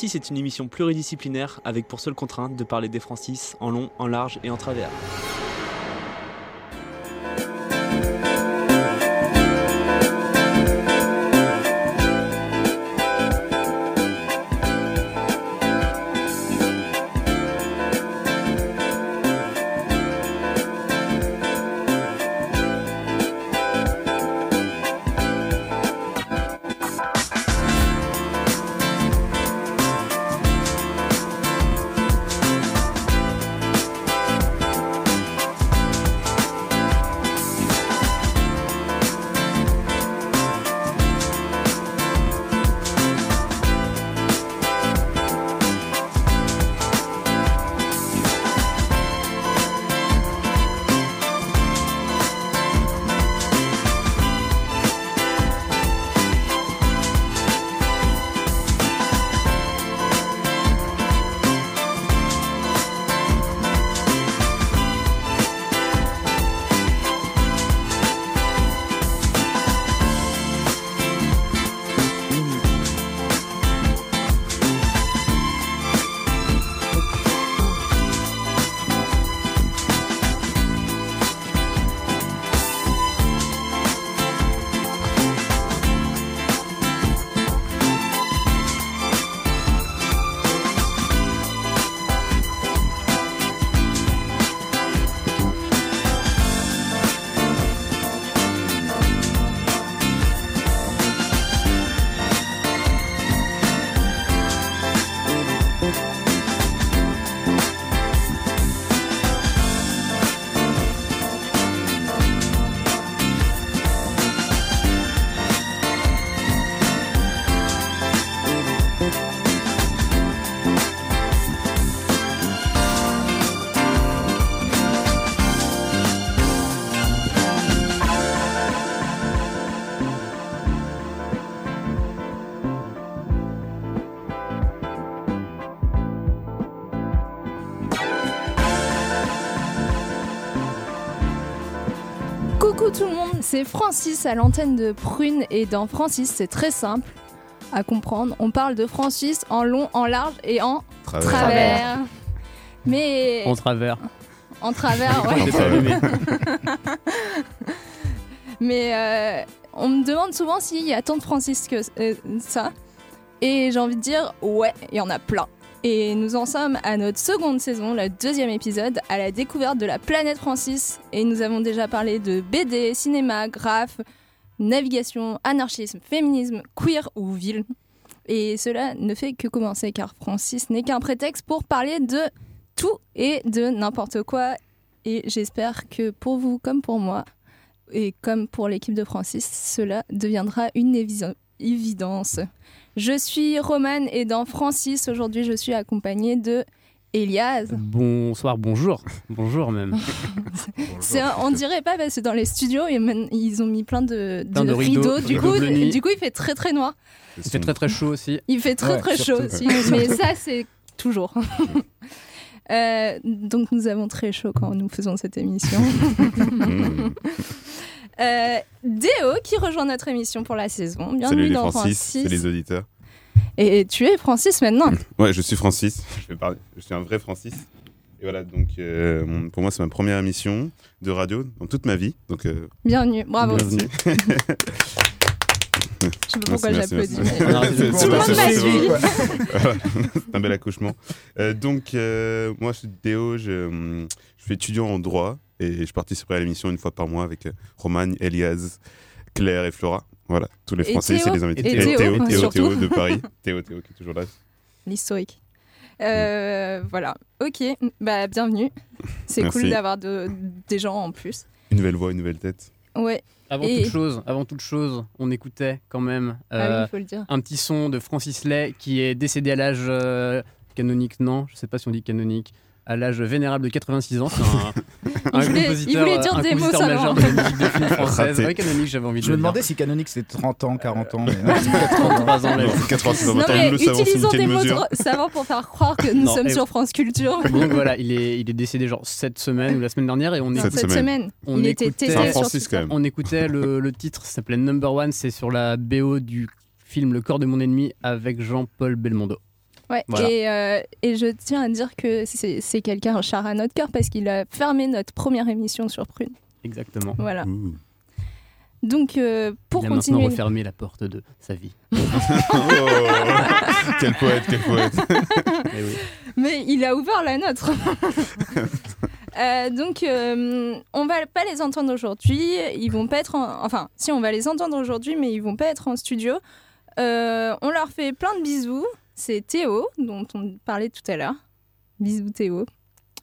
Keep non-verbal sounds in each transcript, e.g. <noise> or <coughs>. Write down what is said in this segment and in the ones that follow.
Francis est une émission pluridisciplinaire avec pour seule contrainte de parler des Francis en long, en large et en travers. Francis à l'antenne de Prune et dans Francis c'est très simple à comprendre. On parle de Francis en long, en large et en travers. Mais En travers. en travers, ouais. <laughs> Mais euh, on me demande souvent s'il y a tant de Francis que euh, ça. Et j'ai envie de dire, ouais, il y en a plein. Et nous en sommes à notre seconde saison, le deuxième épisode, à la découverte de la planète Francis. Et nous avons déjà parlé de BD, cinéma, graphe, navigation, anarchisme, féminisme, queer ou ville. Et cela ne fait que commencer car Francis n'est qu'un prétexte pour parler de tout et de n'importe quoi. Et j'espère que pour vous comme pour moi, et comme pour l'équipe de Francis, cela deviendra une évi- évidence. Je suis Romane et dans Francis, aujourd'hui, je suis accompagnée de Elias. Bonsoir, bonjour. <laughs> Bonjour même. <laughs> C'est un- on dirait pas parce que dans les studios, ils ont mis plein de, rideaux. rideaux, Du, coup, du coup, il fait très très noir. Il fait très très chaud aussi. Il fait très Ouais, très chaud aussi, mais ça, c'est toujours. <laughs> Euh, donc, nous avons très chaud quand nous faisons cette émission. Euh, Déo qui rejoint notre émission pour la saison. Bienvenue Salut dans Francis, Francis. c'est les auditeurs. Et tu es Francis maintenant. <laughs> Ouais, je suis Francis, je, vais parler, je suis un vrai Francis. Et voilà, donc euh, pour moi c'est ma première émission de radio dans toute ma vie. Donc, euh, Bienvenue, bravo. bienvenue. <laughs> Je sais pas pourquoi j'applaudis. Tout le monde m'a bon, <laughs> c'est suivi. un bel accouchement. Euh, donc, euh, moi, je suis Théo, je, hum, je suis étudiant en droit et je participerai à l'émission une fois par mois avec euh, Romagne, Elias, Claire et Flora. Voilà, tous les Français, c'est les invités. Et Théo, Théo, Théo, de Paris. <laughs> Théo, Théo qui est toujours là. L'historique. Euh, voilà. Ok. Bah bienvenue. C'est cool d'avoir de- des gens en plus. Une nouvelle voix, une nouvelle tête. Ouais. Avant Et- toute chose, avant toute chose, on écoutait quand même Ah oui, euh, il faut le dire. un petit son de Francis Lay qui est décédé à l'âge euh, canonique, non, je sais pas si on dit canonique, à l'âge vénérable de 86 ans. C'est un, <laughs> un Il voulait- il compositeur, voulait dire un des mots compositeur majeur savants. de la musique de film <laughs> française. Ouais, canonique, j'avais envie de Je me demandais si canonique c'était 30 ans, 40 ans. Mais... 33 ans, là. Non, 86 ans, Non attends, mais le c'est utilisons des mots savants pour faire croire que nous Non, sommes sur France Culture. <laughs> Donc voilà, il est, il est décédé genre cette semaine ou la semaine dernière et on Cette semaine. On il était C'est Francis quand même. On écoutait le, le titre, ça s'appelait Number One, c'est sur la BO du film Le corps de mon ennemi avec Jean-Paul Belmondo. Ouais, Voilà. et, euh, et je tiens à dire que c'est quelqu'un cher à notre cœur parce qu'il a fermé notre première émission sur Prune. Exactement. Voilà. Ouh. Donc, euh, pour il a continuer. maintenant refermé la porte de sa vie. <laughs> Oh, quel poète, quel poète. <laughs> Eh oui. Mais il a ouvert la nôtre. <laughs> Euh, donc, euh, on va pas les entendre aujourd'hui. Ils vont pas être en... Enfin, si, on va les entendre aujourd'hui, mais ils vont pas être en studio. Euh, on leur fait plein de bisous. C'est Théo, dont on parlait tout à l'heure. Bisous Théo.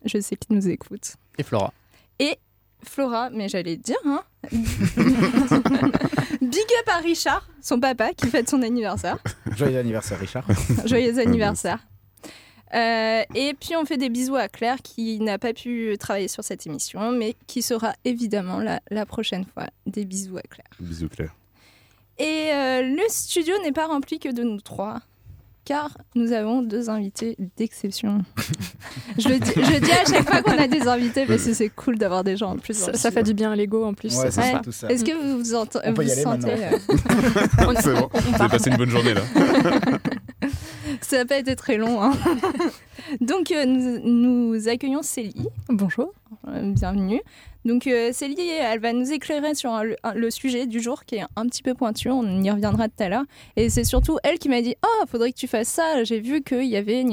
Je sais qu'il nous écoute. Et Flora. Flora, mais j'allais te dire, hein. <laughs> Big up à Richard, son papa, qui fête son anniversaire. Joyeux anniversaire, Richard. <laughs> Joyeux anniversaire. Euh, et puis on fait des bisous à Claire qui n'a pas pu travailler sur cette émission, mais qui sera évidemment là la prochaine fois. Des bisous à Claire. Bisous Claire. Et euh, le studio n'est pas rempli que de nous trois, car nous avons deux invités d'exception. <laughs> je, le dis, je le dis à chaque fois qu'on a des invités parce que c'est cool d'avoir des gens en plus. Ça, fait du bien à l'ego en plus. Ouais, c'est Ouais. ça, tout ça. Est-ce que vous vous, ent- On peut y vous aller sentez maintenant. euh, <laughs> <laughs> C'est bon. Vous avez passé une bonne journée là. Ça n'a pas été très long. hein. Donc, euh, nous, nous accueillons Célie. Bonjour. Euh, bienvenue. Donc euh, Célie, elle va nous éclairer sur le sujet du jour qui est un petit peu pointu, on y reviendra tout à l'heure. Et c'est surtout elle qui m'a dit Oh, faudrait que tu fasses ça, j'ai vu qu'il y avait.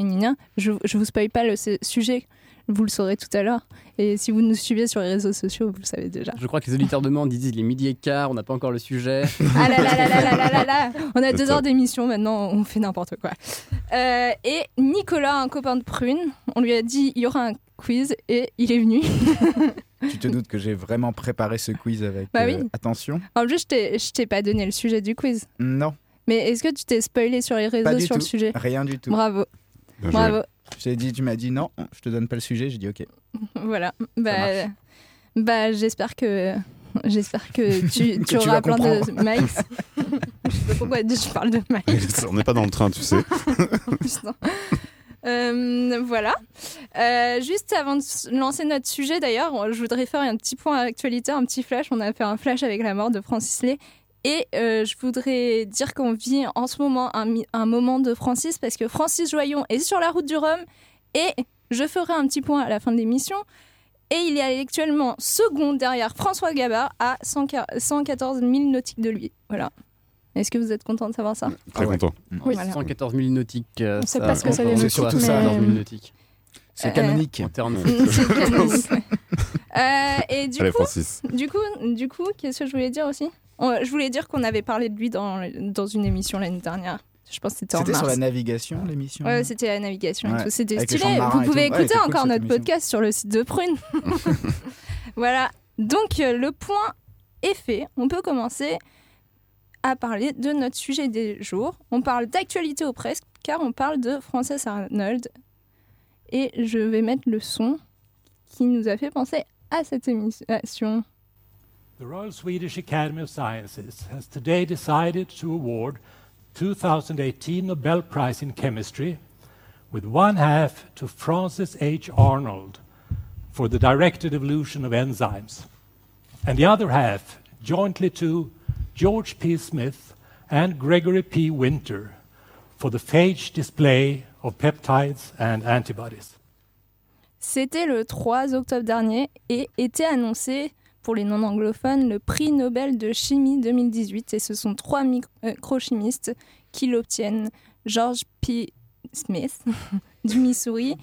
Je, ne vous spoil pas le sujet, vous le saurez tout à l'heure. Et si vous nous suivez sur les réseaux sociaux, vous le savez déjà. Je crois que les auditeurs demandent, ils disent il est midi et quart, on n'a pas encore le sujet. <laughs> Ah là là là là là là, là. On a deux heures d'émission, maintenant on fait n'importe quoi. Euh, et Nicolas, un copain de Prune, on lui a dit il y aura un quiz et il est venu. <laughs> Tu te doutes que j'ai vraiment préparé ce quiz avec Bah euh, attention En plus, je t'ai- je t'ai pas donné le sujet du quiz. Non, Mais est-ce que tu t'es spoilé sur les réseaux sur tout. le sujet? Rien du tout. Bravo, Bien bravo. Je t'ai dit, tu m'as dit non, je te donne pas le sujet. J'ai dit ok. <laughs> Voilà. Bah, bah j'espère que. J'espère que <laughs> tu, Que tu auras plein de maïs. <laughs> je sais pas pourquoi je parle de maïs. On n'est pas dans le train, tu sais. Euh, voilà. Euh, juste avant de lancer notre sujet, d'ailleurs, je voudrais faire un petit point à l'actualité, un petit flash. On a fait un flash avec la mort de Francis Lay. Et euh, je voudrais dire qu'on vit en ce moment un, un moment de Francis parce que Francis Joyon est sur la route du Rhum et je ferai un petit point à la fin de l'émission. Et il est actuellement second derrière François Gabard à 100 114 000 nautiques de lui. Voilà. Est-ce que vous êtes content de savoir ça Très Ah ouais. content. Oui. Voilà. 114 000 nautiques. euh, On sait pas ce que ça on veut dire. C'est surtout ça. 114 000 Mais- nautiques. C'est Euh, canonique. <laughs> En termes C'est <laughs> canonique, ouais. Euh, et du Allez, coup, Francis. Du coup, du coup, qu'est-ce que je voulais dire aussi? Je voulais dire qu'on avait parlé de lui dans, dans une émission l'année dernière. Je pense que c'était en C'était sur la navigation, l'émission Ouais, c'était la navigation et Ouais, tout. C'était stylé. Vous pouvez. Ouais, écouter cool, encore notre émission. podcast sur le site de Prune. <laughs> voilà. Donc, euh, le point est fait. On peut commencer à parler de notre sujet des jours. On parle d'actualité ou presque, car on parle de Frances Arnold. Et je vais mettre le son qui nous a fait penser à cette émission. The Royal Swedish Academy of Sciences has today decided to award 2018 Nobel Prize in Chemistry with one half to Francis H. Arnold for the directed evolution of enzymes, and the other half jointly to George P. Smith and Gregory P. Winter for the phage display of peptides and antibodies. C'était le 3 octobre dernier et était annoncé pour les non-anglophones le prix Nobel de chimie 2018 et ce sont trois microchimistes qui l'obtiennent. George P. Smith <laughs> du Missouri,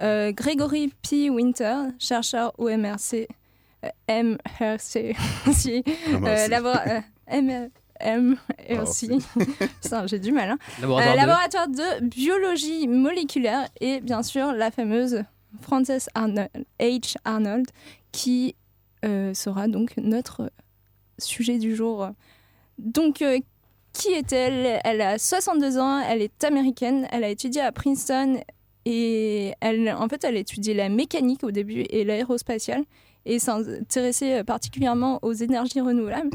euh, Gregory P. Winter, chercheur au MRC, euh, MRC, <laughs> si, euh, M- et Oh, aussi. <laughs> J'ai du mal. Hein. <laughs> Laboratoire Euh, de- laboratoire de biologie moléculaire et bien sûr la fameuse Frances Arnold, H. Arnold qui euh, sera donc notre sujet du jour. Donc, euh, qui est-elle? Elle a 62 ans, elle est américaine, elle a étudié à Princeton et elle, en fait, elle a étudié la mécanique au début et l'aérospatiale et s'intéressait particulièrement aux énergies renouvelables.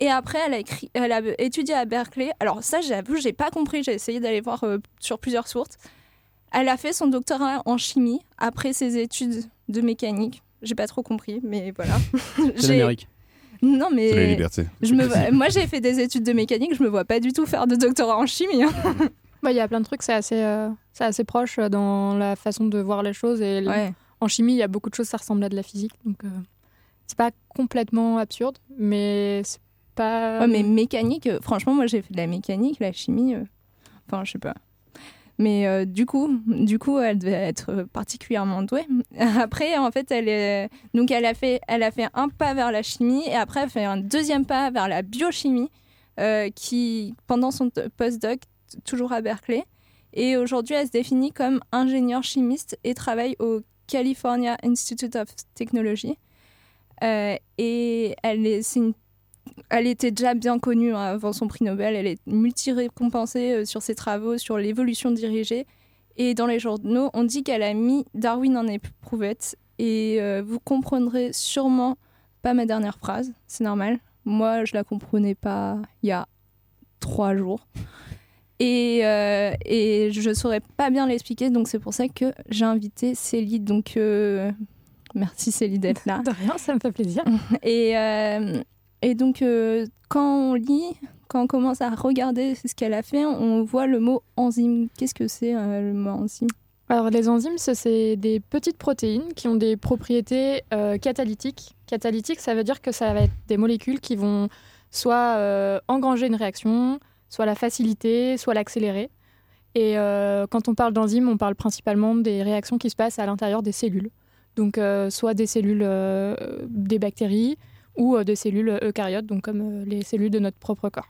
Et après, elle a, écrit, elle a étudié à Berkeley. Alors ça, j'avoue, j'ai pas compris. J'ai essayé d'aller voir euh, sur plusieurs sources. Elle a fait son doctorat en chimie après ses études de mécanique. J'ai pas trop compris, mais voilà. <laughs> <laughs> C'est l'Amérique. Non, mais C'est la liberté. je me <laughs> moi, j'ai fait des études de mécanique. Je me vois pas du tout faire de doctorat en chimie. hein. Bah, Il y a plein de trucs, c'est assez, euh, c'est assez proche euh, dans la façon de voir les choses. Et Ouais. en chimie, il y a beaucoup de choses, ça ressemble à de la physique. Donc, euh, c'est pas complètement absurde, mais c'est pas. Ouais, mais mécanique, euh, franchement, moi j'ai fait de la mécanique, la chimie, euh, enfin je sais pas. Mais euh, du coup, du coup, elle devait être euh, particulièrement douée. <laughs> Après, en fait, elle est donc elle a fait, elle a fait un pas vers la chimie et après elle a fait un deuxième pas vers la biochimie, euh, qui pendant son postdoc toujours à Berkeley. Et aujourd'hui, elle se définit comme ingénieure chimiste et travaille au California Institute of Technology. Euh, et elle est, c'est une elle était déjà bien connue hein, avant son prix Nobel. Elle est multi-récompensée euh, sur ses travaux sur l'évolution dirigée. Et dans les journaux, on dit qu'elle a mis Darwin en éprouvette. Et euh, vous comprendrez sûrement pas ma dernière phrase, c'est normal. Moi, je la comprenais pas il y a trois jours. Et, euh, et je saurais pas bien l'expliquer, donc c'est pour ça que j'ai invité Célie. Donc, euh, merci Célie d'être là. <laughs> De rien, ça me fait plaisir. Et, euh, et donc, euh, quand on lit, quand on commence à regarder ce qu'elle a fait, on voit le mot enzyme. Qu'est-ce que c'est euh, le mot enzyme? Alors, les enzymes, ce- c'est des petites protéines qui ont des propriétés euh, catalytiques. Catalytique, ça veut dire que ça va être des molécules qui vont soit euh, engranger une réaction, soit la faciliter, soit l'accélérer. Et quand on parle d'enzymes, on parle principalement des réactions qui se passent à l'intérieur des cellules. Donc, soit des cellules des bactéries ou euh, des cellules eucaryotes, donc comme euh, les cellules de notre propre corps.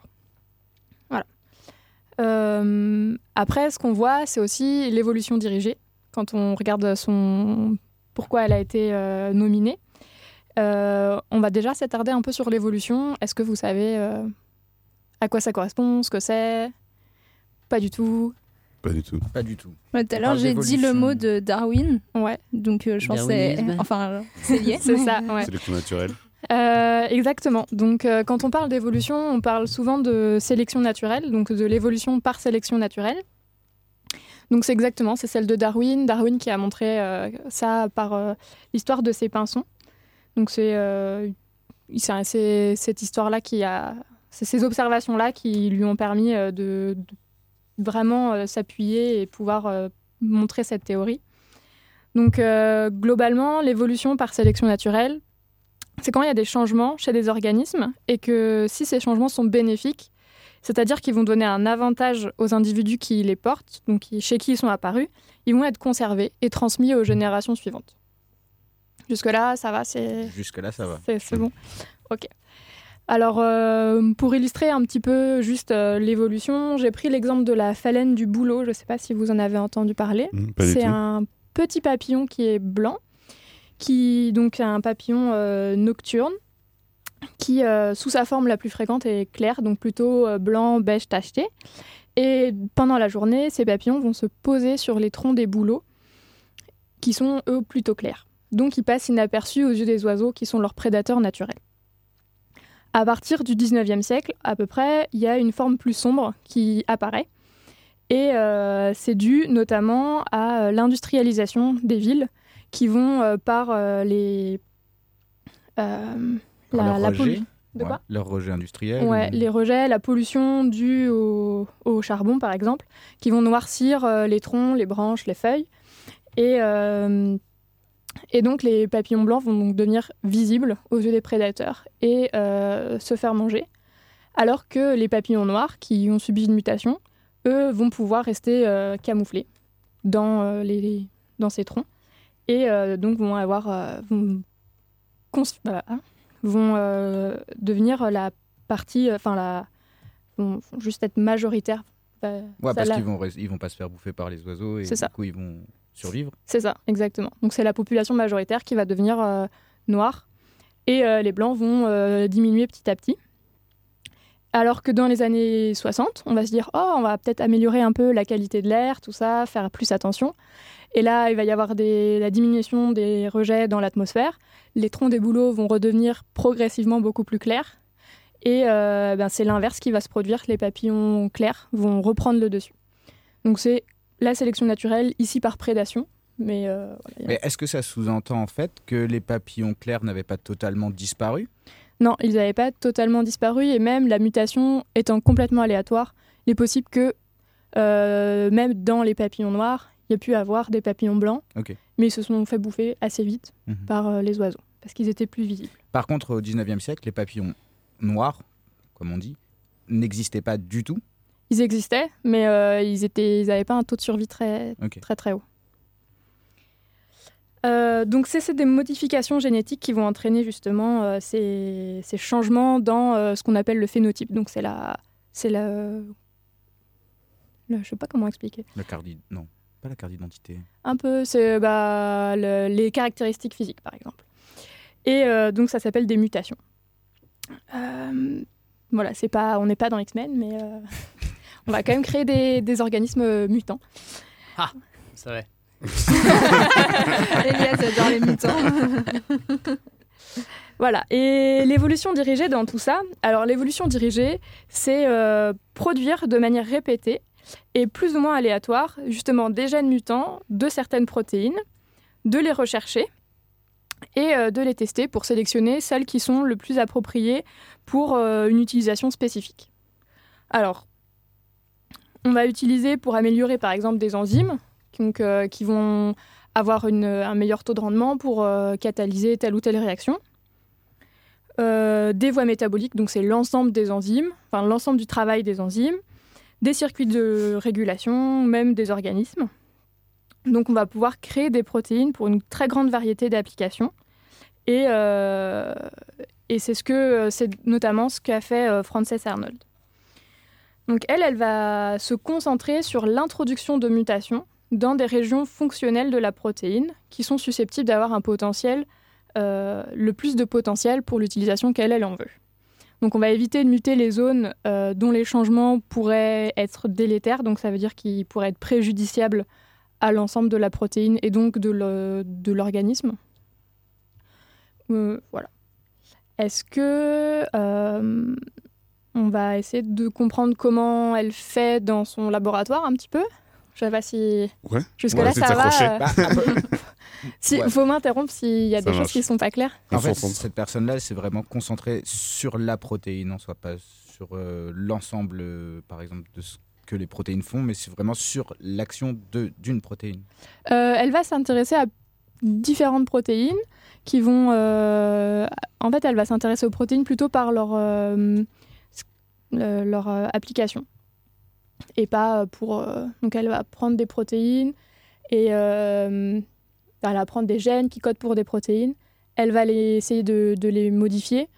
Voilà. Euh, après, ce qu'on voit, c'est aussi l'évolution dirigée. Quand on regarde son pourquoi elle a été euh, nominée, Euh, on va déjà s'attarder un peu sur l'évolution. Est-ce que vous savez euh, à quoi ça correspond, ce que c'est? Pas du tout. Pas du tout. Pas du tout. Ouais, Tout à l'heure, j'ai dit le mot de Darwin. Ouais. Donc, euh, je pense que c'est. Darwinisme. <laughs> Enfin, c'est lié. C'est ça, ouais. Sélection naturelle. Euh, exactement. Donc, euh, quand on parle d'évolution, on parle souvent de sélection naturelle, donc de l'évolution par sélection naturelle. Donc, c'est exactement, c'est celle de Darwin. Darwin qui a montré euh, ça par l'histoire de ses pinsons. Donc, c'est cette histoire-là qui a. Ces observations-là qui lui ont permis de, de vraiment s'appuyer et pouvoir montrer cette théorie. Donc, globalement, l'évolution par sélection naturelle, c'est quand il y a des changements chez des organismes et que si ces changements sont bénéfiques, c'est-à-dire qu'ils vont donner un avantage aux individus qui les portent, donc chez qui ils sont apparus, ils vont être conservés et transmis aux générations suivantes. Jusque-là, ça va, c'est Jusque-là, ça va. c'est bon. Ok. Alors, euh, pour illustrer un petit peu juste euh, l'évolution, j'ai pris l'exemple de la phalène du bouleau. Je ne sais pas si vous en avez entendu parler. Hmm, C'est un petit papillon qui est blanc, qui donc un papillon euh, nocturne, qui euh, sous sa forme la plus fréquente est claire, donc plutôt euh, blanc, beige tacheté. Et pendant la journée, ces papillons vont se poser sur les troncs des bouleaux, qui sont eux plutôt clairs. Donc ils passent inaperçus aux yeux des oiseaux qui sont leurs prédateurs naturels. À partir du 19e siècle, à peu près, il y a une forme plus sombre qui apparaît. Et c'est dû notamment à l'industrialisation des villes qui vont euh, par euh, les. euh, Par la, leur la rejet. pollu- De quoi? Ouais, Leur rejet industriel. Ouais, ou- les rejets, la pollution due au, au charbon, par exemple, qui vont noircir euh, les troncs, les branches, les feuilles. Et, euh, et donc, les papillons blancs vont donc devenir visibles aux yeux des prédateurs et euh, se faire manger. Alors que les papillons noirs, qui ont subi une mutation, eux, vont pouvoir rester euh, camouflés dans, euh, les, dans ces troncs. Et euh, donc, vont avoir. euh, vont voilà, vont euh, devenir la partie, enfin la, vont, juste être majoritaires. Bah, Ouais, ça, parce qu'ils vont, ils vont pas se faire bouffer par les oiseaux et du ça. coup ils vont survivre. C'est ça, exactement. Donc c'est la population majoritaire qui va devenir euh, noire et euh, les blancs vont euh, diminuer petit à petit. Alors que dans les années 60, on va se dire oh, on va peut-être améliorer un peu la qualité de l'air, tout ça, faire plus attention. Et là, il va y avoir des, la diminution des rejets dans l'atmosphère. Les troncs des bouleaux vont redevenir progressivement beaucoup plus clairs. Et euh, ben, c'est l'inverse qui va se produire. Les papillons clairs vont reprendre le dessus. Donc c'est la sélection naturelle, ici par prédation. Mais, euh, voilà, Mais est-ce que ça sous-entend en fait que les papillons clairs n'avaient pas totalement disparu? Non, ils n'avaient pas totalement disparu et même la mutation étant complètement aléatoire, il est possible que euh, même dans les papillons noirs, il y a pu avoir des papillons blancs, mais ils se sont fait bouffer assez vite Mhm. par euh, les oiseaux parce qu'ils étaient plus visibles. Par contre, au 19e siècle, les papillons noirs, comme on dit, n'existaient pas du tout. Ils existaient, mais euh, ils n'avaient ils pas un taux de survie très très, très haut. Euh, donc c'est des modifications génétiques qui vont entraîner justement ces, ces changements dans ce qu'on appelle le phénotype. Donc c'est la, c'est la, je sais pas comment expliquer. La d'id- non, pas la carte d'identité? Un peu, c'est bah, le- les caractéristiques physiques par exemple. Et euh, donc ça s'appelle des mutations. Euh, voilà, c'est pas, on n'est pas dans X-Men, mais euh, on va quand même créer des, des organismes mutants. Ah, c'est vrai. Elias adore les mutants. <laughs> Voilà, et l'évolution dirigée dans tout ça, alors l'évolution dirigée, c'est euh, produire de manière répétée et plus ou moins aléatoire, justement, des gènes mutants de certaines protéines, de les rechercher et euh, de les tester pour sélectionner celles qui sont le plus appropriées pour euh, une utilisation spécifique. Alors, on va utiliser pour améliorer par exemple des enzymes euh, qui vont avoir un meilleur taux de rendement pour catalyser telle ou telle réaction. Des voies métaboliques, donc c'est l'ensemble des enzymes, enfin l'ensemble du travail des enzymes, des circuits de régulation, même des organismes. Donc on va pouvoir créer des protéines pour une très grande variété d'applications. Et, euh, c'est ce que c'est notamment ce qu'a fait euh, Frances Arnold. Donc elle, elle va se concentrer sur l'introduction de mutations dans des régions fonctionnelles de la protéine qui sont susceptibles d'avoir un potentiel, euh, le plus de potentiel pour l'utilisation qu'elle, elle en veut. Donc on va éviter de muter les zones euh, dont les changements pourraient être délétères, donc ça veut dire qu'ils pourraient être préjudiciables à l'ensemble de la protéine et donc de l'organisme. Euh, voilà. Est-ce que euh, on va essayer de comprendre comment elle fait dans son laboratoire un petit peu? Je sais pas si Ouais. jusque Ouais, là c'est ça va. euh, Bah, <laughs> si, Ouais. faut m'interrompre s'il y a Ça des choses qui sont pas claires. En fait, cette personne-là, c'est vraiment concentrée sur la protéine, en soi, pas sur euh, l'ensemble, euh, par exemple, de ce que les protéines font, mais c'est vraiment sur l'action de- d'une protéine. Euh, elle va s'intéresser à différentes protéines qui vont. euh, en fait, elle va s'intéresser aux protéines plutôt par leur, euh, leur euh, application. Et pas euh, pour. euh, donc, elle va prendre des protéines et. euh, elle va prendre des gènes qui codent pour des protéines. Elle va les, essayer de, de les modifier.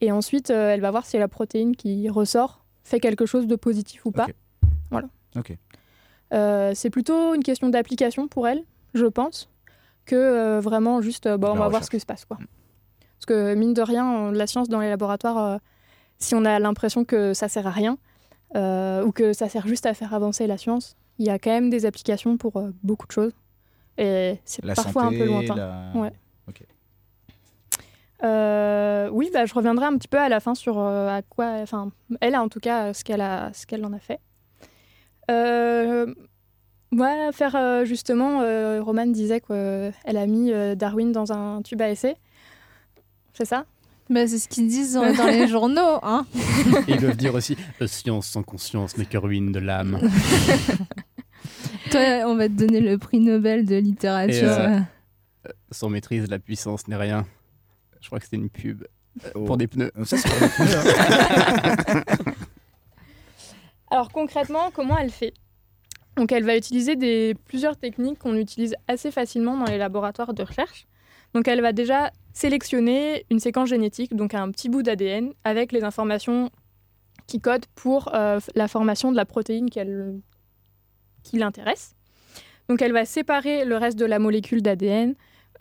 Et ensuite, elle va voir si la protéine qui ressort fait quelque chose de positif ou pas. Voilà. Ok. Euh, c'est plutôt une question d'application pour elle, je pense, que euh, vraiment juste, euh, bon, La on va voir ce qui se passe. Quoi. Parce que mine de rien, on- la science dans les laboratoires, si on a l'impression que ça sert à rien, euh, ou que ça sert juste à faire avancer la science, il y a quand même des applications pour euh, beaucoup de choses. Et c'est parfois santé, un peu lointain. la- Ouais. Ok. Euh, oui, bah, je reviendrai un petit peu à la fin sur euh, à quoi, enfin, elle en tout cas, ce qu'elle a, ce qu'elle en a fait. Ouais, faire justement, Roman disait qu'elle a mis Darwin dans un tube à essai. C'est ça? Bah, c'est ce qu'ils disent dans, dans les journaux. Hein. <laughs> Ils doivent dire aussi euh, science sans conscience n'est que ruine de l'âme. <laughs> Toi, on va te donner le prix Nobel de littérature. Et, euh, euh. Sans maîtrise, la puissance n'est rien. Je crois que c'était une pub Oh. pour des pneus. Ça, c'est pour les pneus, hein. <laughs> Alors concrètement, comment elle fait? Donc elle va utiliser des, plusieurs techniques qu'on utilise assez facilement dans les laboratoires de recherche. Donc elle va déjà sélectionner une séquence génétique, donc un petit bout d'ADN avec les informations qui code pour euh, la formation de la protéine qu'elle- qui l'intéresse. Donc elle va séparer le reste de la molécule d'ADN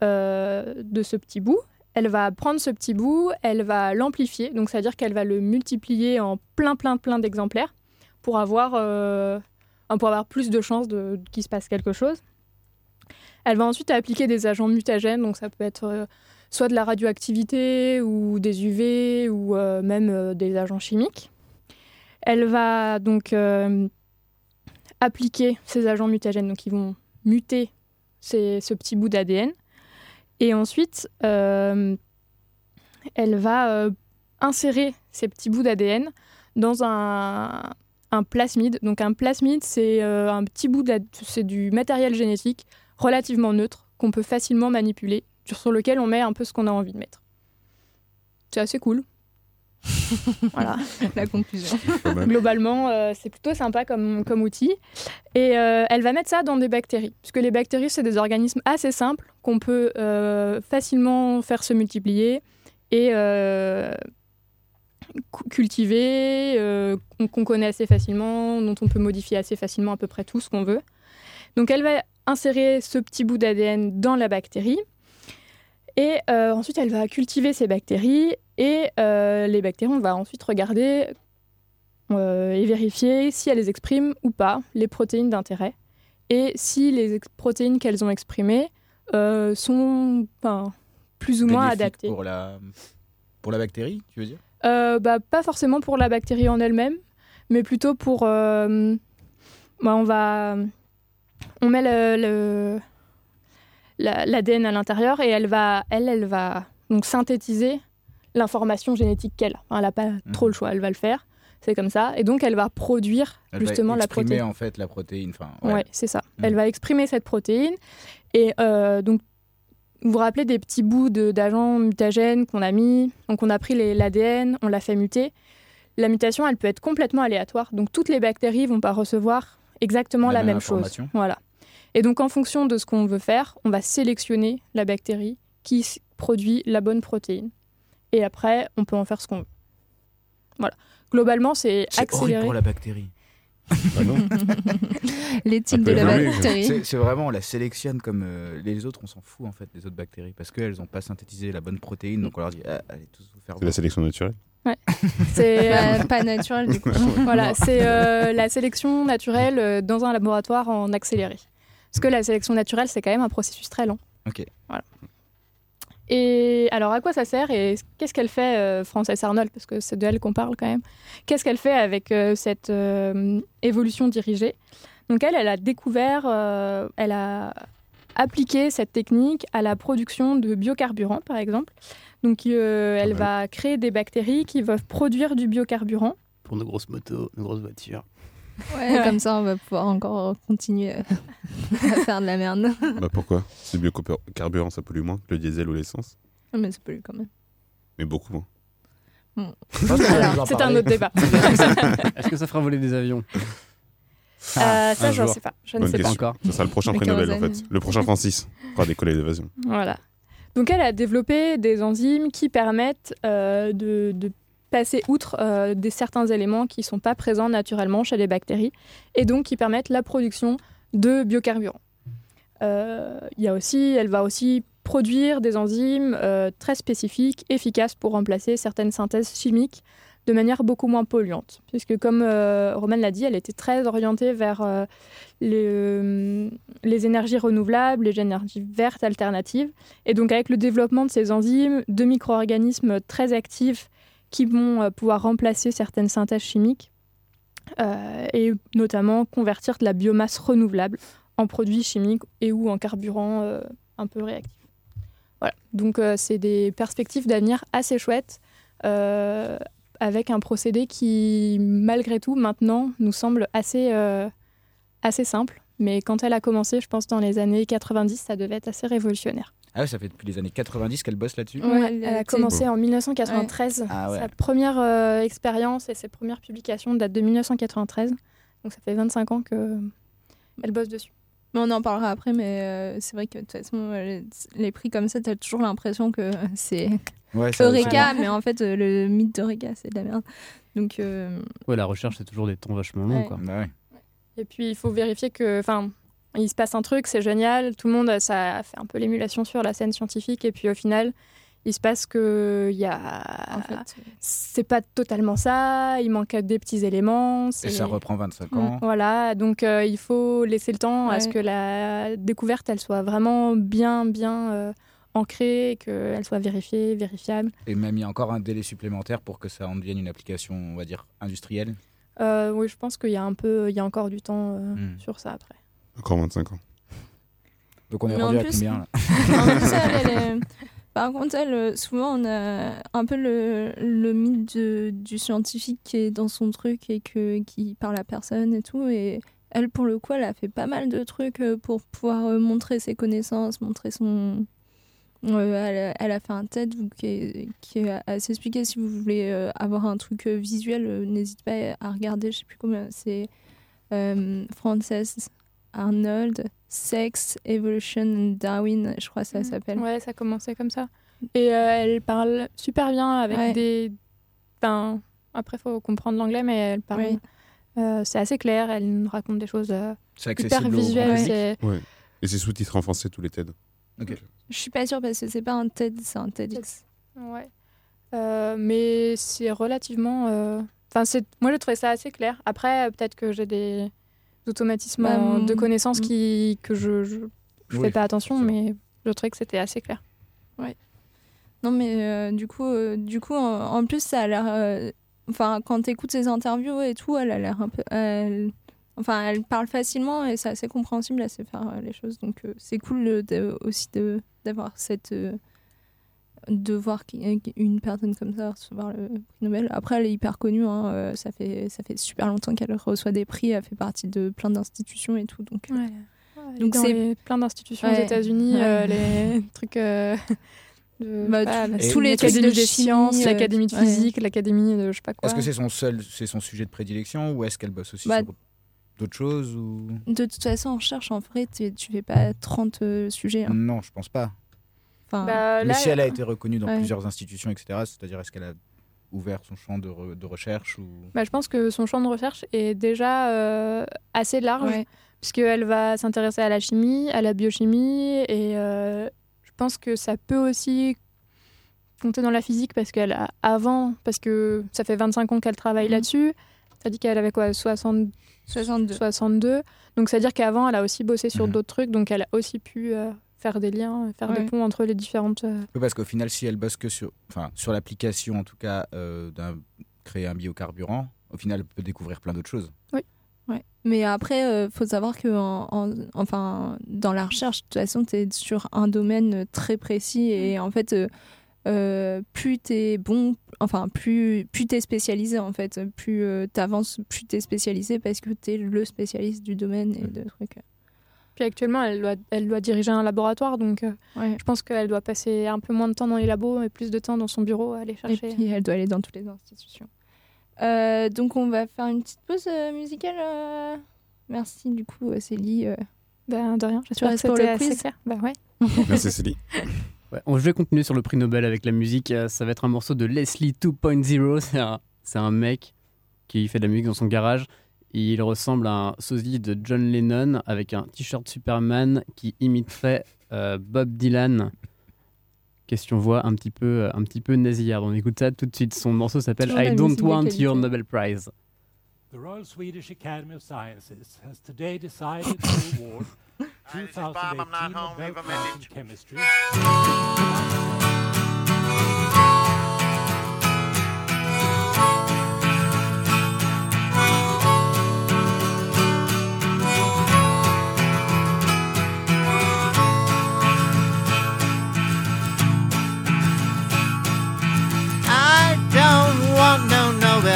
euh, de ce petit bout. Elle va prendre ce petit bout, elle va l'amplifier, donc c'est-à-dire qu'elle va le multiplier en plein, plein, plein d'exemplaires pour avoir, euh, pour avoir plus de chances de, qu'il se passe quelque chose. Elle va ensuite appliquer des agents mutagènes, donc ça peut être soit de la radioactivité ou des UV ou euh, même euh, des agents chimiques. Elle va donc euh, appliquer ces agents mutagènes, donc ils vont muter ce petit bout d'ADN. Et ensuite, elle va insérer ces petits bouts d'ADN dans un, plasmide. Donc un plasmide, c'est un petit bout c'est du matériel génétique relativement neutre qu'on peut facilement manipuler, sur lequel on met un peu ce qu'on a envie de mettre. C'est assez cool. <laughs> voilà. La conclusion. Globalement, euh, c'est plutôt sympa comme, comme outil. Et euh, elle va mettre ça dans des bactéries. Puisque les bactéries, c'est des organismes assez simples qu'on peut euh, facilement faire se multiplier et euh, cu- cultiver, euh, qu'on- qu'on connaît assez facilement, dont on peut modifier assez facilement à peu près tout ce qu'on veut. Donc elle va insérer ce petit bout d'ADN dans la bactérie. Et euh, ensuite, elle va cultiver ces bactéries. Et euh, les bactéries, on va ensuite regarder euh, et vérifier si elles expriment ou pas les protéines d'intérêt. Et si les protéines qu'elles ont exprimées sont plus ou moins adaptées. Pour la, pour la bactérie, tu veux dire? Bah, pas forcément pour la bactérie en elle-même, mais plutôt pour. bah, on va. On met le- le- la- l'ADN à l'intérieur et elle va, elle, elle va donc synthétiser l'information génétique qu'elle. a. Enfin, elle n'a pas trop le choix, elle va le faire. C'est comme ça. Et donc, elle va produire Elle justement va la exprimer, protéine. en fait la protéine. Enfin, Ouais, c'est ça. Mm. Elle va exprimer cette protéine. Et euh, donc, vous vous rappelez des petits bouts de- d'agents mutagènes qu'on a mis? Donc, on a pris l'ADN, on l'a fait muter. La mutation, elle peut être complètement aléatoire. Donc, toutes les bactéries vont pas recevoir exactement La la, même même, chose. Voilà. Et donc, en fonction de ce qu'on veut faire, on va sélectionner la bactérie qui produit la bonne protéine. Et après, on peut en faire ce qu'on veut. Voilà. Globalement, c'est accéléré. pour la bactérie. L'éthique <laughs> de la bactérie. C'est c'est vraiment, on la sélectionne comme euh, les autres, on s'en fout en fait des autres bactéries parce qu'elles n'ont pas synthétisé la bonne protéine, donc on leur dit ah, allez tous vous faire. C'est la sélection naturelle. Ouais. C'est Bah, <laughs> pas naturel du coup. voilà, c'est euh, la sélection naturelle euh, dans un laboratoire en accéléré. Parce que la sélection naturelle, c'est quand même un processus très lent. Ok. Voilà. Et alors, à quoi ça sert et qu'est-ce qu'elle fait, euh, Frances Arnold? Parce que c'est de elle qu'on parle quand même. Qu'est-ce qu'elle fait avec euh, cette euh, évolution dirigée? Donc, elle, elle a découvert, euh, elle a appliqué cette technique à la production de biocarburants, par exemple. Donc, euh, elle va créer des bactéries qui vont produire du biocarburant. Pour nos grosses motos, nos grosses voitures. Ouais, comme ça, on va pouvoir encore continuer à <laughs> faire de la merde. bah pourquoi? C'est biocarburant, ça pollue moins que le diesel ou l'essence? Mais c'est pas lui quand même. Mais beaucoup moins. Hmm. Alors, c'est un autre débat. <laughs> Est-ce que ça fera voler des avions? Euh, ça, Un j'en jour. sais pas. Je ne sais pas encore. Ça sera le prochain Le prix Nobel en fait. Le prochain Francis fera décoller l'évasion. Voilà. Donc elle a développé des enzymes qui permettent euh, de, de passer outre euh, des certains éléments qui ne sont pas présents naturellement chez les bactéries et donc qui permettent la production de biocarburants. Euh, y a aussi, elle va aussi produire des enzymes euh, très spécifiques, efficaces pour remplacer certaines synthèses chimiques de manière beaucoup moins polluante. Puisque comme euh, Roman l'a dit, elle était très orientée vers les, euh, les énergies renouvelables, les énergies vertes alternatives. Et donc avec le développement de ces enzymes, de micro-organismes très actifs qui vont euh, pouvoir remplacer certaines synthèses chimiques euh, et notamment convertir de la biomasse renouvelable en produits chimiques et ou en carburant euh, un peu réactifs. Voilà, donc c'est des perspectives d'avenir assez chouettes avec un procédé qui, malgré tout, maintenant, nous semble assez, assez simple. Mais quand elle a commencé, je pense dans les années 90, ça devait être assez révolutionnaire. Ah ouais, ça fait depuis les années 90 qu'elle bosse là-dessus. Ouais, elle a commencé en 1993. Ah ouais. Sa première euh, expérience et ses premières publications datent de 1993. Donc ça fait 25 ans que elle bosse dessus. Mais on en parlera après, mais euh, c'est vrai que de toute façon, euh, les, les prix comme ça, t'as toujours l'impression que <laughs> c'est Ouais, Eureka, mais en fait, euh, le mythe d'Eureka, c'est de la merde. Donc, euh, Ouais, la recherche, c'est toujours des temps vachement longs. Ouais. Quoi. Bah ouais. Et puis il faut vérifier que, enfin, il se passe un truc, c'est génial, tout le monde, ça fait un peu l'émulation sur la scène scientifique, et puis au final, il se passe que il y a, en fait, c'est pas totalement ça, il manque des petits éléments. Et ça reprend 25 ans. Voilà, donc euh, il faut laisser le temps à ce que la découverte, elle soit vraiment bien, bien euh, ancrée, qu'elle soit vérifiée, vérifiable. Et même il y a encore un délai supplémentaire pour que ça en devienne une application, on va dire, industrielle? Euh, oui, je pense qu'il y a un peu, il y a encore du temps euh, Hmm. sur ça après. Encore 25 ans. Donc on est Mais en rendu à plus- combien là En plus, elle, elle est- Par contre, elle, euh, souvent, on a un peu le, le mythe de- du scientifique qui est dans son truc et que, qui parle à personne et tout. Et elle, pour le coup, elle a fait pas mal de trucs euh, pour pouvoir euh, montrer ses connaissances, montrer son. Euh, elle, a- elle a fait un TED qui est, qui est assez expliqué. Si vous voulez avoir un truc visuel, n'hésitez pas à regarder. Je sais plus comment c'est. Euh, Frances Arnold, Sex, Evolution and Darwin, je crois que ça s'appelle. Ouais, ça commençait comme ça. Et euh, elle parle super bien avec Ouais. des. Enfin, après, faut comprendre l'anglais, mais elle parle. Oui. euh, c'est assez clair, elle nous raconte des choses euh, hyper visuelles. public c'est- Ouais. Et c'est sous-titré en français tous les TED. Ok. Je suis pas sûre parce que c'est pas un TED, c'est un TEDx. Ouais. Euh, mais c'est relativement. euh, Enfin, c'est. Moi, j'ai trouvé ça assez clair. Après, euh, peut-être que j'ai des automatismes Bah, de connaissances mm. qui que je je, je Oui, fais pas attention, mais je trouvais que c'était assez clair. Non, mais euh, du coup, euh, du coup en, en plus, ça a l'air. euh, Enfin, quand t'écoutes ses interviews et tout, elle a l'air un peu. elle- Enfin, elle parle facilement et c'est assez compréhensible, elle sait faire euh, les choses. Donc, euh, c'est cool de- aussi de- d'avoir cette. Euh, de voir qui- une personne comme ça recevoir le prix Nobel. Après, elle est hyper connue, hein, euh, ça, fait, ça fait super longtemps qu'elle reçoit des prix, elle fait partie de plein d'institutions et tout. Donc, euh, Donc c'est- plein d'institutions Ouais. aux États-Unis, Ouais. euh, les <laughs> trucs euh, de Bah, pas, tous- les trucs de des sciences, euh, l'académie de ouais. physique, l'académie de je sais pas quoi. Est-ce que c'est son seul, c'est son sujet de prédilection ou est-ce qu'elle bosse aussi Bah, sur d'autres choses ou? De toute façon, en recherche, en vrai, tu fais pas 30 euh, sujets. hein. Non, je pense pas. Enfin, Bah, Mais là, si elle a été reconnue dans ouais. plusieurs institutions, etc., c'est-à-dire est-ce qu'elle a ouvert son champ de, re- de recherche ou Bah, je pense que son champ de recherche est déjà euh, assez large, Ouais. puisqu'elle va s'intéresser à la chimie, à la biochimie, et euh, je pense que ça peut aussi compter dans la physique, parce qu'elle a avant, parce que ça fait 25 ans qu'elle travaille Mhm. là-dessus. T'as dit qu'elle avait quoi 60, 62. 62. Donc, c'est-à-dire qu'avant, elle a aussi bossé sur Mhm. d'autres trucs, donc elle a aussi pu euh, faire des liens, faire des Ouais. ponts entre les différentes. euh, Oui, parce qu'au final, si elle bosse que sur, enfin, sur l'application, en tout cas, euh, d'un créer un biocarburant, au final, elle peut découvrir plein d'autres choses. Ouais. Mais après, euh, faut savoir que en, en- enfin, dans la recherche, de toute façon, tu es sur un domaine très précis et en fait, euh, euh, plus tu es bon, enfin, plus, plus tu es spécialisé en fait, plus tu avances, plus tu es spécialisé parce que tu es le spécialiste du domaine et de trucs. Puis actuellement, elle doit, elle doit diriger un laboratoire, donc euh, Ouais. je pense qu'elle doit passer un peu moins de temps dans les labos et plus de temps dans son bureau à aller Et chercher. puis, elle doit aller dans toutes les institutions. Euh, donc, on va faire une petite pause euh, musicale. euh. Merci, du coup, Célie. euh. Ben, de rien, j'espère que c'était le assez clair. Bah ouais. <laughs> Merci Célie. Ouais, on- je vais continuer sur le prix Nobel avec la musique. Ça va être un morceau de Leslie 2.0. C'est un, c'est un mec qui fait de la musique dans son garage. Et il ressemble à un sosie de John Lennon avec un t-shirt Superman qui imiterait euh, Bob Dylan. Question voix un petit peu, un petit peu nasillarde. On écoute ça tout de suite. Son morceau s'appelle I Don't Want. Your Nobel Prize. The Royal Swedish Academy of Sciences has today decided to award 2018 Nobel Prize in Chemistry.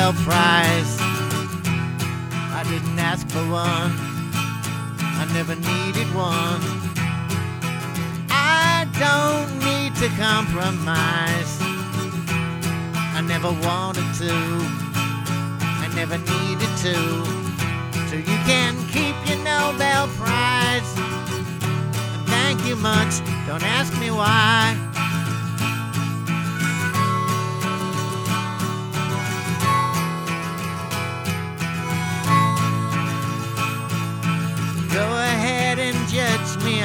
Nobel Prize. I didn't ask for one. I never needed one. I don't need to compromise. I never wanted to. I never needed to. So you can keep your Nobel Prize. And thank you much. Don't ask me why.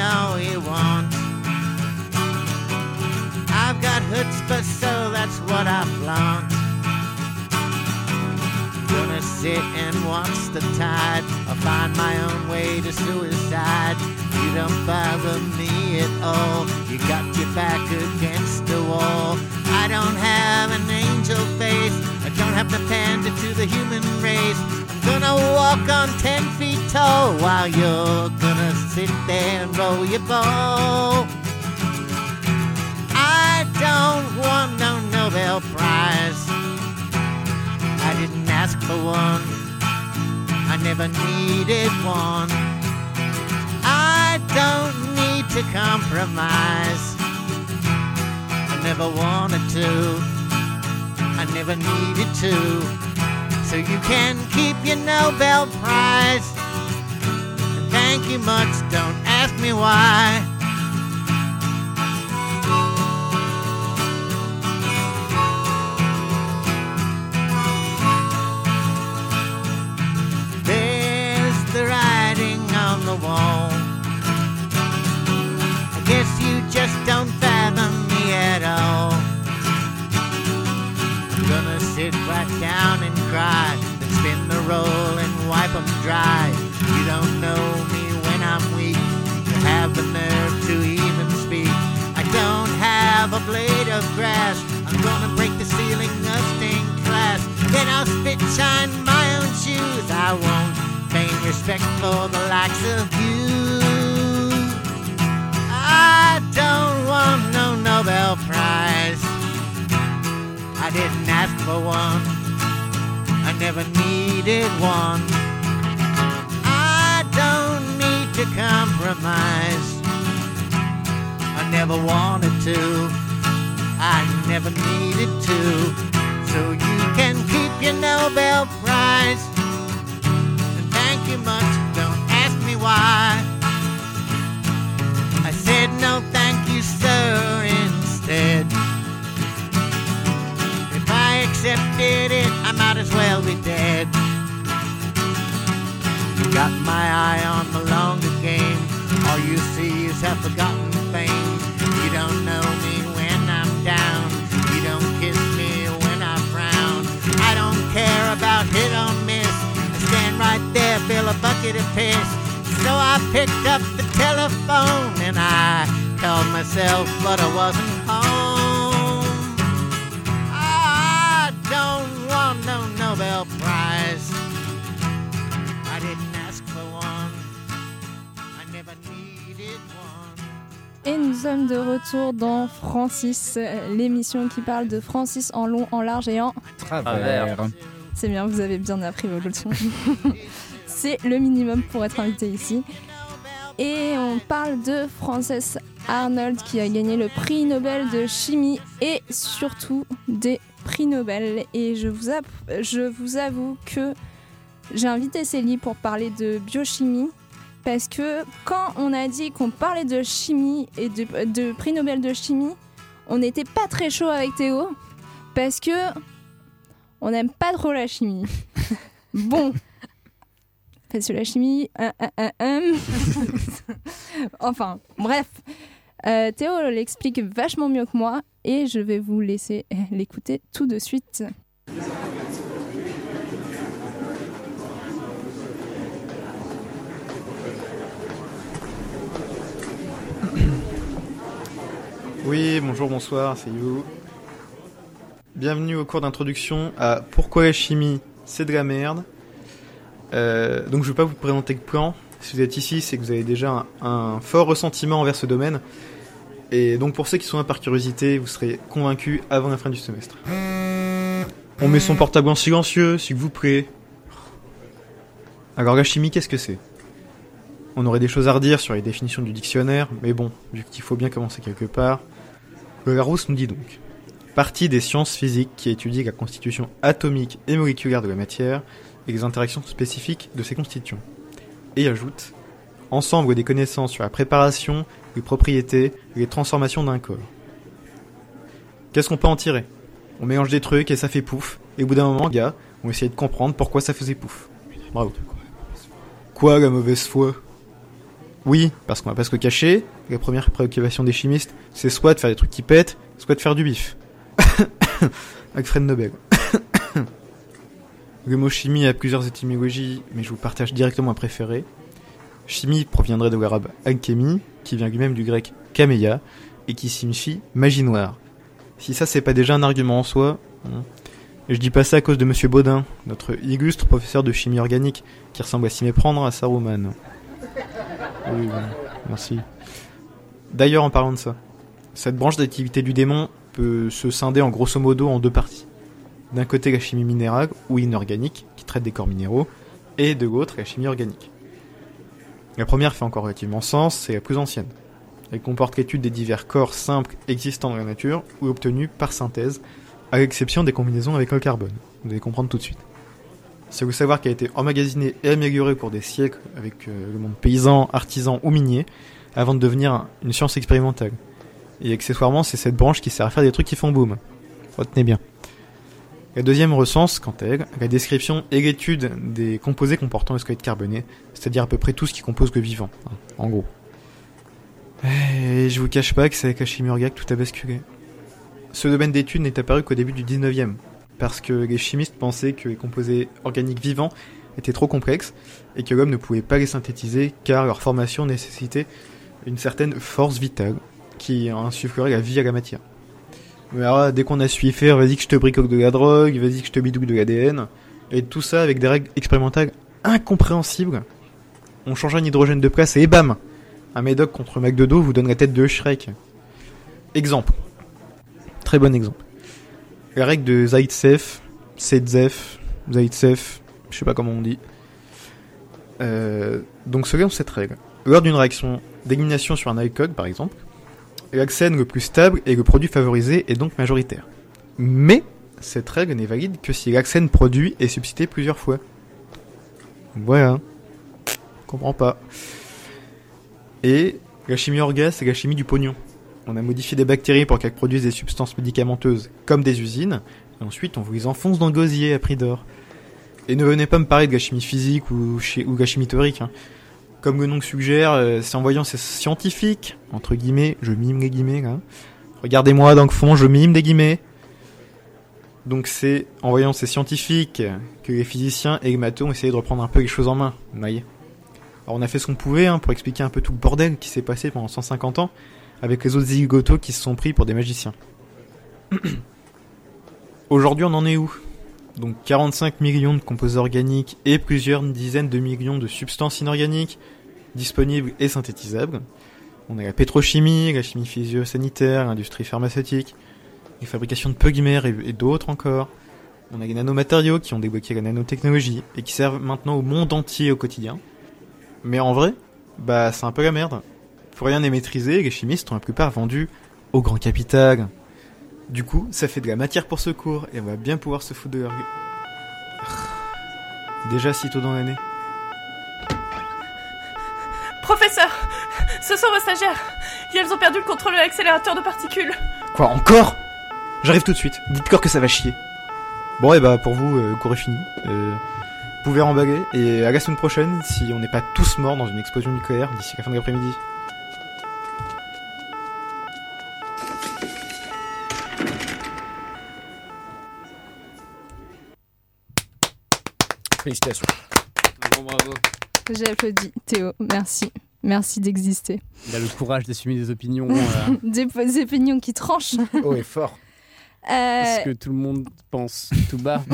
All you want. I've got chutzpah, so that's what I flaunt. Gonna sit and watch the tide. I'll find my own way to suicide. You don't bother me at all. You got your back against the wall. I don't have an angel face. I don't have to pander to the human race. Gonna walk on ten feet tall while you're gonna sit there and roll your ball. I don't want no Nobel Prize. I didn't ask for one. I never needed one. I don't need to compromise. I never wanted to. I never needed to. So you can keep your Nobel Prize. And thank you much. Don't ask me why. 'Em dry. You don't know me when I'm weak. You have the nerve to even speak. I don't have a blade of grass. I'm gonna break the ceiling of stained glass. Then I'll spit shine my own shoes. I won't feign respect for the likes of you. I don't want no Nobel Prize. I didn't ask for one. I never needed one. To compromise. I never wanted to. I never needed to. So you can keep your Nobel Prize. And thank you much. Don't ask me why. I said no, thank you, sir, instead. If I accepted it, I might as well be dead. Got my eye on the longer game. All you see is half-forgotten fame. You don't know me when I'm down. You don't kiss me when I frown. I don't care about hit or miss. I stand right there, fill a bucket of piss. So I picked up the telephone and I called myself, but I wasn't home. I don't want no Nobel Prize. Et nous sommes de retour dans Francis, l'émission qui parle de Francis en long, en large et en Travers. C'est bien, vous avez bien appris vos leçons. <laughs> C'est le minimum pour être invité ici. Et on parle de Frances Arnold qui a gagné le prix Nobel de chimie et surtout des prix Nobel. Et je vous, je vous avoue que j'ai invité Célie pour parler de biochimie. Parce que quand on a dit qu'on parlait de chimie et de, de prix Nobel de chimie, on n'était pas très chaud avec Théo. Parce que on n'aime pas trop la chimie. <laughs> bon. Parce que la chimie. <laughs> enfin, bref. Euh, Théo l'explique vachement mieux que moi et je vais vous laisser l'écouter tout de suite. Oui, bonjour, bonsoir, c'est You. Bienvenue au cours d'introduction à Pourquoi la chimie, c'est de la merde. Euh, donc je ne vais pas vous présenter le plan. Si vous êtes ici, c'est que vous avez déjà un, un fort ressentiment envers ce domaine. Et donc pour ceux qui sont là par curiosité, vous serez convaincus avant la fin du semestre. On met son portable en silencieux, s'il vous plaît. Alors la chimie, qu'est-ce que c'est? On aurait des choses à redire sur les définitions du dictionnaire, mais bon, vu qu'il faut bien commencer quelque part. Le Larousse nous dit donc Partie des sciences physiques qui étudie la constitution atomique et moléculaire de la matière et les interactions spécifiques de ces constituants. Et ajoute Ensemble des connaissances sur la préparation, les propriétés et les transformations d'un corps. Qu'est-ce qu'on peut en tirer? On mélange des trucs et ça fait pouf, et au bout d'un moment, les gars, on essayer de comprendre pourquoi ça faisait pouf. Bravo. Quoi la mauvaise foi? Oui, parce qu'on va pas se le cacher, la première préoccupation des chimistes, c'est soit de faire des trucs qui pètent, soit de faire du bif. <coughs> Avec Fred Nobel. <coughs> le mot chimie a plusieurs étymologies, mais je vous partage directement un préféré. Chimie proviendrait de l'arabe alchimie, qui vient lui-même du grec kameia, et qui signifie magie noire. Si ça c'est pas déjà un argument en soi, hein. je dis pas ça à cause de Monsieur Baudin, notre illustre professeur de chimie organique, qui ressemble à s'y méprendre à Saruman. Oui, merci. D'ailleurs, en parlant de ça, cette branche d'activité du démon peut se scinder en grosso modo en deux parties. D'un côté, la chimie minérale ou inorganique, qui traite des corps minéraux, et de l'autre, la chimie organique. La première fait encore relativement sens, c'est la plus ancienne. Elle comporte l'étude des divers corps simples existants dans la nature ou obtenus par synthèse, à l'exception des combinaisons avec le carbone. Vous allez comprendre tout de suite. C'est vous savoir qu'elle a été emmagasinée et améliorée pour des siècles avec euh, le monde paysan, artisan ou minier, avant de devenir un- une science expérimentale. Et accessoirement, c'est cette branche qui sert à faire des trucs qui font boom. Retenez bien. La deuxième recense, quant à elle, la description et l'étude des composés comportant le squelette carboné, c'est-à-dire à peu près tout ce qui compose le vivant, hein, en gros. Et je vous cache pas que c'est avec la chimie tout a basculé. Ce domaine d'étude n'est apparu qu'au début du 19e, parce que les chimistes pensaient que les composés organiques vivants étaient trop complexes et que l'homme ne pouvait pas les synthétiser car leur formation nécessitait une certaine force vitale qui insufflerait la vie à la matière. Mais alors, dès qu'on a su faire, vas-y que je te bricole de la drogue, vas-y que je te bidouille de l'ADN, et tout ça avec des règles expérimentales incompréhensibles, on change un hydrogène de place et bam Un médoc contre dos vous donne la tête de Shrek. Exemple. Très bon exemple. La règle de Zaitsev, Zaitsev, Zaitsev, je sais pas comment on dit. Euh, donc selon cette règle, lors d'une réaction d'élimination sur un alcool par exemple, l'axène le plus stable et le produit favorisé est donc majoritaire. Mais cette règle n'est valide que si l'axène produit est substitué plusieurs fois. Voilà. Comprends pas. Et la chimie orga, c'est la chimie du pognon. On a modifié des bactéries pour qu'elles produisent des substances médicamenteuses comme des usines, et ensuite on vous les enfonce dans le gosier à prix d'or. Et ne venez pas me parler de chimie physique ou, ou théorique. hein. Comme le nom le suggère, euh, c'est en voyant ces scientifiques, entre guillemets, je mime les guillemets là. Regardez-moi dans le fond, je mime des guillemets. Donc c'est en voyant ces scientifiques que les physiciens et les mathos ont essayé de reprendre un peu les choses en main. Vous Alors on a fait ce qu'on pouvait hein, pour expliquer un peu tout le bordel qui s'est passé pendant 150 ans avec les autres zigotos qui se sont pris pour des magiciens. <clears throat> Aujourd'hui on en est où? Donc 45 millions de composés organiques et plusieurs dizaines de millions de substances inorganiques disponibles et synthétisables. On a la pétrochimie, la chimie physio-sanitaire, l'industrie pharmaceutique, les fabrications de polymères et, d'autres encore. On a les nanomatériaux qui ont débloqué la nanotechnologie et qui servent maintenant au monde entier au quotidien. Mais en vrai, bah c'est un peu la merde. Pour rien n'est maîtrisé, les chimistes ont la plupart vendu au grand capital. Du coup, ça fait de la matière pour secours et on va bien pouvoir se foutre de leur... Déjà si tôt dans l'année. Professeur, ce sont vos stagiaires. Et elles ont perdu le contrôle de l'accélérateur de particules. Quoi, encore? J'arrive tout de suite. Dites corps que ça va chier. Bon, et bah pour vous, euh, le cours est fini. Euh, vous pouvez remballer. Et à la semaine prochaine, si on n'est pas tous morts dans une explosion nucléaire d'ici la fin de l'après-midi. Félicitations. Bravo. J'ai applaudi. Théo, merci. Merci d'exister. Il a le courage d'assumer des opinions. euh, <laughs> Des, des opinions qui tranchent. Oh, et fort. Euh, ce que tout le monde pense tout bas. <laughs>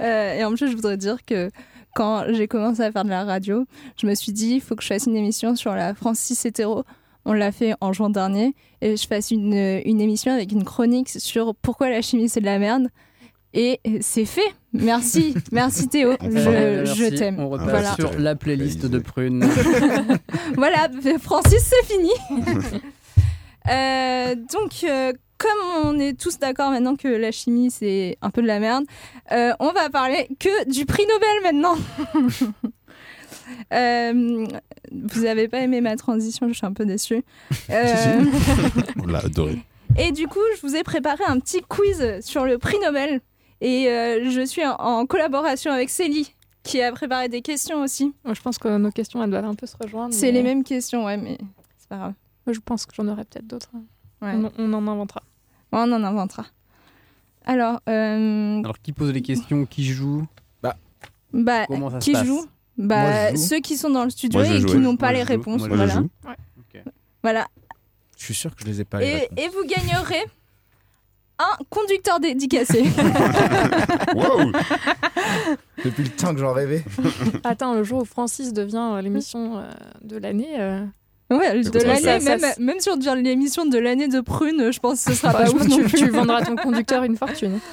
Euh, et en plus, je voudrais dire que quand j'ai commencé à faire de la radio, je me suis dit, il faut que je fasse une émission sur la Francis hétéro. On l'a fait en juin dernier. Et je fasse une, une émission avec une chronique sur pourquoi la chimie c'est de la merde. Et c'est fait. Merci. <laughs> Merci Théo. Je, t'aime. On repasse Voilà. sur la playlist de Prune. <laughs> voilà, Francis, c'est fini. <laughs> Euh, donc, euh, comme on est tous d'accord maintenant que la chimie c'est un peu de la merde, euh, on va parler que du prix Nobel maintenant. Euh, vous avez pas aimé ma transition, je suis un peu déçue. Euh, On l'a adoré. et du coup, je vous ai préparé un petit quiz sur le prix Nobel. Et euh, je suis en, en collaboration avec Célie. qui a préparé des questions aussi. Moi, je pense que nos questions, elles doivent un peu se rejoindre. C'est mais- les mêmes questions, ouais, mais c'est pas grave. Moi, je pense que j'en aurai peut-être d'autres. Ouais. On, on en inventera. Ouais, on en inventera. Alors, euh, Alors, qui pose les questions Qui joue? Bah, comment ça se qui passe? joue? Bah, Moi, je joue. ceux qui sont dans le studio Moi, et joue, qui ouais. n'ont pas Moi, les réponses. Moi, je voilà. Voilà. Je suis sûr que je les ai pas. les Et, réponses. et vous gagnerez un conducteur dédicacé. <laughs> Wow Depuis le temps que j'en rêvais. <laughs> Attends, le jour où Francis devient euh, l'émission euh, de l'année. euh, Ouais, de l'année, même, même sur l'émission de l'année de prune, je pense que ce sera bah, pas ouf tu, tu vendras ton conducteur une fortune. <laughs>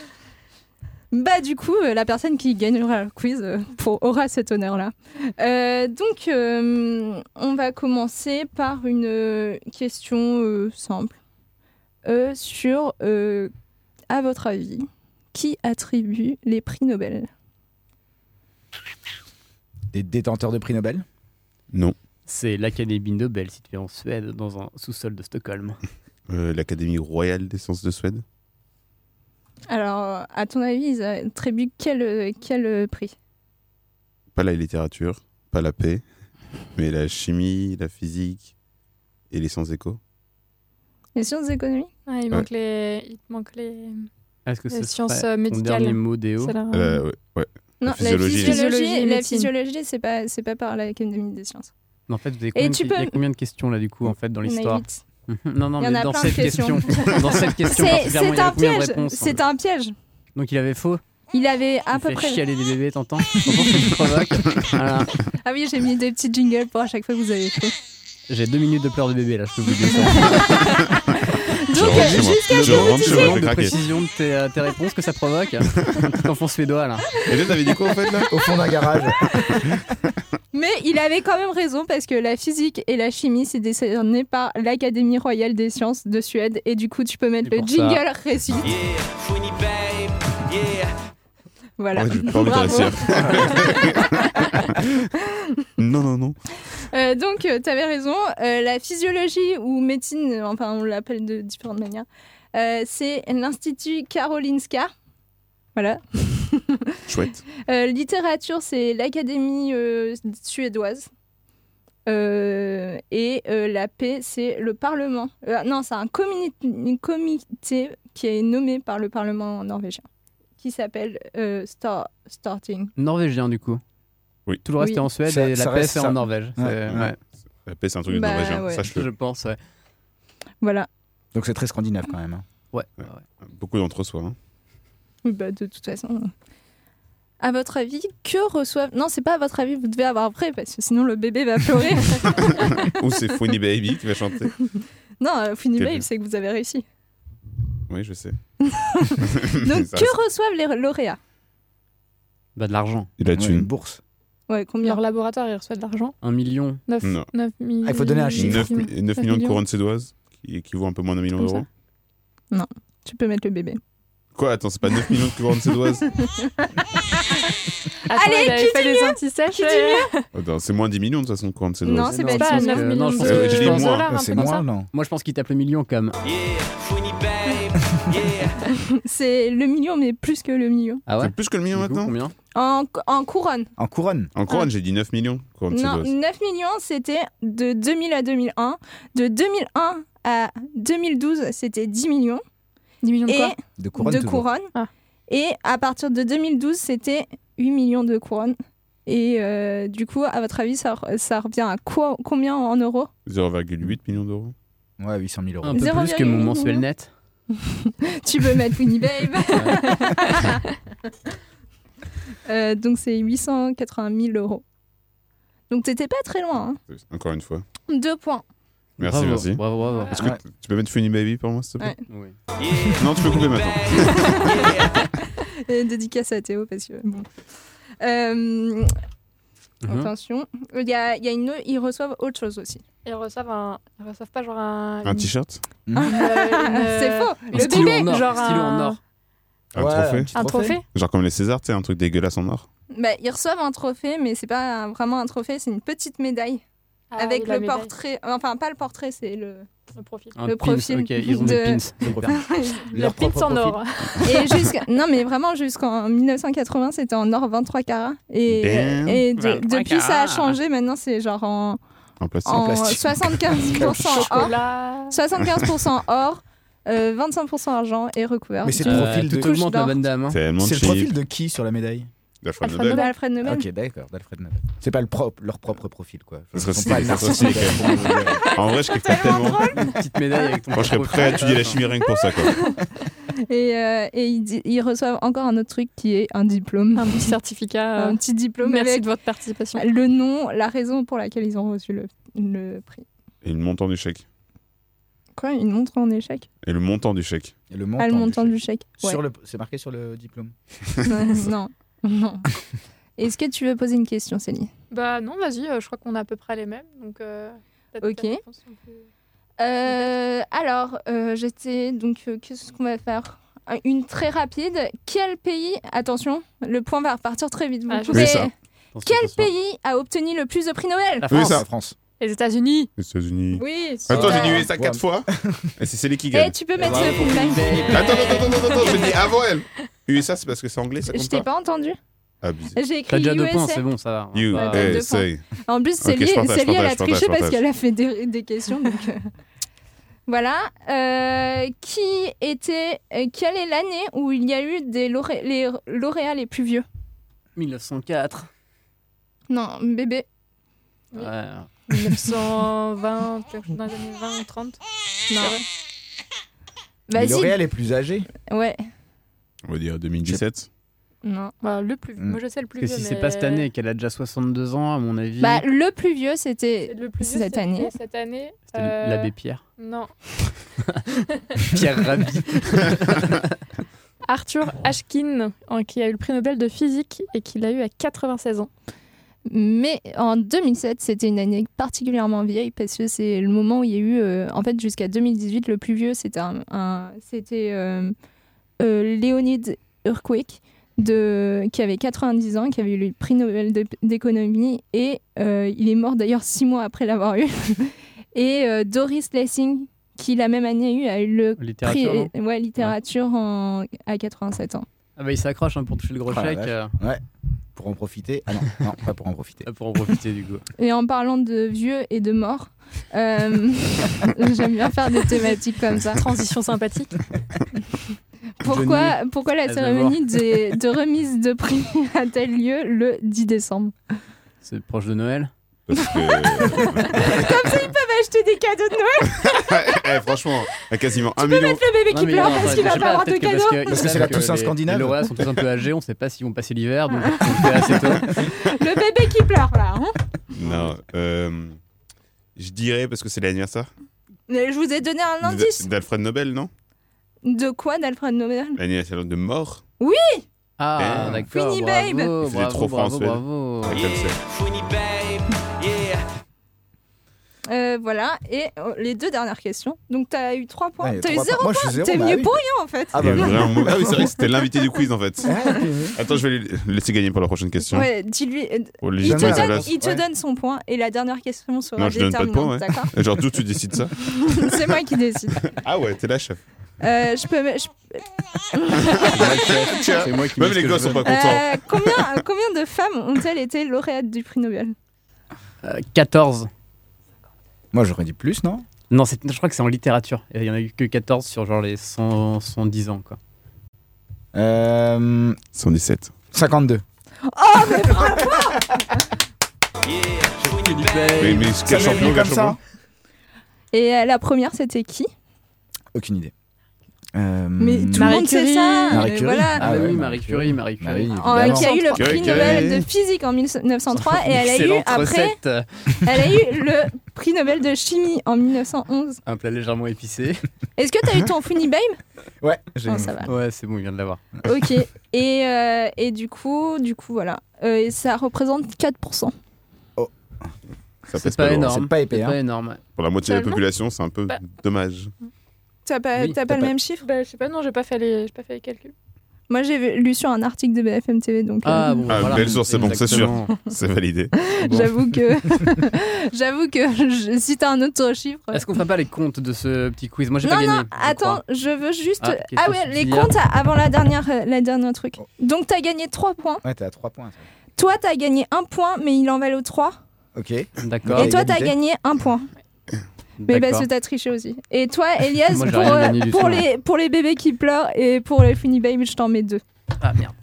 Bah du coup, euh, la personne qui gagnera le quiz euh, pour, aura cet honneur-là. Euh, donc, euh, on va commencer par une question euh, simple Euh, sur, euh, à votre avis, qui attribue les prix Nobel? Des détenteurs de prix Nobel? Non. C'est l'Académie Nobel située en Suède, dans un sous-sol de Stockholm. Euh, L'Académie royale des sciences de Suède Alors, à ton avis, ils attribuent quel, quel prix? Pas la littérature, pas la paix, mais la chimie, la physique et les sciences éco. Les sciences économiques? Ah, il, Ouais. manque les... il te manque les. Est-ce que Les ce sciences, euh, médicales. dernier mot, Déo Euh, ouais, ouais. Non, La physiologie. la physiologie, la c'est pas, c'est pas par l'Académie des sciences. En fait, vous avez Et combien, de- tu il y a peux- combien de questions là du coup en fait dans l'histoire? <laughs> Non, non, Il y en mais a dans plein de cette questions. question, <laughs> dans cette question C'est un piège. C'est un piège. Donc il avait faux? Il avait à peu près. chialer des bébés, t'entends? <laughs> Ah oui, j'ai mis des petits jingles pour à chaque fois que vous avez fait. J'ai deux minutes de pleurs de bébé là, je peux vous dire ça. <laughs> Donc, jusqu'à ce que de précision de tes, euh, tes réponses que ça provoque. Un petit enfant suédois là. Et là, t'avais dit quoi en fait là Au fond d'un garage. <laughs> Mais il avait quand même raison parce que la physique et la chimie, c'est décerné par l'Académie royale des sciences de Suède. Et du coup, tu peux mettre Et le jingle récit. Voilà. Ouais, j'ai pas <laughs> Bravo. réussir. <laughs> non, non, non. Euh, donc, tu avais raison. Euh, la physiologie ou médecine, euh, enfin, on l'appelle de différentes manières, euh, c'est l'Institut Karolinska. Voilà. <laughs> Chouette. Euh, littérature, c'est l'Académie euh, suédoise. Euh, et euh, la paix, c'est le Parlement. Euh, non, c'est un comité qui est nommé par le Parlement norvégien, qui s'appelle euh, Star Starting. Norvégien du coup. Oui. Tout le reste Oui. est en Suède Ça- et ça la paix reste c'est ça. en Norvège. C'est- Ouais. ouais. La paix, c'est un truc de Bah, norvégien, ouais. sache-le. Je pense, ouais. Voilà. Donc c'est très scandinave quand même. hein. Ouais. Ouais. Beaucoup d'entre soi. hein. Oui, bah, de toute façon. À votre avis, que reçoivent. Non, c'est pas à votre avis, vous devez avoir vrai, parce que sinon le bébé va pleurer. <laughs> Ou c'est Funny Baby qui va chanter. non, euh, Funny Quel Babe, c'est que vous avez réussi. Oui, je sais. <laughs> Donc, Ça que reçoivent les lauréats Bah de l'argent. Il a Ouais, tué une bourse. Ouais, combien Leur laboratoire, il reçoit de l'argent. Un million. 9, Non. 9 millions. Ah, il faut donner un chiffre. 9, millions de couronnes suédoises qui équivaut un peu moins d'un million Comme ça. d'euros. Non, tu peux mettre le bébé. Quoi Attends, c'est pas 9 millions de couronnes suédoises <laughs> Attends, Allez, il avait qui fait mieux antisèches. Qui dit Attends, C'est moins 10 millions de toute façon de couronnes Non, suédoises. c'est Non, pas je Pas pense 9 que- millions non, je de pense que- de je dis moins. dollars, un c'est peu comme moins, ça. non Moi je pense qu'il tape le million comme. <laughs> C'est le million, mais plus que le million. Ah ouais C'est plus que le million Du coup, maintenant Combien En, en couronne. En couronne. En couronne, j'ai dit 9 millions Non, suédoises. 9 millions, c'était de 2000 à 2001. De 2001 à 2012, c'était 10 millions. 10 millions de Et quoi De couronne. de toujours. couronnes. Ah. Et à partir de 2012, c'était 8 millions de couronnes. Et euh, du coup, à votre avis, ça, re- ça revient à quoi, combien en euros? 0,8 millions d'euros. Ouais, 800 000 euros. Un peu plus que mon 0,8 mensuel net. <laughs> Tu peux mettre Winnie Babe. <laughs> Euh, donc c'est 880 000 euros. Donc t'étais pas très loin. Encore une fois. hein. Deux points. Merci, Bravo, merci. Bravo, bravo. Est-ce que Ouais. tu peux mettre Funny Baby pour moi, s'il te plaît. Oui. <laughs> Non, tu peux couper maintenant. Et dédicace à Théo parce que bon. Euh, Mhm. Attention, il y a, il y a une, ils reçoivent autre chose aussi. Ils reçoivent un. Ils reçoivent pas genre un. Un t-shirt <laughs> une- C'est faux. Un Le stylo bébé. en or. genre stylo en un- or. Un Ouais, trophée Un Genre comme les Césars, tu sais, un truc dégueulasse en or. Bah, ils reçoivent un trophée, mais c'est pas un- vraiment un trophée, c'est une petite médaille Ah avec oui, le médaille. portrait. Enfin, pas le portrait, c'est le Le profil. Un le pins, profil ok, ils ont des de- pins. Le profil. <laughs> Le Leur pins propre en profil. or. Et non mais vraiment jusqu'en 1980 c'était en or 23 carats et, Damn. et de- 23 depuis ça a changé maintenant c'est genre en, En plastique. en plastique. 75% or Chocolat. 75% or euh, 25% argent et recouvert Mais c'est de le profil de- tout augmente, d'or. la bonne dame. hein. C'est le profil de qui sur la médaille? D'Alfred Alfred Nobel. d'Alfred Nobel. Ok, d'accord, d'Alfred Nobel. C'est pas le propre, leur propre profil, quoi. Ça serait pas stylé. En vrai, je kifferais tellement. Une petite médaille avec ton Moi, je serais prêt à étudier la chimie rien que pour ça, quoi. et, euh, et ils, ils reçoivent encore un autre truc qui est un diplôme Un petit certificat. <laughs> un petit diplôme Merci avec de votre participation. le nom la raison pour laquelle ils ont reçu le, le prix Et le montant du chèque. quoi une montre en échec? Et le montant du chèque. Et le ah montant, le du montant chèque. du chèque Ouais. Sur le, c'est marqué sur le diplôme. non <laughs> non est-ce que tu veux poser une question Céline? Bah non, vas-y, euh, je crois qu'on a à peu près les mêmes. Donc, euh, Ok. Euh, alors, euh, j'étais donc euh, qu'est-ce qu'on va faire? Une très rapide. Quel pays Attention, le point va repartir très vite. Vous Ah, pouvez- Quel pays a obtenu le plus de prix Nobel? La Oui, France. ça. La France. Les États-Unis. Les États-Unis. Oui. Attends, j'ai super. dit USA Ouais. 4 fois. Et c'est celle qui Eh, gagne. tu peux mettre. Attends, attends, attends, attends, attends, j'ai dit avant elle. USA, c'est parce que c'est anglais, ça Je t'ai pas pas entendu. Abusé. J'ai T'as écrit déjà deux points, c'est bon, ça va. Ouais, t'as USA. En plus, c'est Ok, lié, partage, c'est lié à la je parce qu'elle a fait des, des questions. Donc, euh, <laughs> voilà. Euh, qui était. euh, quelle est l'année où il y a eu des lauré- les lauréats les plus vieux? 1904. Non, bébé. Oui. Ouais. 1920, quelque chose dans les années 20 ou 30. Non. Les Vas-y. lauréats les plus âgés? Ouais. On va dire 2017. Non. Bah, le plus... Mm. Moi, je sais le plus Parce que vieux. si c'est mais- pas cette année et qu'elle a déjà 62 ans, à mon avis, Bah, le plus vieux, c'était C'est le plus vieux, cette année. Cette année. c'était euh, l'abbé Pierre. Non. <laughs> Pierre Rabhi. <laughs> Arthur Ashkin, qui a eu le prix Nobel de physique et qui l'a eu à 96 ans. Mais en 2007, c'était une année particulièrement vieille parce que c'est le moment où il y a eu, euh, en fait, jusqu'à 2018, le plus vieux, c'était un, un- c'était euh, euh, Leonid Urquick, de, qui avait 90 ans, qui avait eu le prix Nobel d'économie et euh, il est mort d'ailleurs six mois après l'avoir eu. <laughs> et euh, Doris Lessing, qui la même année a eu, a eu le Littérature, prix ouais, littérature en- à 87 ans. Ah bah il s'accroche hein, pour toucher le gros Ah, chèque. euh, Ouais. Pour en profiter. Ah non, non, pas pour en profiter. <laughs> pour en profiter du coup. Et en parlant de vieux et de morts, euh, <laughs> j'aime bien faire des thématiques comme ça. Transition sympathique. Pourquoi, pourquoi la cérémonie de, <laughs> de remise de prix a-t-elle lieu le 10 décembre C'est proche de Noël. Parce que. Comme ça, ils peuvent acheter des cadeaux de Noël. <laughs> Eh, franchement, à quasiment un Tu peux million. mettre le bébé qui pleure non, parce qu'il va pas avoir de cadeaux. Parce, que, Parce que c'est la Toussaint les- scandinave. Les lauréats sont tous un peu âgés, on sait pas s'ils vont passer l'hiver, donc <laughs> on le fait assez tôt. Le bébé qui pleure là. hein. Non. euh, je dirais parce que c'est l'anniversaire Mais je vous ai donné un indice. d'Alfred Nobel, non? De quoi d'Alfred Nobel L'anniversaire de mort. Oui Ah, d'accord. Funny bravo, Babe. Bravo, trop bravo, français. bravo. C'est comme ça. Euh, Voilà. Et euh, les deux dernières questions. Donc t'as eu 3 points. Ouais, T'as eu trois 0 points. T'es bah venu oui. pour rien en fait. Ah bah oui. vraiment- ah oui, c'est vrai que c'était l'invité du quiz en fait. Ah. Attends, je vais le laisser gagner pour la prochaine question. Ouais, dis-lui. euh, les Il te, donne, place. il te Ouais. donne son point et la dernière question sera Non, je donne pas de points, déterminante, ouais. d'accord <laughs> Genre, d'où tu décides ça <laughs> C'est moi qui décide. Ah ouais, t'es la chef. Euh, je peux. je- C'est moi qui même les gosses je sont pas contents. Euh, combien, combien de femmes ont-elles été lauréates du prix Nobel? Euh, 14. Moi, j'aurais dit plus, non? Non, c'est- je crois que c'est en littérature. Il y en a eu que 14 sur genre les 100, 110 ans. Quoi. euh, 117. 52. Oh, mais bravo Mais, mais Ça quel m'est champion, venu quel comme champion? Ça Et euh, la première, c'était qui? Aucune idée. Euh, Mais tout le Marie monde sait Curie. ça Marie mais Curie. voilà. Ah, ouais, oui, Marie Marie Curie, Marie Curie. Marie, En- évidemment. qui a eu le Curie, prix Curie. Nobel de physique en 1903 et elle a eu Excellente après, recette. elle a eu le prix Nobel de chimie en 1911. Un plat légèrement épicé. Est-ce que t'as eu ton <laughs> Funny Babe? Ouais, j'ai Oh, ça va. Ouais, c'est bon, il vient de l'avoir. Ok. <laughs> Et, euh, et du coup, du coup, voilà. Euh, et ça représente 4%. Ça C'est pas énorme. C'est pas épais, hein. pas énorme. Pour la moitié de la population, c'est un peu Bah. dommage. T'as pas, Oui, pas le pas- même chiffre? Bah, je sais pas, non, j'ai pas fait les, j'ai pas fait les calculs. Moi, j'ai lu sur un article de BFM TV, donc. euh, Ah bon, Ah, voilà. belle source, c'est bon, c'est sûr. C'est validé. Bon. J'avoue que, <laughs> j'avoue que je- si t'as un autre chiffre. Est-ce qu'on ferait pas les comptes de ce petit quiz? Moi, j'ai non, pas gagné. non, je attends, crois. je veux juste. Ah, Ah, ouais, les comptes avant la dernière, euh, la dernière truc. Donc, t'as gagné 3 points. Ouais, t'es à 3 points. Toi, t'as gagné 1 point, mais il en valait 3. Ok. D'accord. Et toi, t'as gagné 1 point. Mais parce que t'as triché aussi. Et toi, <laughs> Elias, Moi, pour, euh, pour tout, les, pour les bébés qui pleurent et pour les Funny Baby, je t'en mets 2. Ah merde.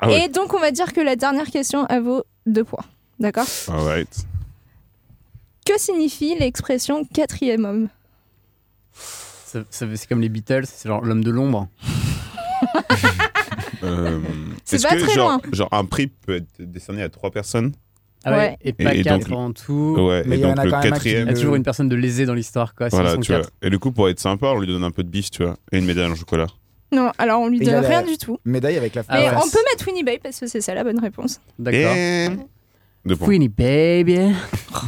Ah ouais. Et donc, on va dire que la dernière question, elle vaut 2 points. D'accord? Alright. Que signifie l'expression quatrième homme C'est comme les Beatles, c'est genre l'homme de l'ombre. <laughs> Euh, C'est pas que très genre, loin. genre un prix peut être décerné à trois personnes? Ah ouais. Ouais. Et pas Et- et quatre donc- en tout. Ouais, Mais et il y en donc a le quand même quatrième. Il y a toujours une personne de lésée dans l'histoire, quoi. Voilà, tu vois. Et du coup, pour être sympa, on lui donne un peu de bif, tu vois, et une médaille en chocolat. Non, alors on lui donne la- rien du tout. Médaille avec la Ah Mais ouais. on peut mettre Winnie Bay parce que c'est ça la bonne réponse. D'accord. Et... Queenie baby.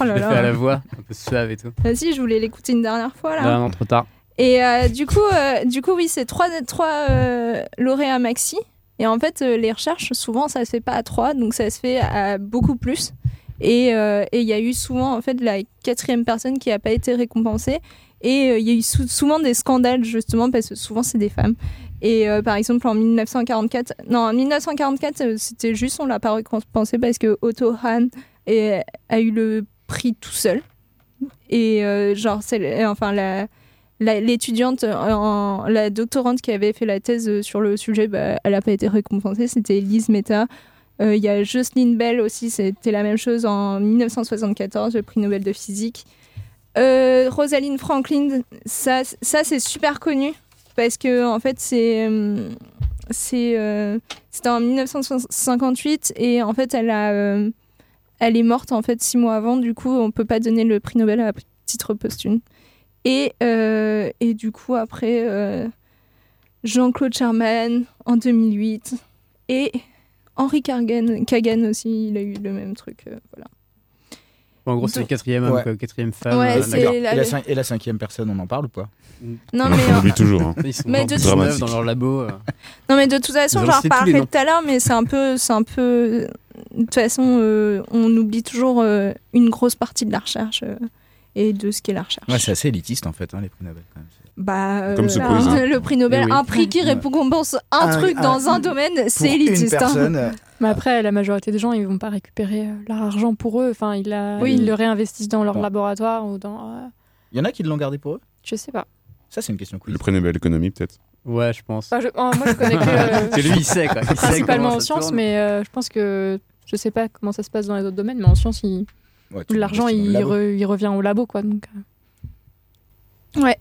Oh là <laughs> fait à la là. voix, un peu suave et tout. Vas-y, je voulais l'écouter une dernière fois là. Non, non, trop tard. Et euh, du coup, euh, du coup, oui, c'est trois, trois euh, lauréats maxi. Et en fait, euh, les recherches, souvent, ça se fait pas à trois, donc ça se fait à beaucoup plus. Et euh, il y a eu souvent, en fait, la quatrième personne qui n'a pas été récompensée. Et euh, il y a eu sou- souvent des scandales, justement, parce que souvent, c'est des femmes. Et par exemple, en 1944, non, en 1944, euh, c'était juste, on l'a pas récompensé parce que Otto Hahn a eu le prix tout seul. Et genre, c'est enfin, la- l'étudiante, en- la doctorante qui avait fait la thèse euh, sur le sujet, bah, elle n'a pas été récompensée. C'était Elise Meta. Euh, Il y a Jocelyn Bell aussi, c'était la même chose en 1974, le prix Nobel de physique. Euh, Rosalind Franklin, ça, ça c'est super connu parce que en fait c'est euh, c'est euh, c'était en 1958 et en fait elle a euh, elle est morte en fait six mois avant. Du coup, on peut pas donner le prix Nobel à titre posthume. Et euh, et du coup après euh, Jean-Claude Sherman en 2008 et Henri Kagan, Kagan aussi, il a eu le même truc. euh, voilà. Bon, en gros, c'est le quatrième homme, Ouais. quoi, quatrième femme. Ouais, euh, la- Et la, cin- et la cinquième personne, on en parle ou pas? Non mais On oublie toujours. hein. Ils sont Mais de- 19 Dramatique. dans leur labo. euh. Non mais de toute façon, j'en reparlerai tout à l'heure, mais c'est un peu, c'est un peu, de toute façon, euh, on oublie toujours euh, une grosse partie de la recherche euh, et de ce qu'est la recherche. Ouais, c'est assez élitiste en fait, hein, les prix Nobel quand même. Bah, Comme ce euh, quiz, <laughs> hein. le prix Nobel, Eh oui. un prix qui récompense un, Un- truc un- dans un domaine, c'est élitiste. Une hein. personne. <laughs> Mais après, la majorité des gens, ils vont pas récupérer euh, leur argent pour eux. Enfin, ils, la- Oui. ils le réinvestissent dans leur Bon. laboratoire ou dans. euh, Il y en a qui l'ont gardé pour eux? je sais pas. Ça, c'est une question quiz. Le prix Nobel économie, peut-être? Ouais, je pense. Enfin, je- oh, moi, je connais que. <laughs> euh, C'est lui, il sait, quoi. Il principalement en sciences, mais euh, je pense que. Je sais pas comment ça se passe dans les autres domaines, mais en sciences, il- Ouais, l'argent, il, labo. re- il revient au labo, quoi. Donc, euh. Ouais.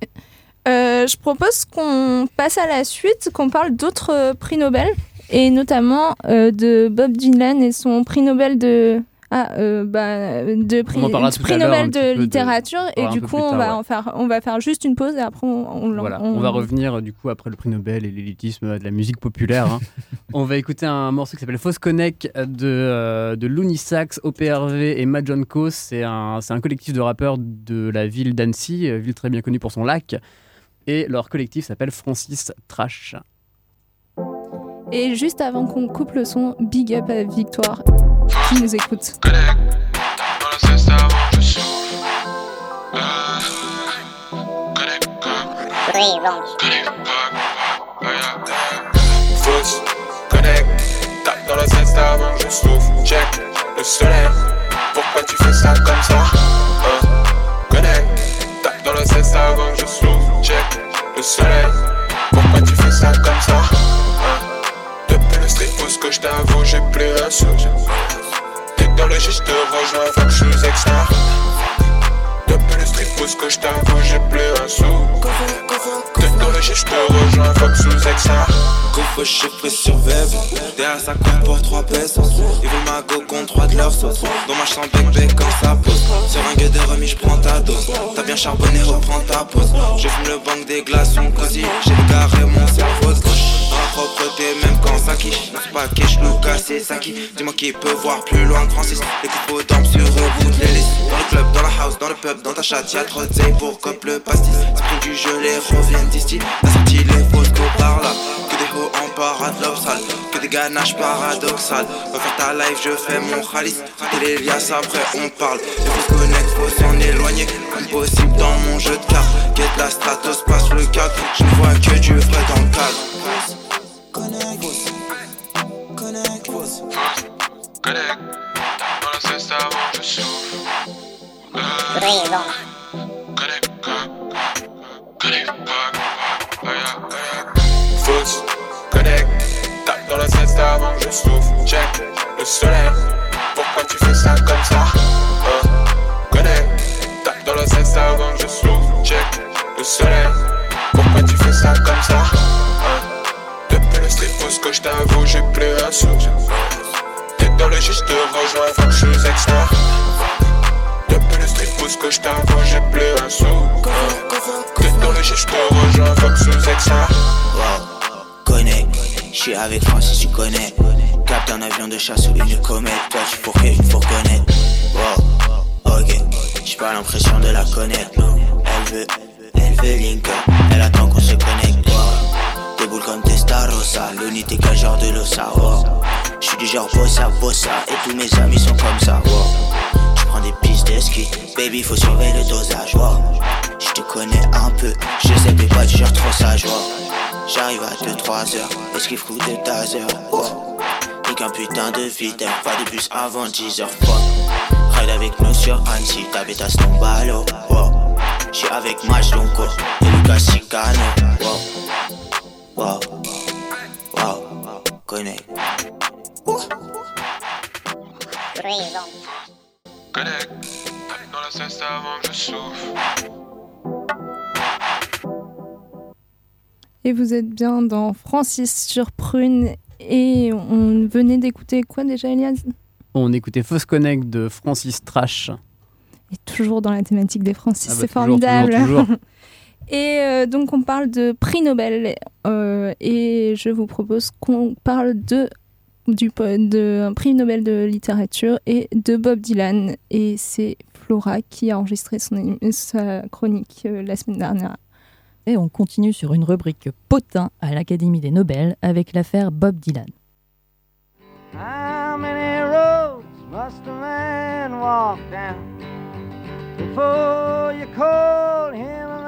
Euh, je propose qu'on passe à la suite, qu'on parle d'autres euh, prix Nobel, et notamment euh, de Bob Dylan et son prix Nobel de. Ah, euh, bah, de prix, prix Nobel de littérature, et du coup, on, tard, va ouais. en faire, on va faire juste une pause et après, on, on, Voilà, on- on va revenir euh, du coup après le prix Nobel et l'élitisme de la musique populaire. hein. <laughs> on va écouter un morceau qui s'appelle Fausse Connect de, euh, de Looney Sax, OPRV et Coase. C'est un, c'est un collectif de rappeurs de la ville d'Annecy, euh, ville très bien connue pour son lac. Et leur collectif s'appelle Francis Trash. Et juste avant qu'on coupe le son, big up à Victoire qui nous écoute. Fausse, connect, tape dans la ceste avant je souffle, check le soleil. Pourquoi tu fais ça comme ça? Euh, connect, tape dans la avant je souffle, check le soleil. Pourquoi tu fais ça comme ça? Le street pousse que je t'avoue, j'ai plus un sou. Technologie, je te rejoins, faut que je suis extra. Depuis le street pousse que je t'avoue, j'ai plus un sou. Technologie, je te rejoins, faut que je suis extra. Couvre chiffré sur Web Derrière ça compte pour 3 pesos Ils veulent ma go contre 3 de leur sauce Dans ma chambre bec bec quand ça pose Sur un gueux de remis j'prends ta dose T'as bien charbonné reprends ta pause Je fume le banc des glaçons cosy J'ai garé mon cerveau Dans la propreté même quand ça quiche c'est pas quiche, Lucas c'est ça qui Dis-moi qui peut voir plus loin que Francis Les coups dorment sur eux bout de l'hélice Dans le club, dans la house, dans le pub, dans ta chatte Y'a trop de pour cop le pastis C'est du jeu les reviennent d'ici La sortie les go par là Que des chapeau en paradoxal. Que des ganaches paradoxales. Va faire ta live, je fais mon khalis. Télé Elias, après on parle. Il faut connaître, faut s'en éloigner. Comme possible dans mon jeu de cartes. Get la stratos, passe le cadre. Je ne vois que Dieu vrai dans le cadre. Connect. Dans la ceste avant je souffle. Connect. Connect. Fausse. Connect. Tape dans la ceste avant je souffle. Check. Le soleil. Pourquoi tu fais ça comme ça? Uh. Connect. Tape dans la ceste avant je souffle. Check. Le soleil. Pourquoi tu fais ça comme ça? Uh. Depuis le street pousse que je t'avoue, j'ai plus un sou. Dans le juste rejoins, faut que je suis extra. Depuis le street pousse que je t'avoue, j'ai plus un sou. Dans le juste rejoins, faut que je suis extra. Connais, je suis avec Francis, tu connais. Capte un avion de chasse ou une comète, toi tu fourrais une fourgonnette. Wow, ok, j'ai pas l'impression de la connaître. Elle veut, elle veut up, elle attend qu'on se connecte. Boules comme Testarossa, l'unité quel genre de l'ossa. Wow, je suis du genre bossa bossa, et tous mes amis sont comme ça. Wow, je prends des pistes de baby faut surveiller le dosage. Wow, je te connais un peu, je sais t'es pas du genre trop sage. J'arrive à 2-3 heures, esquive coup de taser. Wow, et qu'un putain de videur, pas de bus avant 10 heures. Ride avec nous sur Annecy, ta bêta. Wow. J'suis avec Match Lonko et Lucas Chicano. Wow. Wow. Wow. Connect. Tape dans la ceste avant je souffle. Et vous êtes bien dans Francis sur Prune. Et on venait d'écouter quoi déjà, Elias? On écoutait Fausse Connect de Francis Trash. Et toujours dans la thématique des Francis, Ah bah c'est toujours, formidable. toujours, toujours. <laughs> et euh, donc on parle de prix Nobel. euh, et je vous propose qu'on parle de du de un prix Nobel de littérature et de Bob Dylan. Et c'est Flora qui a enregistré son, sa chronique euh, la semaine dernière. Et on continue sur une rubrique potin à l'Académie des Nobel avec l'affaire Bob Dylan. How many roads must a man walk down before you call him a man?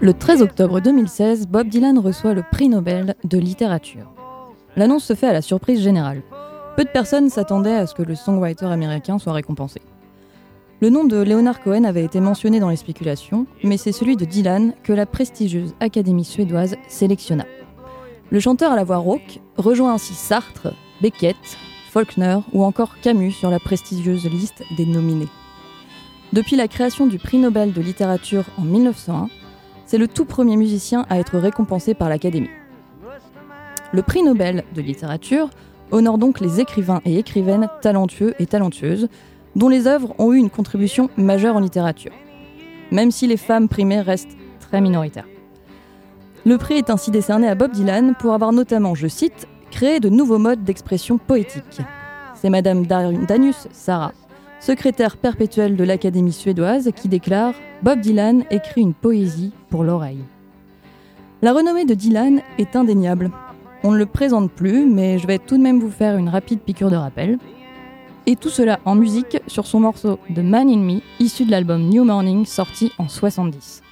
Le 13 octobre 2016, Bob Dylan reçoit le prix Nobel de littérature. L'annonce se fait à la surprise générale. Peu de personnes s'attendaient à ce que le songwriter américain soit récompensé. Le nom de Leonard Cohen avait été mentionné dans les spéculations, mais c'est celui de Dylan que la prestigieuse Académie suédoise sélectionna. Le chanteur à la voix rauque rejoint ainsi Sartre, Beckett, Faulkner ou encore Camus sur la prestigieuse liste des nominés. Depuis la création du prix Nobel de littérature en 1901, c'est le tout premier musicien à être récompensé par l'Académie. Le prix Nobel de littérature honore donc les écrivains et écrivaines talentueux et talentueuses dont les œuvres ont eu une contribution majeure en littérature, même si les femmes primées restent très minoritaires. Le prix est ainsi décerné à Bob Dylan pour avoir notamment, je cite, créé de nouveaux modes d'expression poétique. C'est Madame Danius Sarah, secrétaire perpétuelle de l'Académie suédoise, qui déclare Bob Dylan écrit une poésie pour l'oreille. La renommée de Dylan est indéniable. On ne le présente plus, mais je vais tout de même vous faire une rapide piqûre de rappel. Et tout cela en musique sur son morceau The Man in Me, issu de l'album New Morning, sorti en 70.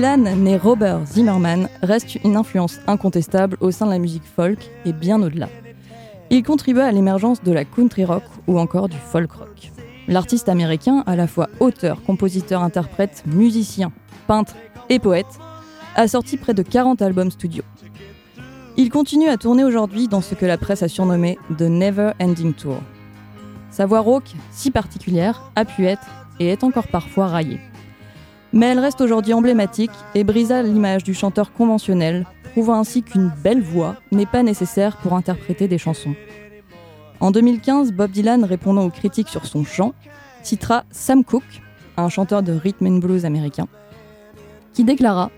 Dylan, né Robert Zimmerman, reste une influence incontestable au sein de la musique folk et bien au-delà. Il contribua à l'émergence de la country rock ou encore du folk rock. L'artiste américain, à la fois auteur, compositeur, interprète, musicien, peintre et poète, a sorti près de 40 albums studio. Il continue à tourner aujourd'hui dans ce que la presse a surnommé The Never Ending Tour. Sa voix rauque, si particulière, a pu être et est encore parfois raillée. Mais elle reste aujourd'hui emblématique et brisa l'image du chanteur conventionnel, prouvant ainsi qu'une belle voix n'est pas nécessaire pour interpréter des chansons. En 2015, Bob Dylan, répondant aux critiques sur son chant, citera Sam Cooke, un chanteur de rhythm and blues américain, qui déclara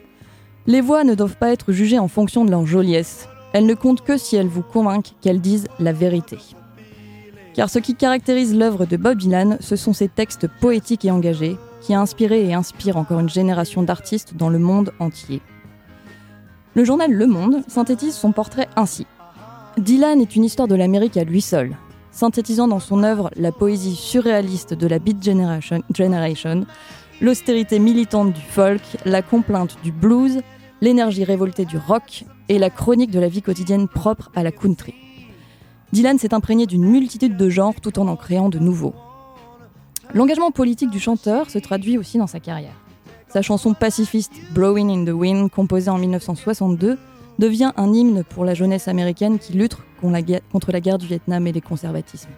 Les voix ne doivent pas être jugées en fonction de leur joliesse. Elles ne comptent que si elles vous convainquent qu'elles disent la vérité. Car ce qui caractérise l'œuvre de Bob Dylan, ce sont ses textes poétiques et engagés, qui a inspiré et inspire encore une génération d'artistes dans le monde entier. Le journal Le Monde synthétise son portrait ainsi. Dylan est une histoire de l'Amérique à lui seul, synthétisant dans son œuvre la poésie surréaliste de la Beat Generation, l'austérité militante du folk, la complainte du blues, l'énergie révoltée du rock et la chronique de la vie quotidienne propre à la country. Dylan s'est imprégné d'une multitude de genres tout en en créant de nouveaux. L'engagement politique du chanteur se traduit aussi dans sa carrière. Sa chanson pacifiste Blowing in the Wind, composée en 1962, devient un hymne pour la jeunesse américaine qui lutte contre la guerre du Vietnam et les conservatismes.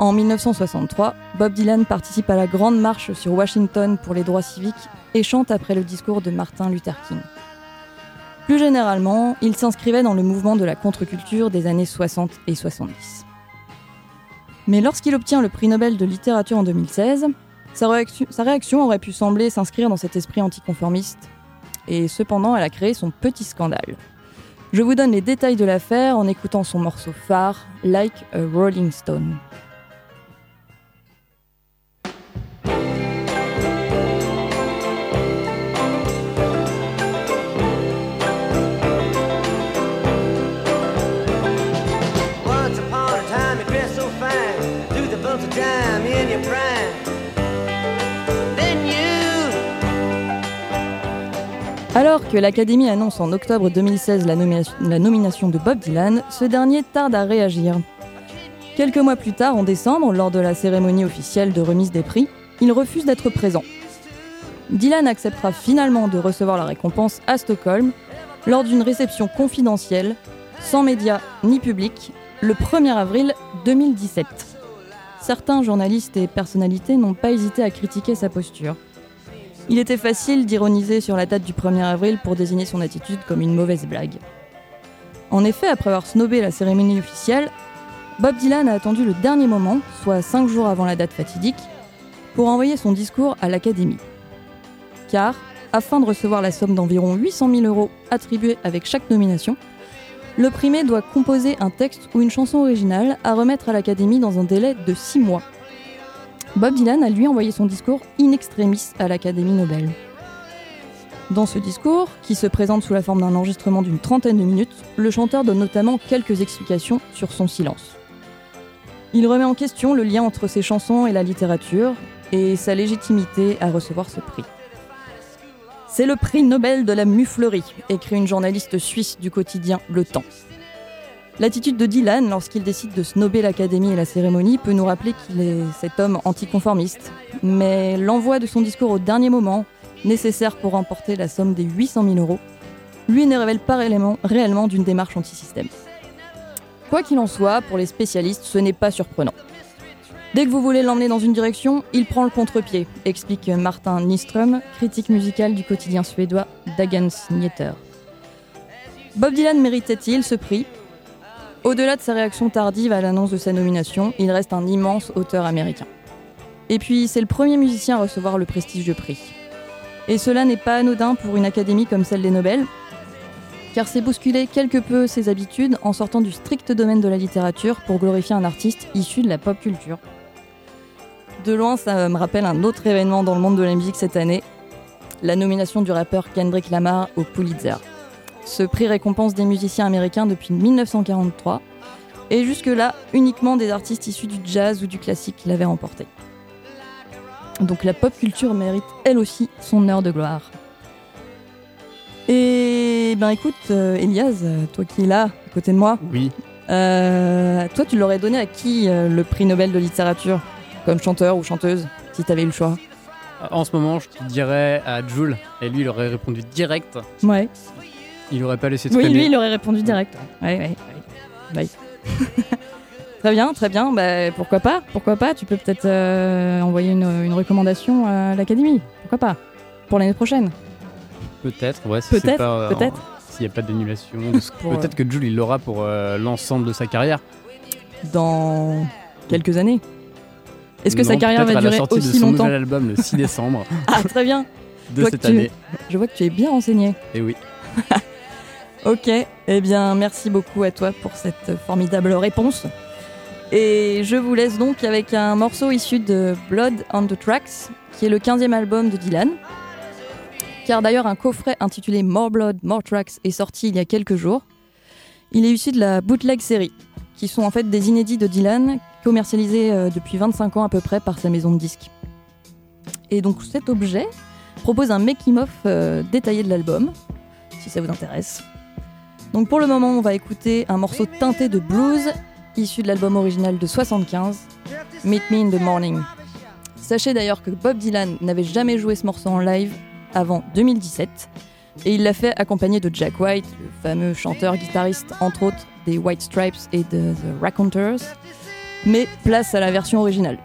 En 1963, Bob Dylan participe à la Grande Marche sur Washington pour les droits civiques et chante après le discours de Martin Luther King. Plus généralement, il s'inscrivait dans le mouvement de la contre-culture des années 60 et 70. Mais lorsqu'il obtient le prix Nobel de littérature en 2016, sa réaction, aurait pu sembler s'inscrire dans cet esprit anticonformiste, et cependant elle a créé son petit scandale. Je vous donne les détails de l'affaire en écoutant son morceau phare, Like a Rolling Stone. Alors que l'Académie annonce en octobre 2016 la, nomination- de Bob Dylan, ce dernier tarde à réagir. Quelques mois plus tard, en décembre, lors de la cérémonie officielle de remise des prix, il refuse d'être présent. Dylan acceptera finalement de recevoir la récompense à Stockholm lors d'une réception confidentielle, sans médias ni public, le 1er avril 2017. Certains journalistes et personnalités n'ont pas hésité à critiquer sa posture. Il était facile d'ironiser sur la date du 1er avril pour désigner son attitude comme une mauvaise blague. En effet, après avoir snobé la cérémonie officielle, Bob Dylan a attendu le dernier moment, soit cinq jours avant la date fatidique, pour envoyer son discours à l'Académie. Car, afin de recevoir la somme d'environ 800 000 euros attribuée avec chaque nomination, le primé doit composer un texte ou une chanson originale à remettre à l'Académie dans un délai de six mois. Bob Dylan a lui envoyé son discours in extremis à l'Académie Nobel. Dans ce discours, qui se présente sous la forme d'un enregistrement d'une trentaine de minutes, le chanteur donne notamment quelques explications sur son silence. Il remet en question le lien entre ses chansons et la littérature et sa légitimité à recevoir ce prix. C'est le prix Nobel de la muflerie, écrit une journaliste suisse du quotidien Le Temps. L'attitude de Dylan lorsqu'il décide de snober l'Académie et la cérémonie peut nous rappeler qu'il est cet homme anticonformiste. Mais l'envoi de son discours au dernier moment, nécessaire pour remporter la somme des 800 000 euros, lui ne révèle pas réellement, réellement d'une démarche antisystème. Quoi qu'il en soit, pour les spécialistes, ce n'est pas surprenant. Dès que vous voulez l'emmener dans une direction, il prend le contre-pied, explique Martin Nyström, critique musical du quotidien suédois Dagens Nyheter. Bob Dylan méritait-il ce prix? Au-delà de sa réaction tardive à l'annonce de sa nomination, il reste un immense auteur américain. Et puis, c'est le premier musicien à recevoir le prestigieux prix. Et cela n'est pas anodin pour une académie comme celle des Nobel, car c'est bousculer quelque peu ses habitudes en sortant du strict domaine de la littérature pour glorifier un artiste issu de la pop culture. De loin, ça me rappelle un autre événement dans le monde de la musique cette année, la nomination du rappeur Kendrick Lamar au Pulitzer. Ce prix récompense des musiciens américains depuis 1943, et jusque-là, uniquement des artistes issus du jazz ou du classique qui l'avaient remporté. Donc la pop culture mérite elle aussi son heure de gloire. Et ben écoute, euh, Elias, toi qui es là, à côté de moi. Oui. Euh, toi, tu l'aurais donné à qui euh, le prix Nobel de littérature Comme chanteur ou chanteuse, si t'avais eu le choix? En ce moment, je te dirais à Jules, et lui, il aurait répondu direct. Ouais. Il aurait pas laissé Oui, traîner. lui, il aurait répondu direct. Ouais, ouais, ouais. Ouais. <laughs> Très bien, très bien. Bah, pourquoi pas Pourquoi pas Tu peux peut-être euh, envoyer une, une recommandation à l'académie. Pourquoi pas Pour l'année prochaine. Peut-être, ouais. si c'est Peut-être, euh, peut-être. S'il n'y a pas d'annulation. <laughs> Peut-être que Jules il l'aura pour euh, l'ensemble de sa carrière. Dans quelques années. Est-ce que sa carrière va à la durer sortie de aussi son longtemps nouvel album le 6 <laughs> décembre Ah, très bien. de cette tu- année. Je vois que tu es bien renseigné. Et oui. Ok, eh bien merci beaucoup à toi pour cette formidable réponse. Et je vous laisse donc avec un morceau issu de Blood on the Tracks, qui est le 15e album de Dylan. Car d'ailleurs un coffret intitulé More Blood, More Tracks est sorti il y a quelques jours. Il est issu de la bootleg série, qui sont en fait des inédits de Dylan, commercialisés euh, depuis 25 ans à peu près par sa maison de disques. Et donc cet objet propose un making-of euh, détaillé de l'album, si ça vous intéresse. Donc pour le moment, on va écouter un morceau teinté de blues issu de l'album original de 75, Meet Me in the Morning. Sachez d'ailleurs que Bob Dylan n'avait jamais joué ce morceau en live avant 2017 et il l'a fait accompagné de Jack White, le fameux chanteur-guitariste entre autres des White Stripes et de The Raconteurs. Mais place à la version originale.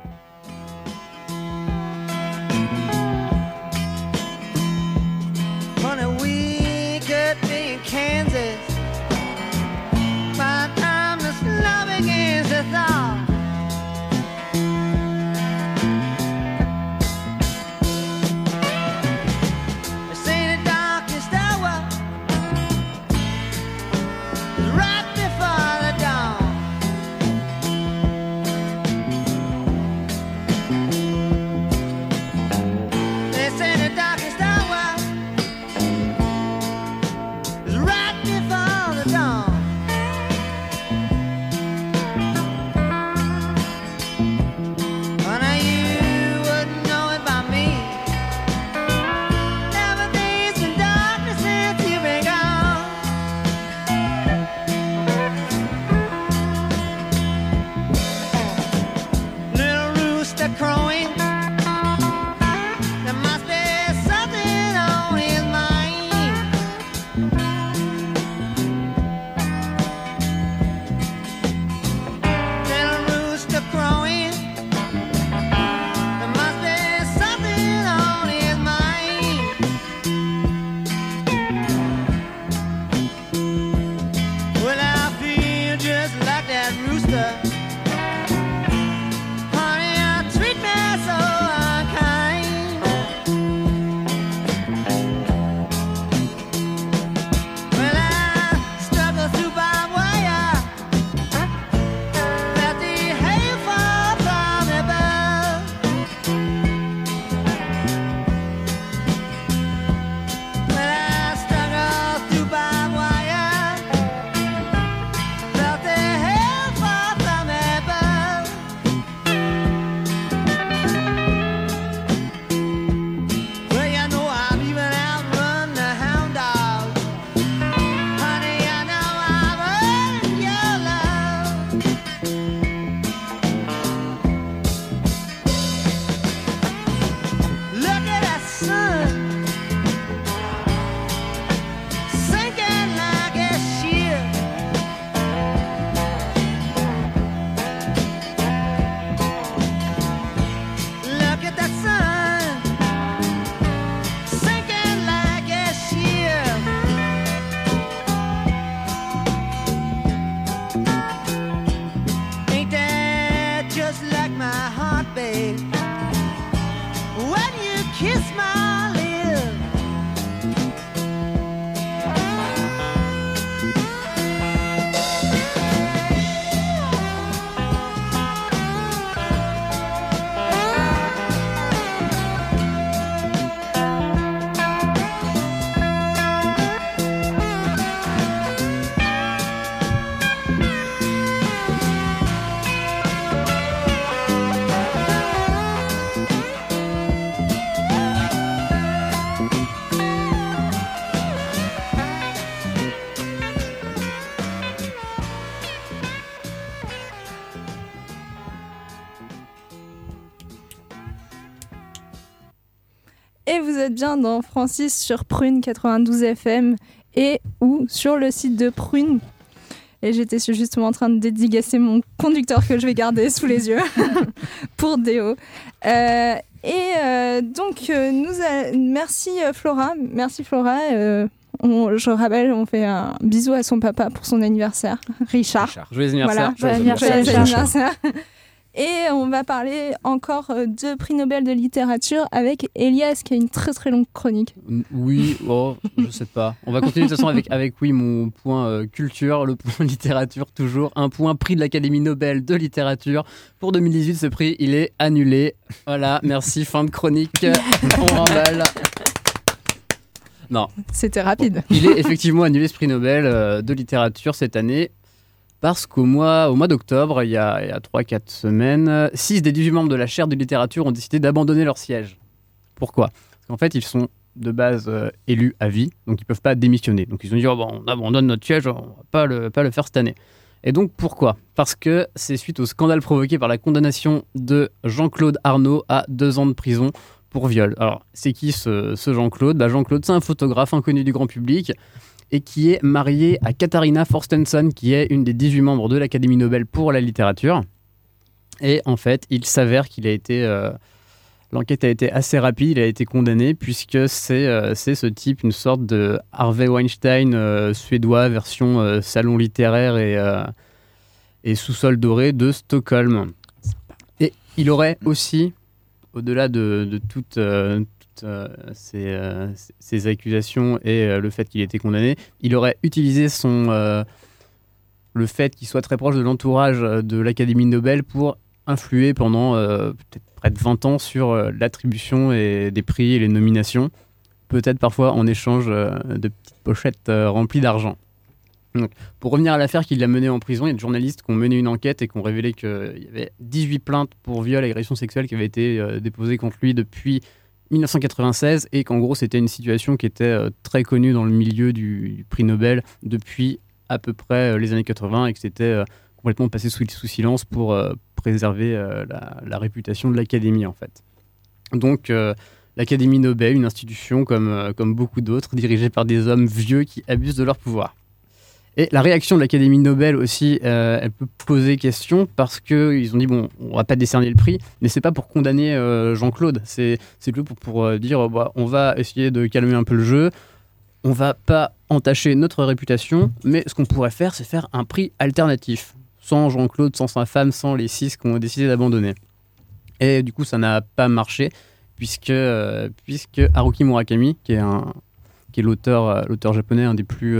Bien dans Francis sur Prune 92 FM et ou sur le site de Prune. Et j'étais justement en train de dédicacer mon conducteur que je vais garder sous les yeux <laughs> pour Déo. Euh, et euh, donc, euh, nous a- merci Flora. Merci Flora. On- je rappelle, on fait un bisou à son papa pour son anniversaire, Richard. Joyeux anniversaire. Voilà, Joyeux joyeux anniversaire. anniversaire. Et on va parler encore euh, de prix Nobel de littérature avec Elias qui a une très très longue chronique. Oui, oh, je sais pas. On va continuer de toute façon avec, avec oui, mon point euh, culture, le point <laughs> littérature toujours. Un point prix de l'Académie Nobel de littérature. Pour 2018, ce prix, il est annulé. Voilà, merci, fin de chronique. <laughs> On remballe. Non. C'était rapide. Il est effectivement annulé ce prix Nobel euh, de littérature cette année. Parce qu'au mois, au mois d'octobre, il y a, il y a 3-4 semaines, 6 des 18 membres de la chaire de littérature ont décidé d'abandonner leur siège. Pourquoi? Parce qu'en fait, ils sont de base euh, élus à vie, donc ils peuvent pas démissionner. Donc ils ont dit, oh, bon, on abandonne notre siège, on va pas le, faire cette année. Et donc pourquoi? Parce que c'est suite au scandale provoqué par la condamnation de Jean-Claude Arnaud à deux ans de prison pour viol. Alors c'est qui ce, ce Jean-Claude? Bah, Jean-Claude, c'est un photographe inconnu du grand public et qui est marié à Katharina Forstenson, qui est une des 18 membres de l'Académie Nobel pour la littérature. Et en fait, il s'avère qu'il a été... euh, L'enquête a été assez rapide, il a été condamné puisque c'est euh, ce type, une sorte de Harvey Weinstein euh, suédois, version euh, salon littéraire et, et sous-sol doré de Stockholm. Et il aurait aussi, au-delà de, de toutes, euh, euh, ces, euh, ces accusations et euh, le fait qu'il ait été condamné, il aurait utilisé son, euh, le fait qu'il soit très proche de l'entourage euh, de l'Académie Nobel pour influer pendant euh, peut-être près de 20 ans sur euh, l'attribution des prix et les nominations, peut-être parfois en échange euh, de petites pochettes euh, remplies d'argent. Donc, pour revenir à l'affaire qui l'a mené en prison, il y a des journalistes qui ont mené une enquête et qui ont révélé qu'il y avait 18 plaintes pour viol et agression sexuelle qui avaient été euh, déposées contre lui depuis 1996 et qu'en gros c'était une situation qui était euh, très connue dans le milieu du, prix Nobel depuis à peu près euh, les années 80 et que c'était euh, complètement passé sous, silence pour préserver la, réputation de l'académie en fait. Donc l'Académie Nobel, une institution comme beaucoup d'autres, dirigée par des hommes vieux qui abusent de leur pouvoir. Et la réaction de l'Académie Nobel aussi, euh, elle peut poser question parce qu'ils ont dit bon, on va pas décerner le prix, mais c'est pas pour condamner euh, Jean-Claude, c'est plutôt pour, euh, dire bah, on va essayer de calmer un peu le jeu, on va pas entacher notre réputation, mais ce qu'on pourrait faire, c'est faire un prix alternatif, sans Jean-Claude, sans sa femme, sans les six qui ont décidé d'abandonner. Et du coup, ça n'a pas marché, puisque, puisque Haruki Murakami, qui est, est l'auteur, l'auteur japonais, un des plus,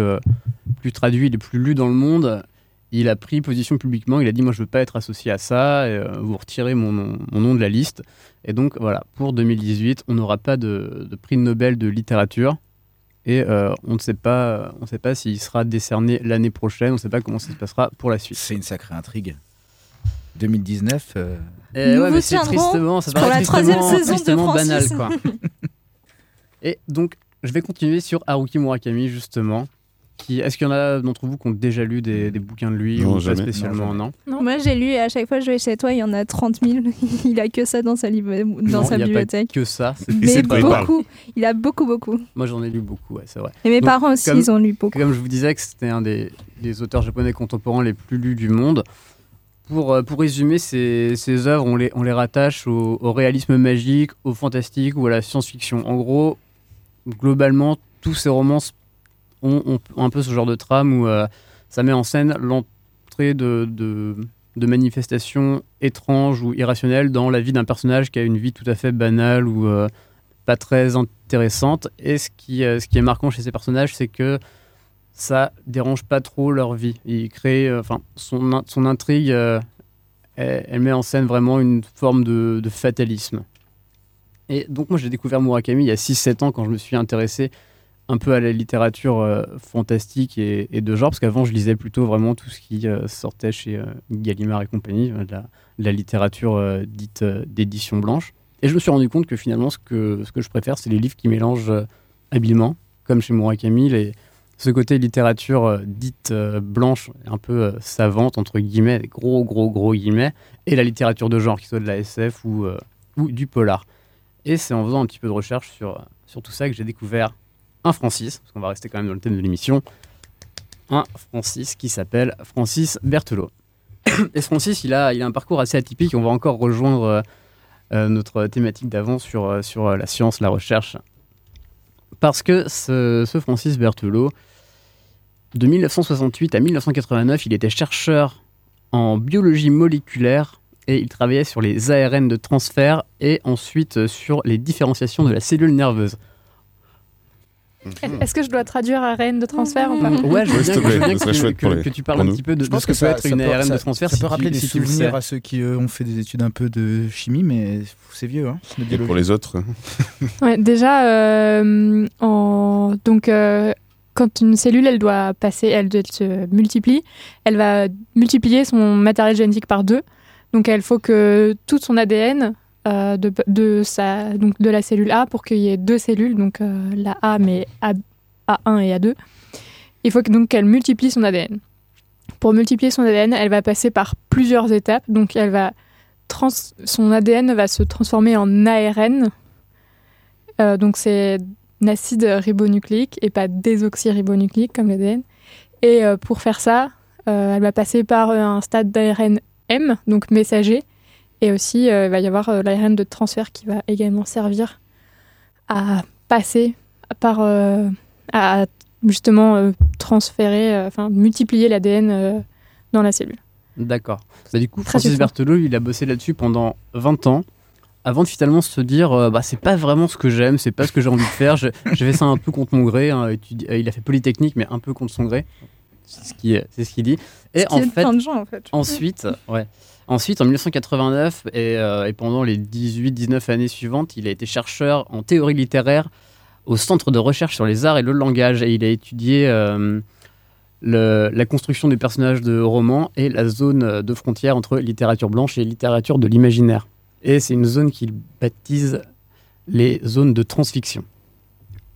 plus traduits, les plus lus dans le monde, il a pris position publiquement, il a dit moi je veux pas être associé à ça, et, euh, vous retirez mon nom, mon nom de la liste. Et donc voilà, pour 2018, on n'aura pas de, de prix Nobel de littérature. Et euh, on ne sait pas, on ne sait pas s'il sera décerné l'année prochaine. On ne sait pas comment ça se passera pour la suite. C'est une sacrée intrigue. 2019. euh, Eh Nous ouais, vous mais c'est tiendrons tristement, ça pour la troisième tristement- saison de tristement banal, Francis. quoi. <laughs> Et donc, je vais continuer sur Haruki Murakami, justement. Qui, est-ce qu'il y en a d'entre vous qui ont déjà lu des, des bouquins de lui Non, ou pas spécialement non, Moi j'ai lu et à chaque fois je vais chez toi, il y en a 30 000. <laughs> il a que ça dans sa, livre- dans Non, sa il a pas bibliothèque. que ça. c'est- Mais beaucoup. Il a beaucoup, beaucoup. Moi, j'en ai lu beaucoup, ouais, c'est vrai. Et mes Donc, parents aussi, comme- ils ont lu beaucoup. Comme je vous disais que c'était un des, des auteurs japonais contemporains les plus lus du monde. Pour, euh, pour résumer, ces, ces œuvres, on les, on les rattache au, au réalisme magique, au fantastique ou à la science-fiction. En gros, globalement, tous ces romans ont, un peu ce genre de trame où euh, ça met en scène l'entrée de, de, manifestations étranges ou irrationnelles dans la vie d'un personnage qui a une vie tout à fait banale ou euh, pas très intéressante. Et ce qui, euh, ce qui est marquant chez ces personnages, c'est que ça dérange pas trop leur vie. Il crée, enfin, son, son intrigue, elle, elle met en scène vraiment une forme de, de fatalisme. Et donc moi j'ai découvert Murakami il y a 6-7 ans quand je me suis intéressé un peu à la littérature euh, fantastique et, et de genre, parce qu'avant je lisais plutôt vraiment tout ce qui euh, sortait chez euh, Gallimard et compagnie, la, littérature dite d'édition blanche. Et je me suis rendu compte que finalement ce que, ce que je préfère, c'est les livres qui mélangent habilement, comme chez Murakami, les, ce côté littérature dite blanche, un peu savante, entre guillemets, gros, gros, gros guillemets, et la littérature de genre, qui soit de la SF ou, du polar. Et c'est en faisant un petit peu de recherche sur tout ça que j'ai découvert Francis, parce qu'on va rester quand même dans le thème de l'émission, un Francis qui s'appelle Francis Berthelot. <coughs> Et ce Francis, il a, un parcours assez atypique. On va encore rejoindre euh, euh, notre thématique d'avant sur, euh, la science, la recherche. Parce que ce, ce Francis Berthelot, de 1968 à 1989, il était chercheur en biologie moléculaire et il travaillait sur les ARN de transfert et ensuite sur les différenciations de la cellule nerveuse. Est-ce que je dois traduire ARN de transfert ou pas Ouais, je veux bien, que, je veux plaît, bien ce serait que tu- parles un petit peu de, Je de pense ce que que peut être ça une ARN de transfert ça peut rappeler des souvenirs à ceux qui euh, ont fait des études un peu de chimie, mais c'est vieux. Hein, de Et pour les autres, <laughs> Ouais, déjà, euh, en... donc, euh, quand une cellule elle doit passer, elle, elle se multiplie, elle va multiplier son matériel génétique par deux. Donc, il faut que tout son ADN euh, de, sa, donc de la cellule A, pour qu'il y ait deux cellules, donc euh, la A, mais A, A1 et A2, il faut donc qu'elle multiplie son ADN. Pour multiplier son ADN, elle va passer par plusieurs étapes. Donc, elle va trans... son ADN va se transformer en ARN. Euh, donc, c'est un acide ribonucléique et pas désoxyribonucléique comme l'ADN. Et pour faire ça, elle va passer par un stade d'ARN M, donc messager. Et aussi, euh, il va y avoir euh, l'ARN de transfert qui va également servir à passer par. euh, à justement euh, transférer, euh, enfin multiplier l'ADN euh, dans la cellule. D'accord. Bah, du coup, Très Francis. Berthelot, il a bossé là-dessus pendant 20 ans, avant de finalement se dire, euh, bah, c'est pas vraiment ce que j'aime, c'est pas ce que j'ai envie de faire, je, je fais ça un peu contre mon gré. hein, euh, il a fait Polytechnique, mais un peu contre son gré. C'est ce qu'il c'est ce qu'il dit. Et Ce qui en fait, plein de gens, en fait. ensuite, ouais. Ensuite, en 1989 et, euh, et pendant les 18-19 années suivantes, il a été chercheur en théorie littéraire au Centre de recherche sur les arts et le langage. Et il a étudié euh, la construction des personnages de romans et la zone de frontière entre littérature blanche et littérature de l'imaginaire. Et c'est une zone qu'il baptise les zones de transfiction.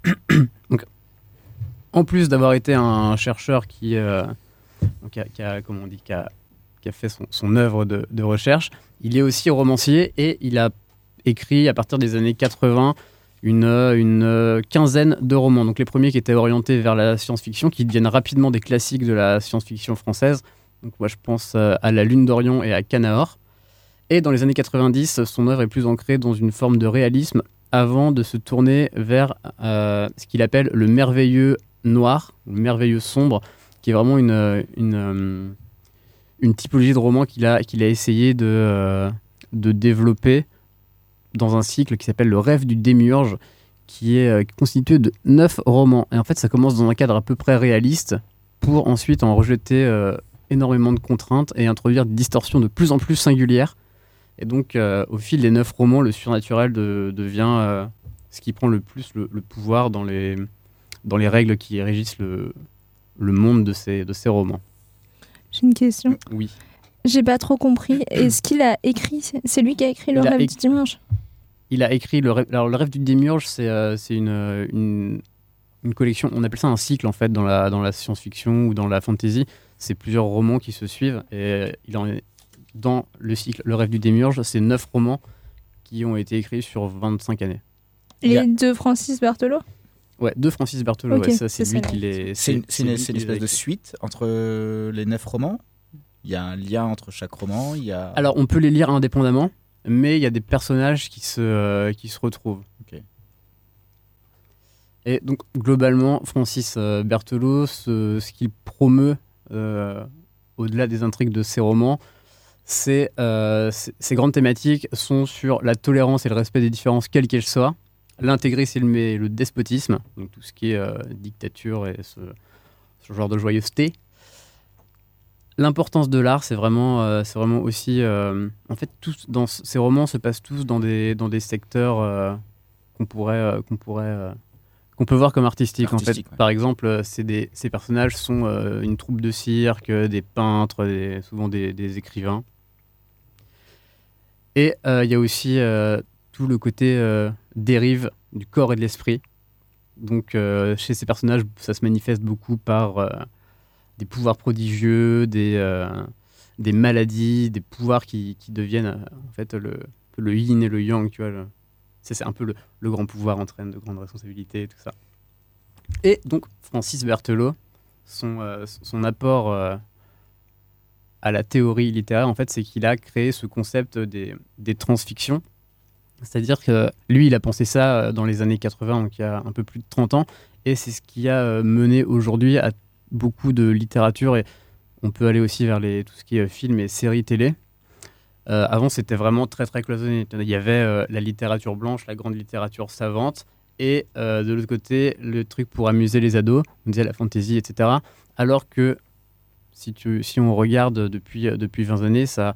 <coughs> Donc, en plus d'avoir été un chercheur qui, euh, a, qui on dit, qui a, qui a fait son, œuvre de, recherche, il est aussi romancier et il a écrit à partir des années 80 une, quinzaine de romans. Donc les premiers qui étaient orientés vers la science-fiction, qui deviennent rapidement des classiques de la science-fiction française. Donc moi je pense euh, à La Lune d'Orion et à Canaor. Et dans les années 90, son œuvre est plus ancrée dans une forme de réalisme avant de se tourner vers euh, ce qu'il appelle le merveilleux noir, le merveilleux sombre, qui est vraiment une, une, euh, une typologie de roman qu'il a, a essayé de, euh, de développer dans un cycle qui s'appelle Le rêve du démiurge, qui est euh, constitué de neuf romans. Et en fait, ça commence dans un cadre à peu près réaliste pour ensuite en rejeter euh, énormément de contraintes et introduire des distorsions de plus en plus singulières. Et donc, au fil des neuf romans, le surnaturel de- devient ce qui prend le plus le, le pouvoir dans les, dans les règles qui régissent le, le monde de ces, de ces romans. J'ai une question. Oui. J'ai pas trop compris. <clears throat> Est-ce qu'il a écrit C'est lui qui a écrit Le Il a rêve éc- du dimanche? Il a écrit le rêve, alors, le rêve du démiurge, c'est euh, une, euh, une, une collection, on appelle ça un cycle en fait dans la, dans la science-fiction ou dans la fantasy. C'est plusieurs romans qui se suivent et il en est dans le cycle Le rêve du démiurge, c'est neuf romans qui ont été écrits sur 25 années. Les deux Francis Berthelot Ouais, de Francis Berthelot, Ok, ouais, ça c'est c'est lui qui les. C'est une, espèce de suite entre euh, les neuf romans. Il y a un lien entre chaque roman. Il y a... Alors on peut les lire indépendamment, mais il y a des personnages qui se, euh, qui se retrouvent. Ok. Et donc globalement, Francis euh, Berthelot, ce, ce qu'il promeut euh, au-delà des intrigues de ses romans, c'est euh, ces grandes thématiques sont sur la tolérance et le respect des différences, quelles qu'elles soient, l'intégrisme et le despotisme, donc tout ce qui est euh, dictature et ce, ce genre de joyeuseté. L'importance de l'art, c'est vraiment, euh, c'est vraiment aussi. euh, en fait, tous, dans ces romans se passent tous dans des, dans des secteurs qu'on pourrait, qu'on pourrait, qu'on peut voir comme artistiques. Artistique, en fait, ouais. par exemple, c'est des, ces personnages sont une troupe de cirque, des peintres, des- souvent des, des écrivains. Et euh, il y a aussi euh, tout le côté euh, dérive du corps et de l'esprit. Donc, euh, chez ces personnages, ça se manifeste beaucoup par euh, des pouvoirs prodigieux, des, maladies, des pouvoirs qui, qui deviennent en fait le, le yin et le yang, tu vois. c'est un peu le, grand pouvoir entraîne de grandes responsabilités et tout ça. Et donc, Francis Berthelot, son, son apport à la théorie littéraire, en fait, c'est qu'il a créé ce concept des, des transfictions. C'est-à-dire que lui, il a pensé ça euh, dans les années 80, donc il y a un peu plus de 30 ans, et c'est ce qui a euh, mené aujourd'hui à beaucoup de littérature, et on peut aller aussi vers tout ce qui est films et séries télé. Euh, avant, c'était vraiment très très cloisonné. Il y avait euh, la littérature blanche, la grande littérature savante, et euh, de l'autre côté, le truc pour amuser les ados, on disait la fantasy, etc. Alors que si, on regarde depuis, euh, depuis 20 années, ça,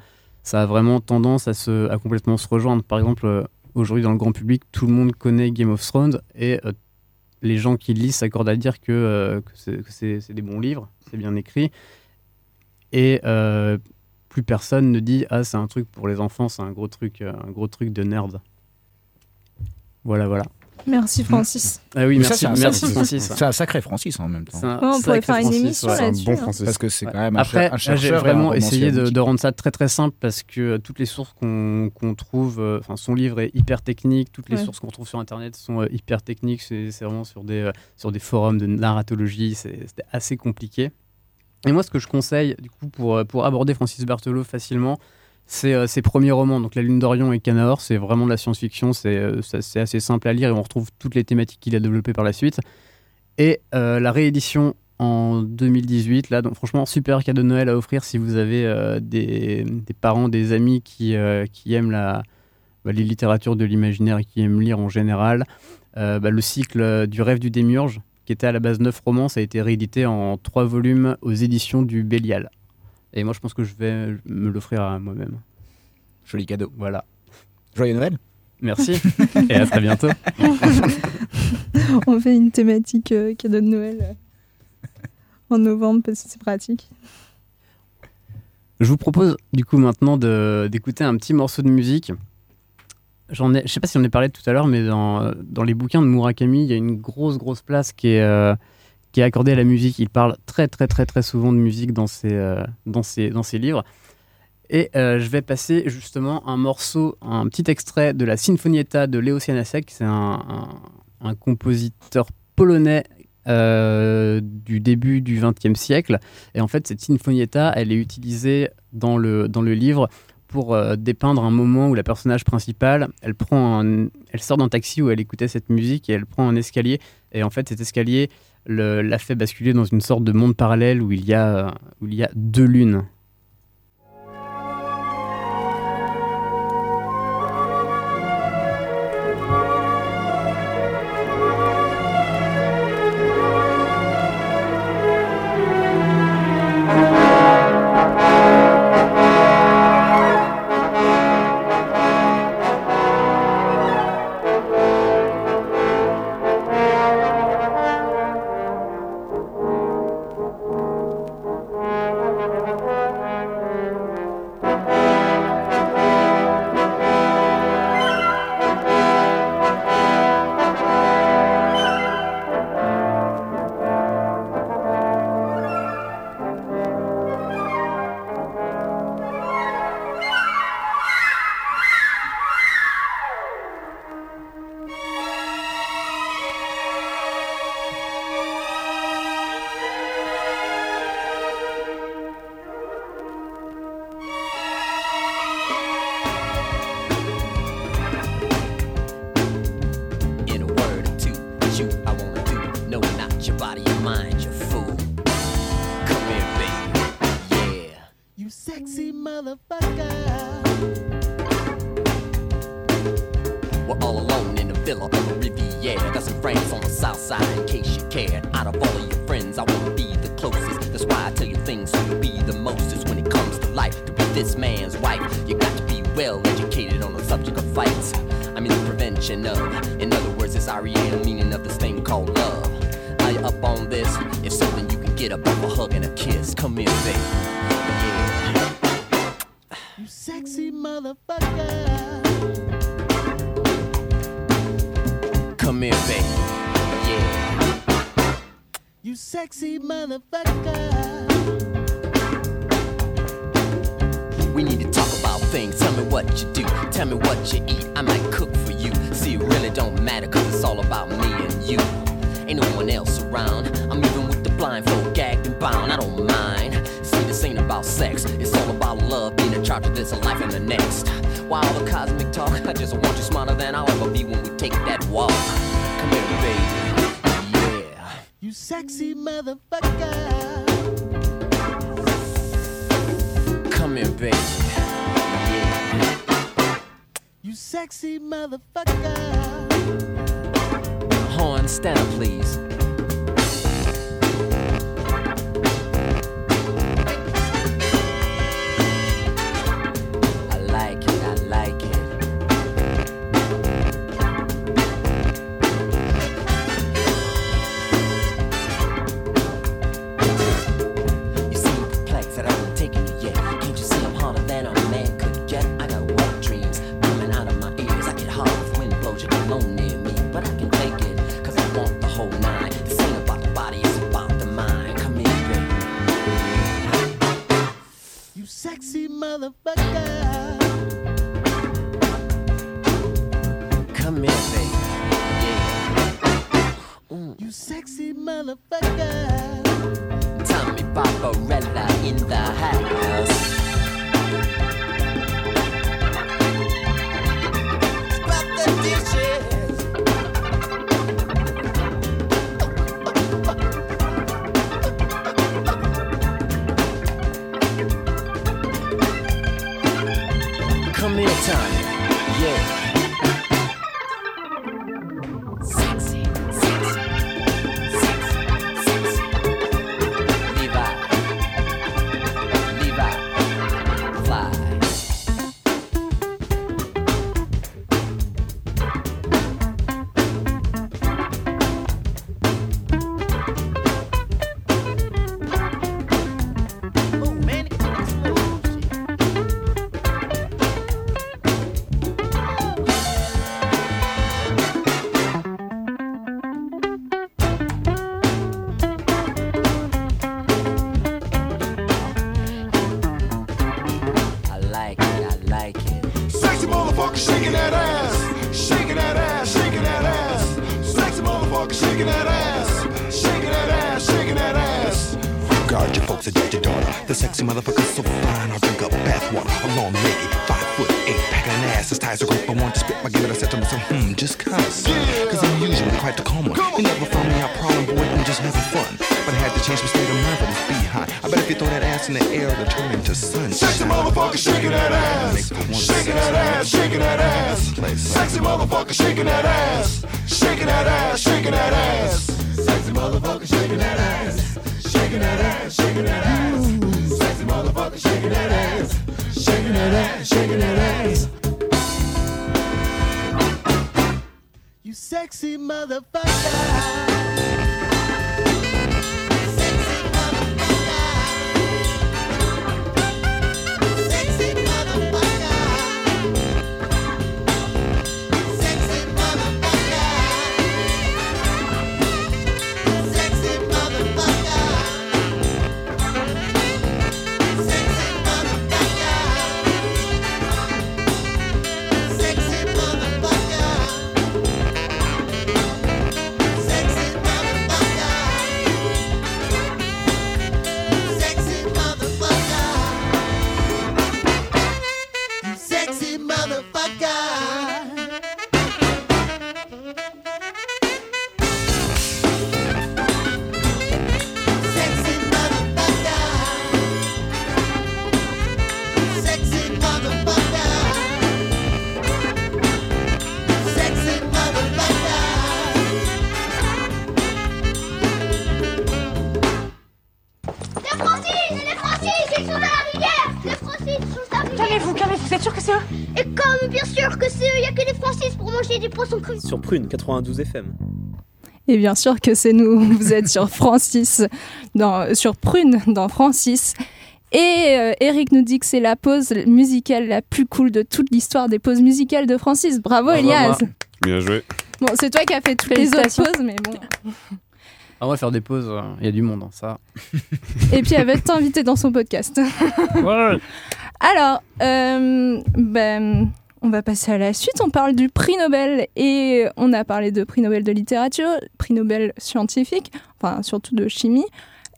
a vraiment tendance à, complètement se rejoindre. Par exemple, euh, aujourd'hui dans le grand public, tout le monde connaît Game of Thrones, et euh, les gens qui lisent s'accordent à dire que, euh, c'est- des bons livres, c'est bien écrit. Et euh, plus personne ne dit ah c'est un truc pour les enfants, c'est un gros truc, un gros truc de nerd. Voilà voilà. Merci Francis. Ah oui ça, merci un merci Francis. C'est un sacré Francis en même temps. C'est un Ouais, on pourrait faire une émission ouais. là-dessus. hein. Parce que c'est quand même un, Après, un j'ai chercheur. un vraiment essayé de, rendre ça très très simple parce que euh, toutes les sources qu'on trouve, euh, enfin son livre est hyper technique, toutes les Ouais. sources qu'on trouve sur internet sont euh, hyper techniques, c'est vraiment sur des, euh, sur des forums de narratologie, c'est- c'était assez compliqué. Et moi ce que je conseille du coup pour, pour aborder Francis Berthelot facilement, c'est euh, ses premiers romans, donc La Lune d'Orion et Canaor, c'est vraiment de la science-fiction, c'est euh, c'est assez simple à lire et on retrouve toutes les thématiques qu'il a développées par la suite. Et euh, la réédition en 2018, là, donc franchement, super cadeau de Noël à offrir si vous avez des, parents, des amis qui, aiment la, bah, les littératures de l'imaginaire et qui aiment lire en général. Bah, le cycle du rêve du démiurge, qui était à la base neuf romans, ça a été réédité en trois volumes aux éditions du Bélial. Et moi, je pense que je vais me l'offrir à moi-même. Joli cadeau. Voilà. Joyeux Noël. Merci. <laughs> et à très bientôt. <laughs> on fait une thématique euh, cadeau de Noël euh, en novembre parce que c'est pratique. Je vous propose du coup maintenant d'écouter un petit morceau de musique. J'en ai, je sais pas si on en a parlé tout à l'heure, mais dans, dans les bouquins de Murakami, il y a une grosse grosse place qui est, euh, accordée à la musique. Il parle très très très très souvent de musique dans ses, euh, dans ses, dans ses livres. Et euh, je vais passer justement un morceau, un petit extrait de la Sinfonietta de Leo Janacek. C'est un compositeur polonais euh, du début du XXe siècle. Et en fait, cette Sinfonietta, elle est utilisée dans le, dans le livre pour euh, dépeindre un moment où la personnage principale, elle prend elle sort d'un taxi où elle écoutait cette musique et elle prend un escalier. Et en fait, cet escalier le- l'a fait basculer dans une sorte de monde parallèle où il y a, où il y a deux lunes. Baby. Yeah. Mm. You sexy motherfucker. the sun. Shake motherfucker, shaking that ass. Shaking that ass, shaking that ass. Sexy motherfucker, shaking that ass. Shaking that ass, shaking that ass. Sexy motherfucker, shaking that ass. Shaking that ass, shaking that ass. Sexy motherfucker, shaking that ass. Shaking that ass, shaking that ass. You sexy motherfucker. 92 FM. Et bien sûr que c'est nous, <laughs> vous êtes sur Francis, dans, sur Prune, dans Francis. Et euh, Eric nous dit que c'est la pause musicale la plus cool de toute l'histoire des pauses musicales de Francis. Bravo, Elias Bien joué Bon, c'est toi qui as fait toutes les autres pauses, mais bon... Ah, on faire des pauses, hein. il y a du monde, hein, ça. Et puis elle va être invitée dans son podcast. ouais. <laughs> Alors, euh, ben... On va passer à la suite. On parle du prix Nobel et on a parlé de prix Nobel de littérature, prix Nobel scientifique, enfin surtout de chimie.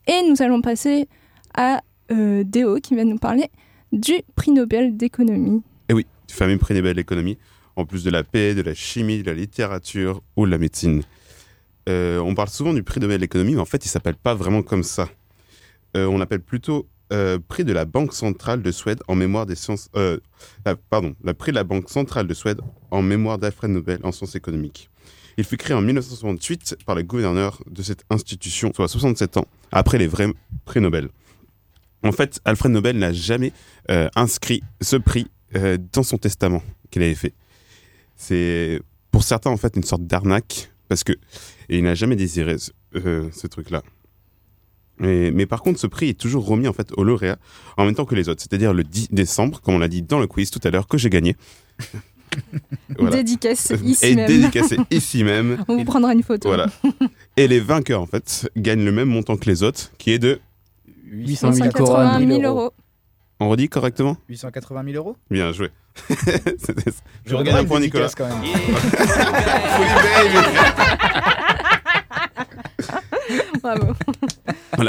Et nous allons passer à euh, Déo qui va nous parler du prix Nobel d'économie. Eh oui, du fameux prix Nobel d'économie, en plus de la paix, de la chimie, de la littérature ou de la médecine. Euh, on parle souvent du prix Nobel d'économie, mais en fait, il s'appelle pas vraiment comme ça. Euh, on l'appelle plutôt euh, prix de la Banque centrale de Suède en mémoire des sciences. euh, la- pardon, le prix de la Banque centrale de Suède en mémoire d'Alfred Nobel en sciences économiques. Il fut créé en 1968 par le gouverneur de cette institution, soit 67 ans après les vrais prix Nobel. En fait, Alfred Nobel n'a jamais euh, inscrit ce prix dans son testament qu'il avait fait. C'est pour certains en fait une sorte d'arnaque parce que il n'a jamais désiré ce truc-là. Mais, mais par contre, ce prix est toujours remis en fait au lauréat en même temps que les autres, c'est-à-dire le 10 décembre, comme on l'a dit dans le quiz tout à l'heure, que j'ai gagné. <laughs> Dédicace ici Et même. dédicacé <laughs> ici même. On vous prendra une photo. Voilà. Et les vainqueurs, en fait, gagnent le même montant que les autres, qui est de 800 000 880 000 euros. On redit correctement 880 000 euros? Bien joué. <laughs> Je Je regarde un point, Nicolas. quand même. Bravo. <laughs>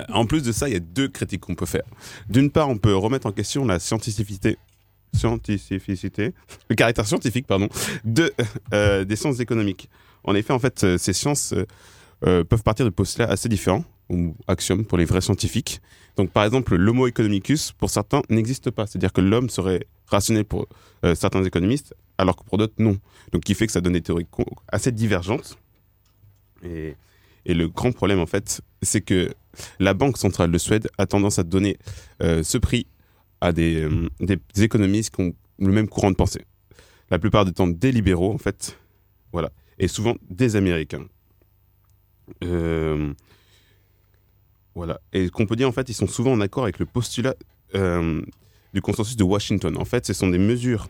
En plus de ça, il y a deux critiques qu'on peut faire. D'une part, on peut remettre en question la scientificité, le caractère scientifique, pardon, de, euh, des sciences économiques. En effet, en fait, euh, ces sciences euh, peuvent partir de postulats assez différents, ou axiomes pour les vrais scientifiques. Donc, par exemple, l'homo economicus, pour certains, n'existe pas. C'est-à-dire que l'homme serait rationnel pour certains économistes, alors que pour d'autres, non. Donc, qui fait que ça donne des théories assez divergentes. Et, et le grand problème, en fait, c'est que la Banque centrale de Suède a tendance à donner euh, ce prix à des, euh, des économistes qui ont le même courant de pensée. La plupart du temps des libéraux, en fait, voilà, et souvent des Américains. Euh, voilà, et qu'on peut dire, en fait, ils sont souvent en accord avec le postulat du consensus de Washington. En fait, ce sont des mesures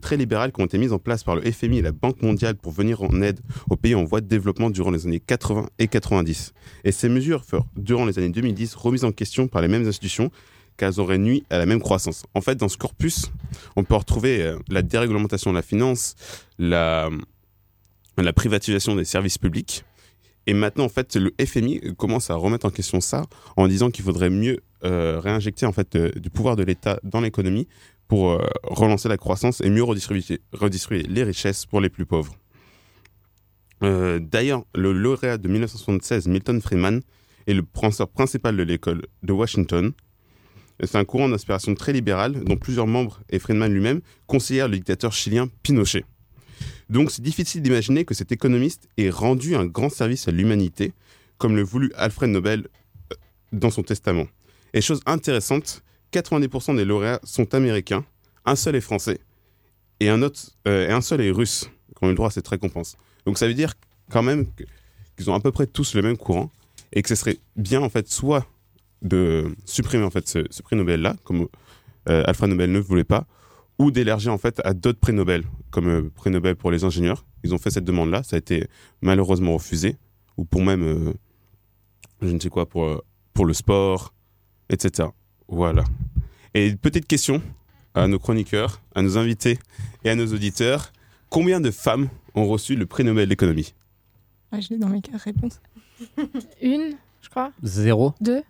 très libérales qui ont été mises en place par le FMI et la Banque mondiale pour venir en aide aux pays en voie de développement durant les années 80 et 90. Et ces mesures furent, durant les années 2010, remises en question par les mêmes institutions car elles auraient nuit à la même croissance. En fait, dans ce corpus, on peut retrouver euh, la déréglementation de la finance, la, privatisation des services publics. Et maintenant, en fait, le FMI commence à remettre en question ça en disant qu'il faudrait mieux euh, réinjecter en fait euh, du pouvoir de l'État dans l'économie pour euh, relancer la croissance et mieux redistribuer, les richesses pour les plus pauvres. Euh, D'ailleurs, le lauréat de 1976, Milton Friedman, est le professeur principal de l'école de Washington. C'est un courant d'inspiration très libéral dont plusieurs membres, et Friedman lui-même, conseillèrent le dictateur chilien Pinochet. Donc c'est difficile d'imaginer que cet économiste ait rendu un grand service à l'humanité, comme le voulut Alfred Nobel euh, dans son testament. Et chose intéressante, 90% des lauréats sont américains, un seul est français, et un, autre, euh, et un seul est russe, qui ont eu le droit à cette récompense. Donc ça veut dire quand même qu'ils ont à peu près tous le même courant, et que ce serait bien en fait soit de supprimer en fait ce, prix Nobel là, comme euh, Alfred Nobel ne voulait pas, ou d'élargir en fait à d'autres prix Nobel, comme euh, prix Nobel pour les ingénieurs. Ils ont fait cette demande là, ça a été malheureusement refusé, ou pour même euh, je ne sais quoi pour pour le sport, etc. Voilà. Et une petite question à nos chroniqueurs, à nos invités et à nos auditeurs combien de femmes ont reçu le prix Nobel d'économie? Ah, je l'ai dans mes réponses. <laughs> Une, je crois. Zéro. Deux.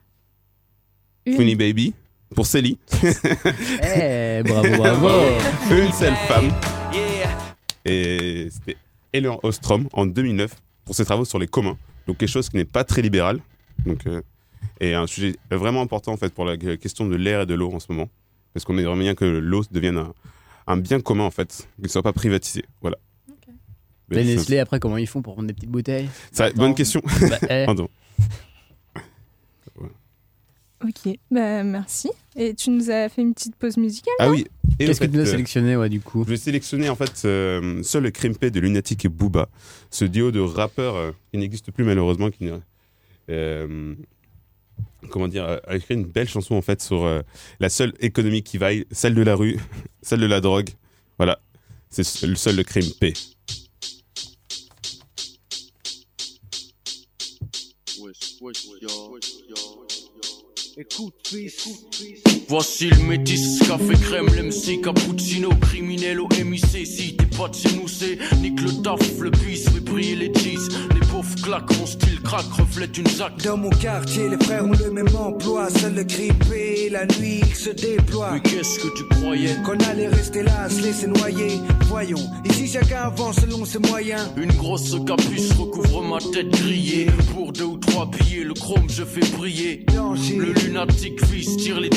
Une. Funny Baby pour Célie. <laughs> Eh, bravo, <laughs> bravo. Une seule femme. Et c'était Eleanor Ostrom en 2009 pour ses travaux sur les communs. Donc quelque chose qui n'est pas très libéral. Donc, euh, et un sujet vraiment important en fait pour la question de l'air et de l'eau en ce moment. Parce qu'on aimerait bien que l'eau devienne un, un bien commun en fait, qu'il ne soit pas privatisé. Voilà. Les Nestlé, après, comment ils font pour vendre des petites bouteilles Ça, bonne question. Bah, eh. <laughs> Pardon. <laughs> Ok, bah merci. Et tu nous as fait une petite pause musicale Ah oui. Qu'est-ce que tu nous as euh, sélectionné, ouais, du coup Je vais sélectionner en fait euh, seul Crimpé de Lunatic et Booba, ce duo de rappeurs euh, qui n'existe plus malheureusement, qui euh, comment dire, a- a écrit une belle chanson en fait sur euh, la seule économie qui vaille, celle de la rue, <laughs> celle de la drogue. Voilà, c'est le seul le. Écoute, fils. Voici le métis, café crème, l'MC, cappuccino, criminel au MIC. Si t'es pas de chez nous, c'est nique le taf, le bis, fait briller les cheese. Les pauvres claquent, mon style craque, reflète une zac. Dans mon quartier, les frères ont le même emploi. Seul le grippé, la nuit, il se déploie. Mais qu'est-ce que tu croyais? Qu'on allait rester là, se laisser noyer. Voyons, ici chacun avance selon ses moyens. Une grosse capuce recouvre ma tête grillée. Pour deux ou trois billets, le chrome je fais briller. Le lunatique fils tire les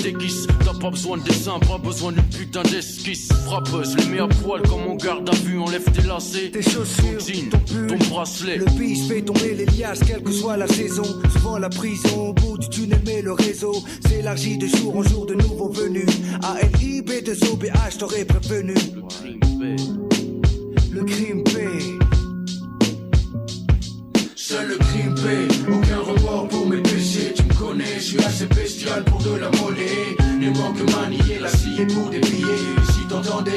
T'as pas besoin de dessin, pas besoin d'une putain d'esquisse. Frappeuse, les mets à poil comme on garde à vue. Enlève tes lacets, tes chaussures, ton jean, ton, ton bracelet. Le bis fait tomber les liasses, quelle que soit la saison. Souvent la prison, au bout du tunnel, mais le réseau s'élargit de jour en jour de nouveaux venus. ALIB de OBH, t'aurais prévenu. Le crime paie. Seul le crime paie, aucun remords pour mes péchés. Tu me connais, je suis assez bestial pour de la monnaie. Les manque manier la scie pour des billets. Si t'entendais,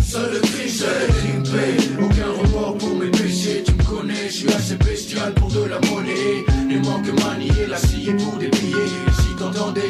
seul le crime, seul le crime aucun remords pour mes péchés. Tu me connais, je suis assez bestial pour de la monnaie. Les manque manier la scie pour des billets. Si t'entendais,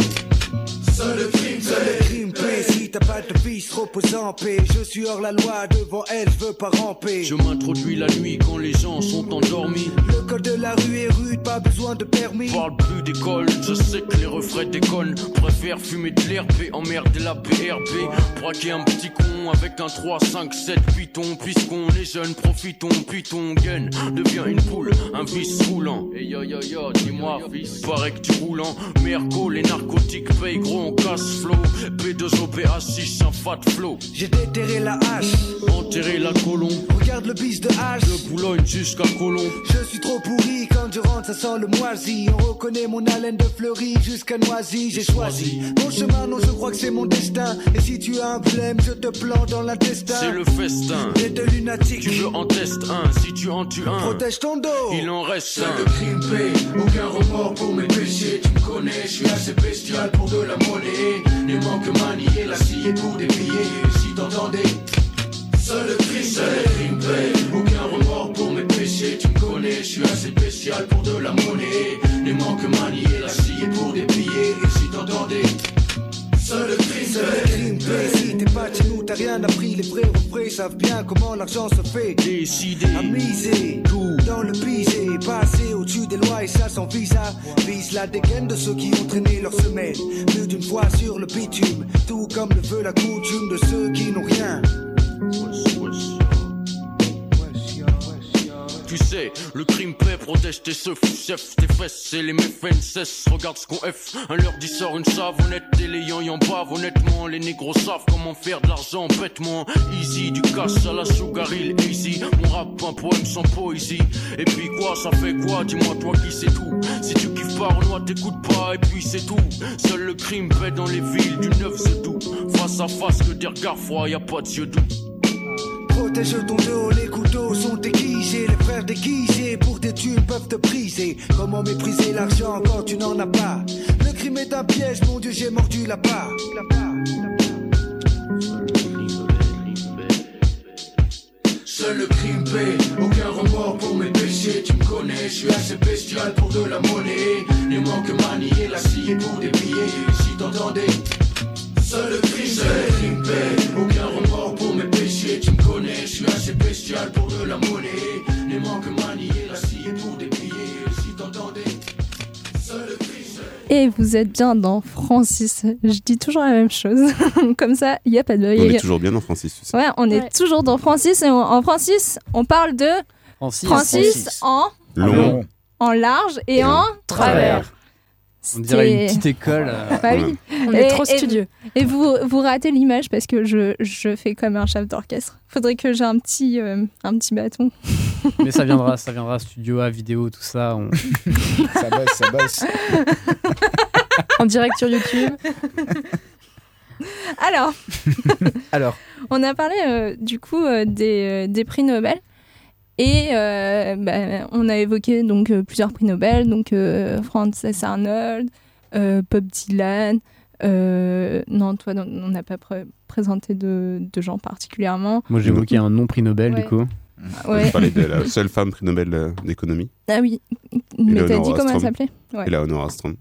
seul le crime, Seul le crime si t'as pas de vice, repose en paix. Je suis hors la loi, devant elle, je veux pas ramper. Je m'introduis la nuit quand les gens sont endormis. Le code de la rue est rude, pas besoin de permis. Parle plus d'école, je sais que les refrains déconnent. Préfère fumer de l'herbe et emmerder la BRB. Braquer un petit con avec un 3, 5, 7 python. Puisqu'on est jeune, profitons, puis ton gain devient une poule, un vice roulant. Et yo yo yo, dis-moi, fils, paraît que tu roules en merco. Les narcotiques payent gros, on casse flow. B2OPA6, un fat flow. J'ai déterré la hache, Enterrer la colombe. regarde le bis de hache. De Boulogne jusqu'à Colombe. Je suis trop pourri, quand je rentre ça sent le moisi On reconnaît mon haleine de fleurie jusqu'à Noisy J'ai choisi mon chemin, non je crois que c'est mon destin Et si tu as un problème, je te plante dans l'intestin C'est le festin. T'es de lunatique Tu veux en tester un, si tu en tues un. Protège ton dos Il en reste un. le crime paie, aucun remords pour mes péchés. Tu me connais, je suis assez bestial pour de la monnaie. Les manque manier la scie pour des billets. Si t'entendais, seul le crime, seul le crime aucun remords pour je suis assez spécial pour de la monnaie. Les manque manier la scie pour des billets. Si t'entendais, seul le crime, si t'es pas chez nous, t'as rien appris. Les vrais refrains savent bien comment l'argent se fait. Décider à miser tout. dans le pisé. Passer au-dessus des lois et ça sans visa. Vise la dégaine de ceux qui ont traîné leur semelle Plus d'une fois sur le bitume. Tout comme le veut la coutume de ceux qui n'ont rien Tu sais, le crime paie, protège tes seufs, chef, tes fesses et les méfaits cessent. Regarde ce qu'on F, un leur dit sort une savonnette et les yan yan bavent. Honnêtement, les négros savent comment faire de l'argent bêtement. Easy, du cash à la sugar hill, easy. Mon rap, un poème sans poésie. Et puis quoi, ça fait quoi? Dis-moi toi qui sais tout. Si tu kiffes pas Renoir, t'écoutes pas et puis c'est tout. Seul le crime paie dans les villes du 9 c'est tout. Face à face que des regards froids, y a pas de yeux doux. Protège ton dos, les couteaux sont aiguisés, les frères déguisés pour tes thunes peuvent te briser. Comment mépriser l'argent quand tu n'en as pas? Le crime est un piège, mon Dieu, j'ai mordu la part. Seul le crime paie, aucun remords pour mes péchés. Tu me connais, je suis assez bestial pour de la monnaie. Les manque manier la scie pour des billets. Si t'entendais, seul le crime, seul le crime paie, aucun remords pour mes péchés. Tu me connais, je suis assez bestial pour de la monnaie. Les manque manier la scie pour des billets. Si t'entendais, seul le crime, seul Et vous êtes bien dans Francis. Je dis toujours la même chose. <laughs> Comme ça, il n'y a pas de... On est toujours bien dans Francis. tu sais. Ouais, on est toujours dans Francis. Et on- en Francis, on parle de Francis. Francis en, Long. en large et en travers. On dirait une petite école. euh. Bah oui. On est trop studieux. Et vous, vous ratez l'image parce que je, je fais comme un chef d'orchestre. Faudrait que j'ai un petit, euh, un petit bâton. <laughs> Mais ça viendra, ça viendra. Studio A, vidéo, tout ça. on- Ça bosse, ça bosse. En direct sur YouTube. Alors, <laughs> Alors, <laughs> on a parlé euh, du coup euh, des, euh, des prix Nobel. Et euh, bah, on a évoqué donc euh, plusieurs prix Nobel, donc euh, Frances Arnold, euh, Bob Dylan. euh, non, toi, non, on n'a pas pré- présenté de, de gens particulièrement. Moi, j'ai évoqué un non prix Nobel, Ouais. du coup. Ouais. Je parlais de la seule femme prix Nobel d'économie. Ah oui, mais t'as dit comment elle s'appelait? Ouais. Et Eleanor Ostrom.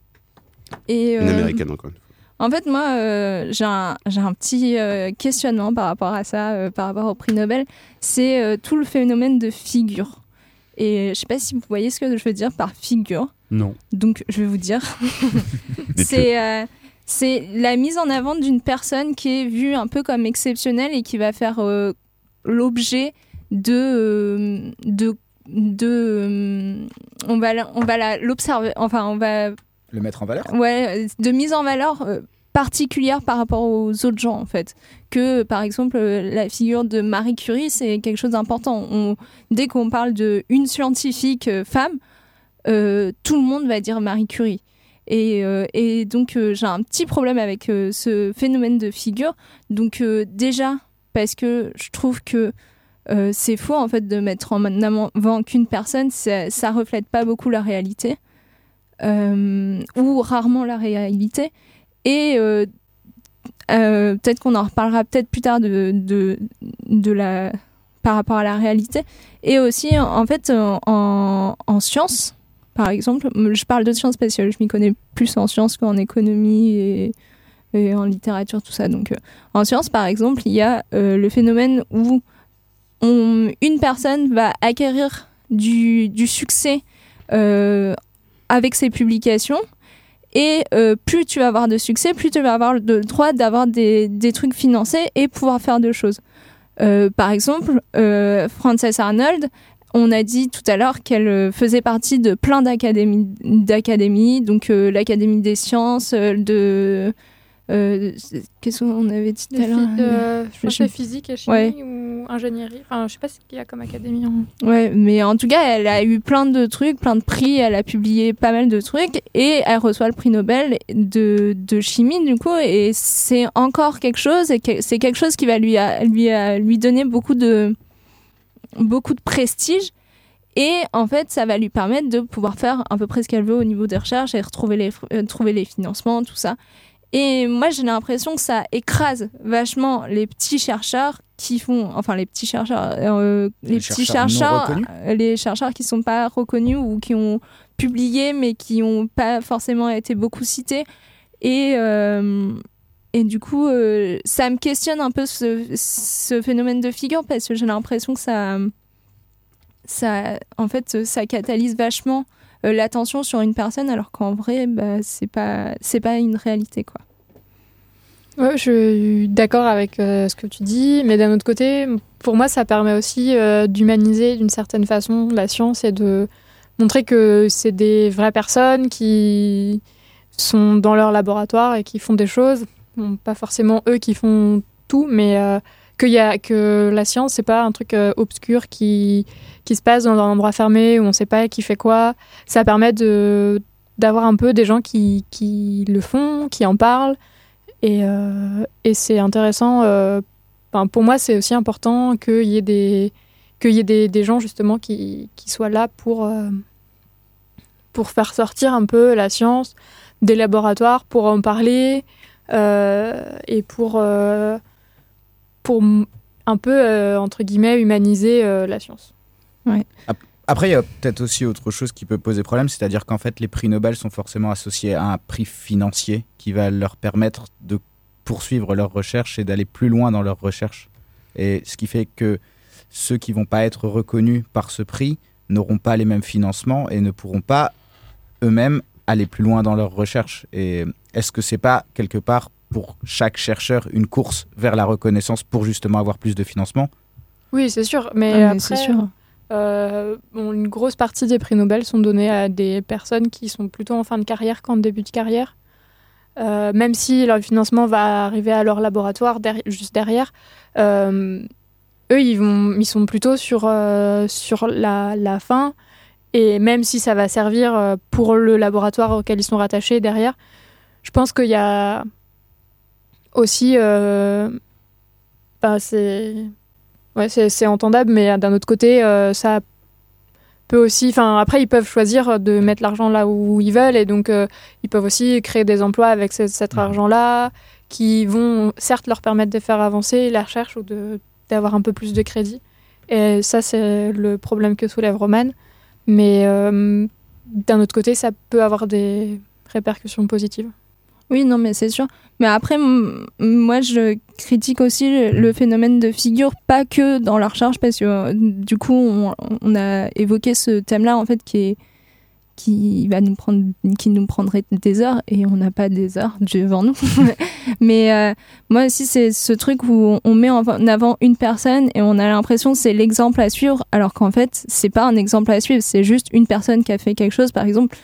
Et, Une américaine encore une fois. En fait, moi, euh, j'ai un, petit euh, questionnement par rapport à ça, euh, par rapport au prix Nobel. C'est tout le phénomène de figure. Et je sais pas si vous voyez ce que je veux dire par figure. Non. Donc, je vais vous dire. <laughs> c'est c'est la mise en avant d'une personne qui est vue un peu comme exceptionnelle et qui va faire l'objet de, de, de on va on va l'observer enfin on va Le mettre en valeur ouais de mise en valeur euh, particulière par rapport aux autres gens en fait. Que par exemple euh, la figure de Marie Curie c'est quelque chose d'important. Dès qu'on parle de une scientifique euh, femme euh, tout le monde va dire Marie Curie. Et, euh, et donc euh, j'ai un petit problème avec euh, ce phénomène de figure. Donc euh, déjà parce que je trouve que euh, c'est faux en fait de mettre en avant qu'une personne ça, ça reflète pas beaucoup la réalité. euh, ou rarement la réalité. Et euh, euh, peut-être qu'on en reparlera peut-être plus tard de, de, la, par rapport à la réalité. Et aussi, en fait, en, en, en sciences, par exemple, je parle de sciences que je m'y connais plus en sciences qu'en économie et, en littérature, tout ça. Donc, euh, en sciences, par exemple, il y a euh, le phénomène où une personne va acquérir du, du succès euh, avec ses publications. Et euh, plus tu vas avoir de succès, plus tu vas avoir le droit d'avoir des, des trucs financés et pouvoir faire de choses. Euh, par exemple, euh, Frances Arnold, on a dit tout à l'heure qu'elle faisait partie de plein d'académies, donc l'Académie des sciences, de... euh, Qu'est-ce qu'on avait dit tout à l'heure euh, je pense que physique et chimie Ouais. ou ingénierie. Enfin, je sais pas ce qu'il y a comme académie. hein. Ouais, mais en tout cas, elle a eu plein de trucs, plein de prix, elle a publié pas mal de trucs et elle reçoit le prix Nobel de, de chimie du coup et c'est encore quelque chose et que- c'est quelque chose qui va lui, a- lui, a- lui donner beaucoup de, beaucoup de prestige et en fait, ça va lui permettre de pouvoir faire à peu près ce qu'elle veut au niveau des recherches et retrouver les, euh, trouver les financements, tout ça. Et moi, j'ai l'impression que ça écrase vachement les petits chercheurs qui font, enfin les petits chercheurs, euh, les, Les petits chercheurs euh, les chercheurs qui sont pas reconnus ou qui ont publié mais qui ont pas forcément été beaucoup cités. Et euh, et du coup, euh, ça me questionne un peu ce, ce phénomène de figure parce que j'ai l'impression que ça, ça, en fait, ça catalyse vachement l'attention sur une personne alors qu'en vrai, bah, c'est pas, c'est pas une réalité quoi. Je suis d'accord avec euh, ce que tu dis, mais d'un autre côté, pour moi, ça permet aussi euh, d'humaniser d'une certaine façon la science et de montrer que c'est des vraies personnes qui sont dans leur laboratoire et qui font des choses. Pas forcément eux qui font tout, mais euh, que, la science, c'est pas un truc euh, obscur qui, qui se passe dans un endroit fermé où on sait pas qui fait quoi. Ça permet d'avoir un peu des gens qui, qui le font, qui en parlent. Et, euh, et c'est intéressant. euh, pour moi, c'est aussi important qu'il y ait des, qu'il y ait des, des gens justement qui, qui soient là pour, pour faire sortir un peu la science des laboratoires, pour en parler et pour, pour un peu, euh, entre guillemets, humaniser euh, la science. Ap- Après, il y a peut-être aussi autre chose qui peut poser problème, c'est-à-dire qu'en fait, les prix Nobel sont forcément associés à un prix financier qui va leur permettre de poursuivre leurs recherches et d'aller plus loin dans leurs recherches. Et ce qui fait que ceux qui vont pas être reconnus par ce prix n'auront pas les mêmes financements et ne pourront pas eux-mêmes aller plus loin dans leurs recherches. Et est-ce que c'est pas quelque part pour chaque chercheur une course vers la reconnaissance pour justement avoir plus de financement Oui, c'est sûr. Mais, Ah, mais après, c'est sûr. euh, bon, une grosse partie des prix Nobel sont donnés à des personnes qui sont plutôt en fin de carrière qu'en début de carrière. Euh, même si leur financement va arriver à leur laboratoire derri- juste derrière, euh, eux, ils, vont, ils sont plutôt sur, euh, sur la, la fin. Et même si ça va servir pour le laboratoire auquel ils sont rattachés derrière, je pense qu'il y a aussi... euh, bah, c'est ouais, entendable, mais euh, d'un autre côté, euh, ça peut aussi. Enfin, après, ils peuvent choisir de mettre l'argent là où ils veulent, et donc euh, ils peuvent aussi créer des emplois avec ce- cet argent-là, qui vont certes leur permettre de faire avancer la recherche ou d'avoir un peu plus de crédit. Et ça, c'est le problème que soulève Roman. Mais d'un autre côté, ça peut avoir des répercussions positives. Oui, non, mais c'est sûr. Mais après, moi, je critique aussi le, phénomène de figure, pas que dans la recherche, parce que euh, du coup, on, on a évoqué ce thème-là, en fait, qui est qui va nous prendre qui nous prendrait des heures et on n'a pas des heures devant nous. <laughs> Mais euh, moi aussi c'est ce truc où on met en avant une personne et on a l'impression que c'est l'exemple à suivre alors qu'en fait c'est pas un exemple à suivre. C'est juste une personne qui a fait quelque chose. Par exemple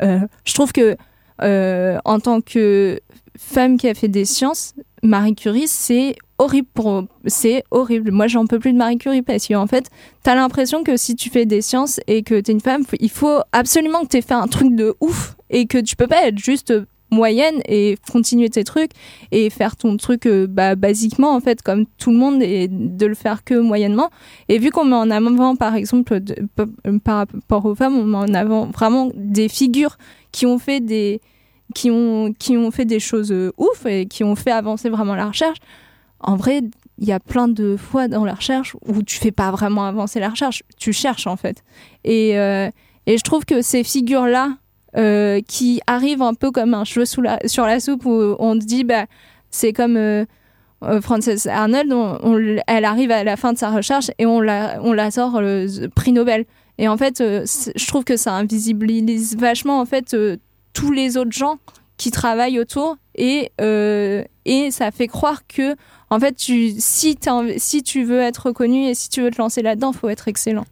euh, je trouve que euh, en tant que femme qui a fait des sciences, Marie Curie, c'est horrible pour c'est horrible. Moi, j'en peux plus de Marie Curie parce qu'en fait, t'as l'impression que si tu fais des sciences et que t'es une femme, il faut absolument que t'aies fait un truc de ouf et que tu peux pas être juste moyenne et continuer tes trucs et faire ton truc euh, bah, basiquement en fait comme tout le monde et de le faire que moyennement et vu qu'on met en avant par exemple par rapport aux femmes on met en avant vraiment des figures qui ont fait des qui ont qui ont fait des choses euh, ouf et qui ont fait avancer vraiment la recherche. En vrai il y a plein de fois dans la recherche où tu fais pas vraiment avancer la recherche tu cherches en fait. Et euh, et je trouve que ces figures là euh, qui arrivent un peu comme un cheveu sur la soupe où on te dit bah c'est comme Frances Arnold elle arrive à la fin de sa recherche et on la on la sort le prix Nobel et en fait euh, je trouve que ça invisibilise vachement en fait euh, tous les autres gens qui travaillent autour et euh, et ça fait croire que en fait tu si si tu veux être reconnu et si tu veux te lancer là-dedans faut être excellent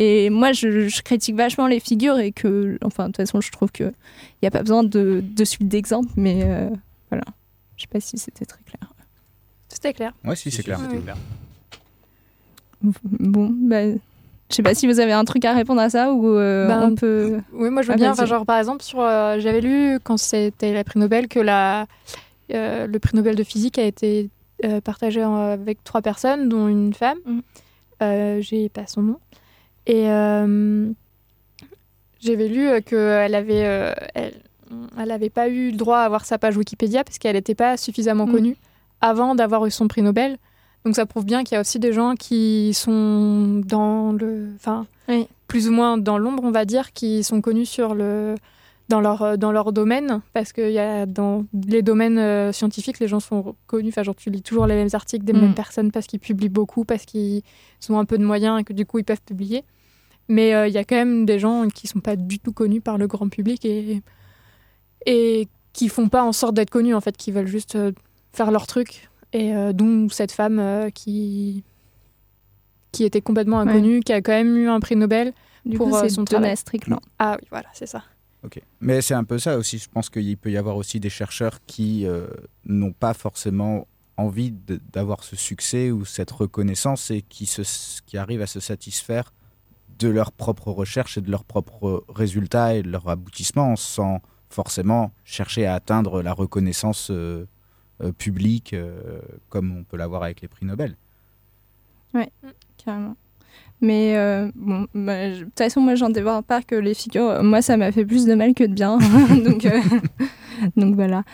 et moi, je, je critique vachement les figures et que, enfin, de toute façon, je trouve qu'il n'y a pas besoin de, de suite d'exemples, mais euh, voilà. Je sais pas si c'était très clair. C'était clair. Ouais, si, c'est clair. Bon, bah, je sais pas si vous avez un truc à répondre à ça ou euh, Ben, on peut. Oui, moi je veux Ah, bien. Enfin, genre par exemple, sur, euh, j'avais lu quand c'était le prix Nobel que la, euh, le prix Nobel de physique a été euh, partagé en- avec trois personnes, dont une femme. Euh, J'ai pas son nom. Et j'avais lu qu'elle avait, elle, elle avait pas eu le droit à avoir sa page Wikipédia parce qu'elle n'était pas suffisamment Mm. connue avant d'avoir eu son prix Nobel. Donc ça prouve bien qu'il y a aussi des gens qui sont dans le, enfin, plus ou moins dans l'ombre, on va dire, qui sont connus sur le, dans leur, dans leur domaine, parce que y a dans les domaines euh, scientifiques, les gens sont connus. Enfin, genre, tu lis toujours les mêmes articles des Mm. mêmes personnes parce qu'ils publient beaucoup, parce qu'ils ont un peu de moyens et que du coup ils peuvent publier. Mais euh, il y a quand même des gens qui sont pas du tout connus par le grand public et et qui font pas en sorte d'être connus en fait, qui veulent juste euh, faire leur truc. Et euh, dont cette femme euh, qui qui était complètement Ouais. inconnue, qui a quand même eu un prix Nobel Du pour coup, euh, son Donna travail. Strickland. Ah oui, voilà, c'est ça. Ok. Mais c'est un peu ça aussi. Je pense qu'il peut y avoir aussi des chercheurs qui euh, n'ont pas forcément envie d'avoir ce succès ou cette reconnaissance et qui, se, qui arrivent à se satisfaire de leurs propres recherches et de leurs propres résultats et de leur aboutissement sans forcément chercher à atteindre la reconnaissance euh, publique euh, comme on peut l'avoir avec les prix Nobel. Ouais, carrément. Mais euh, bon, bah, de toute façon, moi, j'en dévore pas que les figures. Moi, ça m'a fait plus de mal que de bien. <laughs> <laughs> donc, voilà.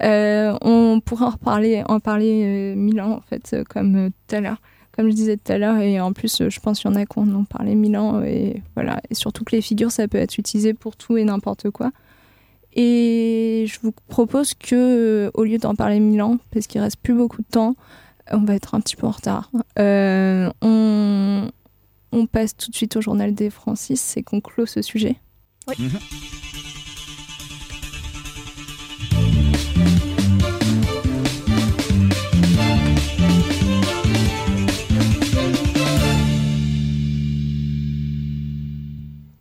On pourrait en reparler, en parler mille ans, en fait, comme tout à l'heure. Comme je disais tout à l'heure, et en plus, je pense qu'il y en a qui en parlé mille ans. Et voilà. Et surtout que les figures, ça peut être utilisé pour tout et n'importe quoi. Et je vous propose que, euh, au lieu d'en parler mille ans, parce qu'il reste plus beaucoup de temps, on va être un petit peu en retard. Euh, on, on passe tout de suite au journal des Francis et qu'on clôt ce sujet. Oui.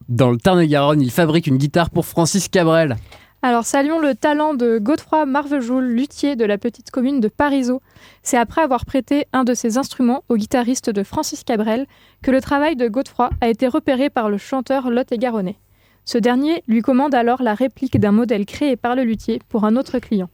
Dans le Tarn-et-Garonne, il fabrique une guitare pour Francis Cabrel. Alors saluons le talent de Godefroy Marvejoul, luthier de la petite commune de Parisot. C'est après avoir prêté un de ses instruments au guitariste de Francis Cabrel que le travail de Godefroy a été repéré par le chanteur Lot-et-Garonnais. Ce dernier lui commande alors la réplique d'un modèle créé par le luthier pour un autre client.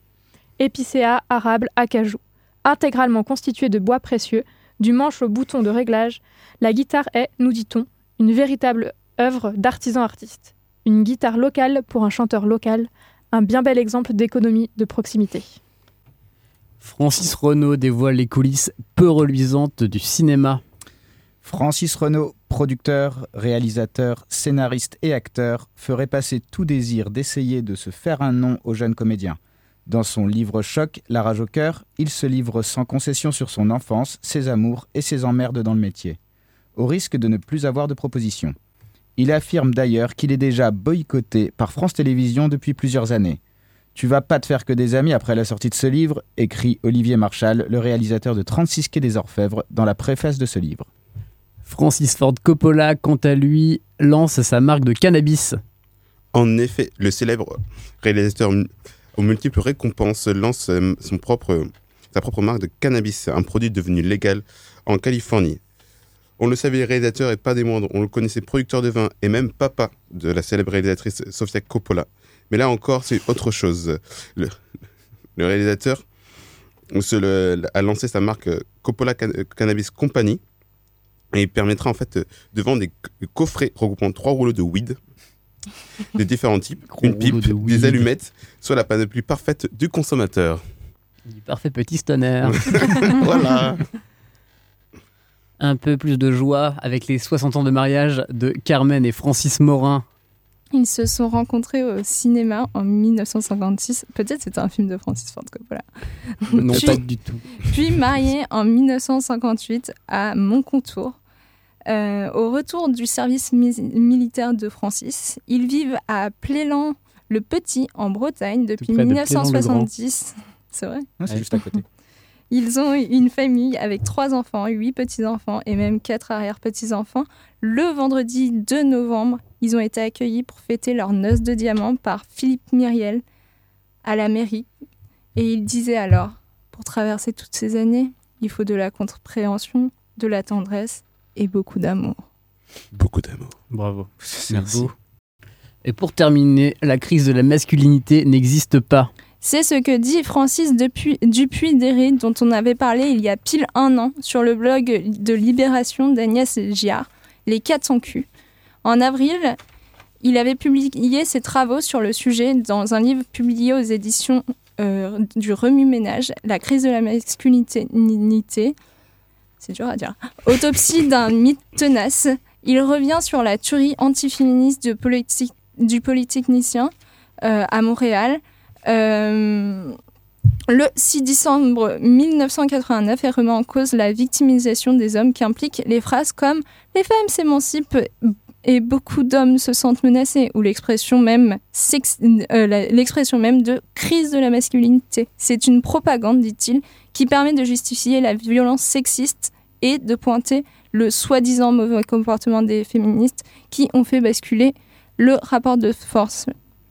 Épicéa arable acajou. Intégralement constitué de bois précieux, du manche au bouton de réglage, la guitare est, nous dit-on, une véritable œuvre d'artisan artiste. Une guitare locale pour un chanteur local, un bien bel exemple d'économie de proximité. Francis Renaud dévoile les coulisses peu reluisantes du cinéma. Francis Renaud, producteur, réalisateur, scénariste et acteur, ferait passer tout désir d'essayer de se faire un nom au jeune comédien. Dans son livre Choc, La rage au cœur, il se livre sans concession sur son enfance, ses amours et ses emmerdes dans le métier, au risque de ne plus avoir de proposition. Il affirme d'ailleurs qu'il est déjà boycotté par France Télévisions depuis plusieurs années. Tu vas pas te faire que des amis après la sortie de ce livre, écrit Olivier Marchal, le réalisateur de 36 quais des Orfèvres, dans la préface de ce livre. Francis Ford Coppola, quant à lui, lance sa marque de cannabis. En effet, le célèbre réalisateur aux multiples récompenses lance euh, son propre, sa propre marque de cannabis, un produit devenu légal en Californie. On le savait, réalisateur et pas des moindres. On le connaissait producteur de vin et même papa de la célèbre réalisatrice Sofia Coppola. Mais là encore, c'est autre chose. Le, le réalisateur se le- a lancé sa marque euh, Coppola Can- Cannabis Company et il permettra en fait euh, de vendre des co- coffrets regroupant trois rouleaux de weed de différents types, une pipe, de des allumettes, soit la panoplie parfaite du consommateur. Du parfait petit stoner. <laughs> Voilà. <laughs> Un peu plus de joie avec les 60 ans de mariage de Carmen et Francis Morin. Ils se sont rencontrés au cinéma en 1956. Peut-être c'était un film de Francis Ford Coppola. Non, Puis- pas du tout. Puis mariés en 1958 à Moncontour. Euh, au retour du service mi- militaire de Francis, ils vivent à Plélan le Petit en Bretagne depuis de Plélan-le-Grand. 1970. C'est vrai? Non, c'est juste à côté. Ils ont une famille avec trois enfants, huit petits-enfants et même quatre arrière-petits-enfants. Le vendredi 2 novembre, ils ont été accueillis pour fêter leur noce de diamant par Philippe Myriel à la mairie. Et il disait alors, pour traverser toutes ces années, il faut de la compréhension, de la tendresse et beaucoup d'amour. Beaucoup d'amour. Bravo. Merci. beau. Et pour terminer, la crise de la masculinité n'existe pas. C'est ce que dit Francis Dupuis- Dupuis-Déry, dont on avait parlé il y a pile un an sur le blog de Libération d'Agnès Giard, Les 400 culs. En avril, il avait publié ses travaux sur le sujet dans un livre publié aux éditions euh, du Remue-Ménage, La crise de la masculinité. C'est dur à dire. Autopsie d'un mythe tenace. Il revient sur la tuerie antiféministe du polytechnicien euh, à Montréal. Euh, le 6 décembre 1989 et remet en cause la victimisation des hommes qui implique les phrases comme les femmes s'émancipent et beaucoup d'hommes se sentent menacés ou l'expression même euh, même de crise de la masculinité. C'est une propagande, dit-il, qui permet de justifier la violence sexiste et de pointer le soi-disant mauvais comportement des féministes qui ont fait basculer le rapport de force.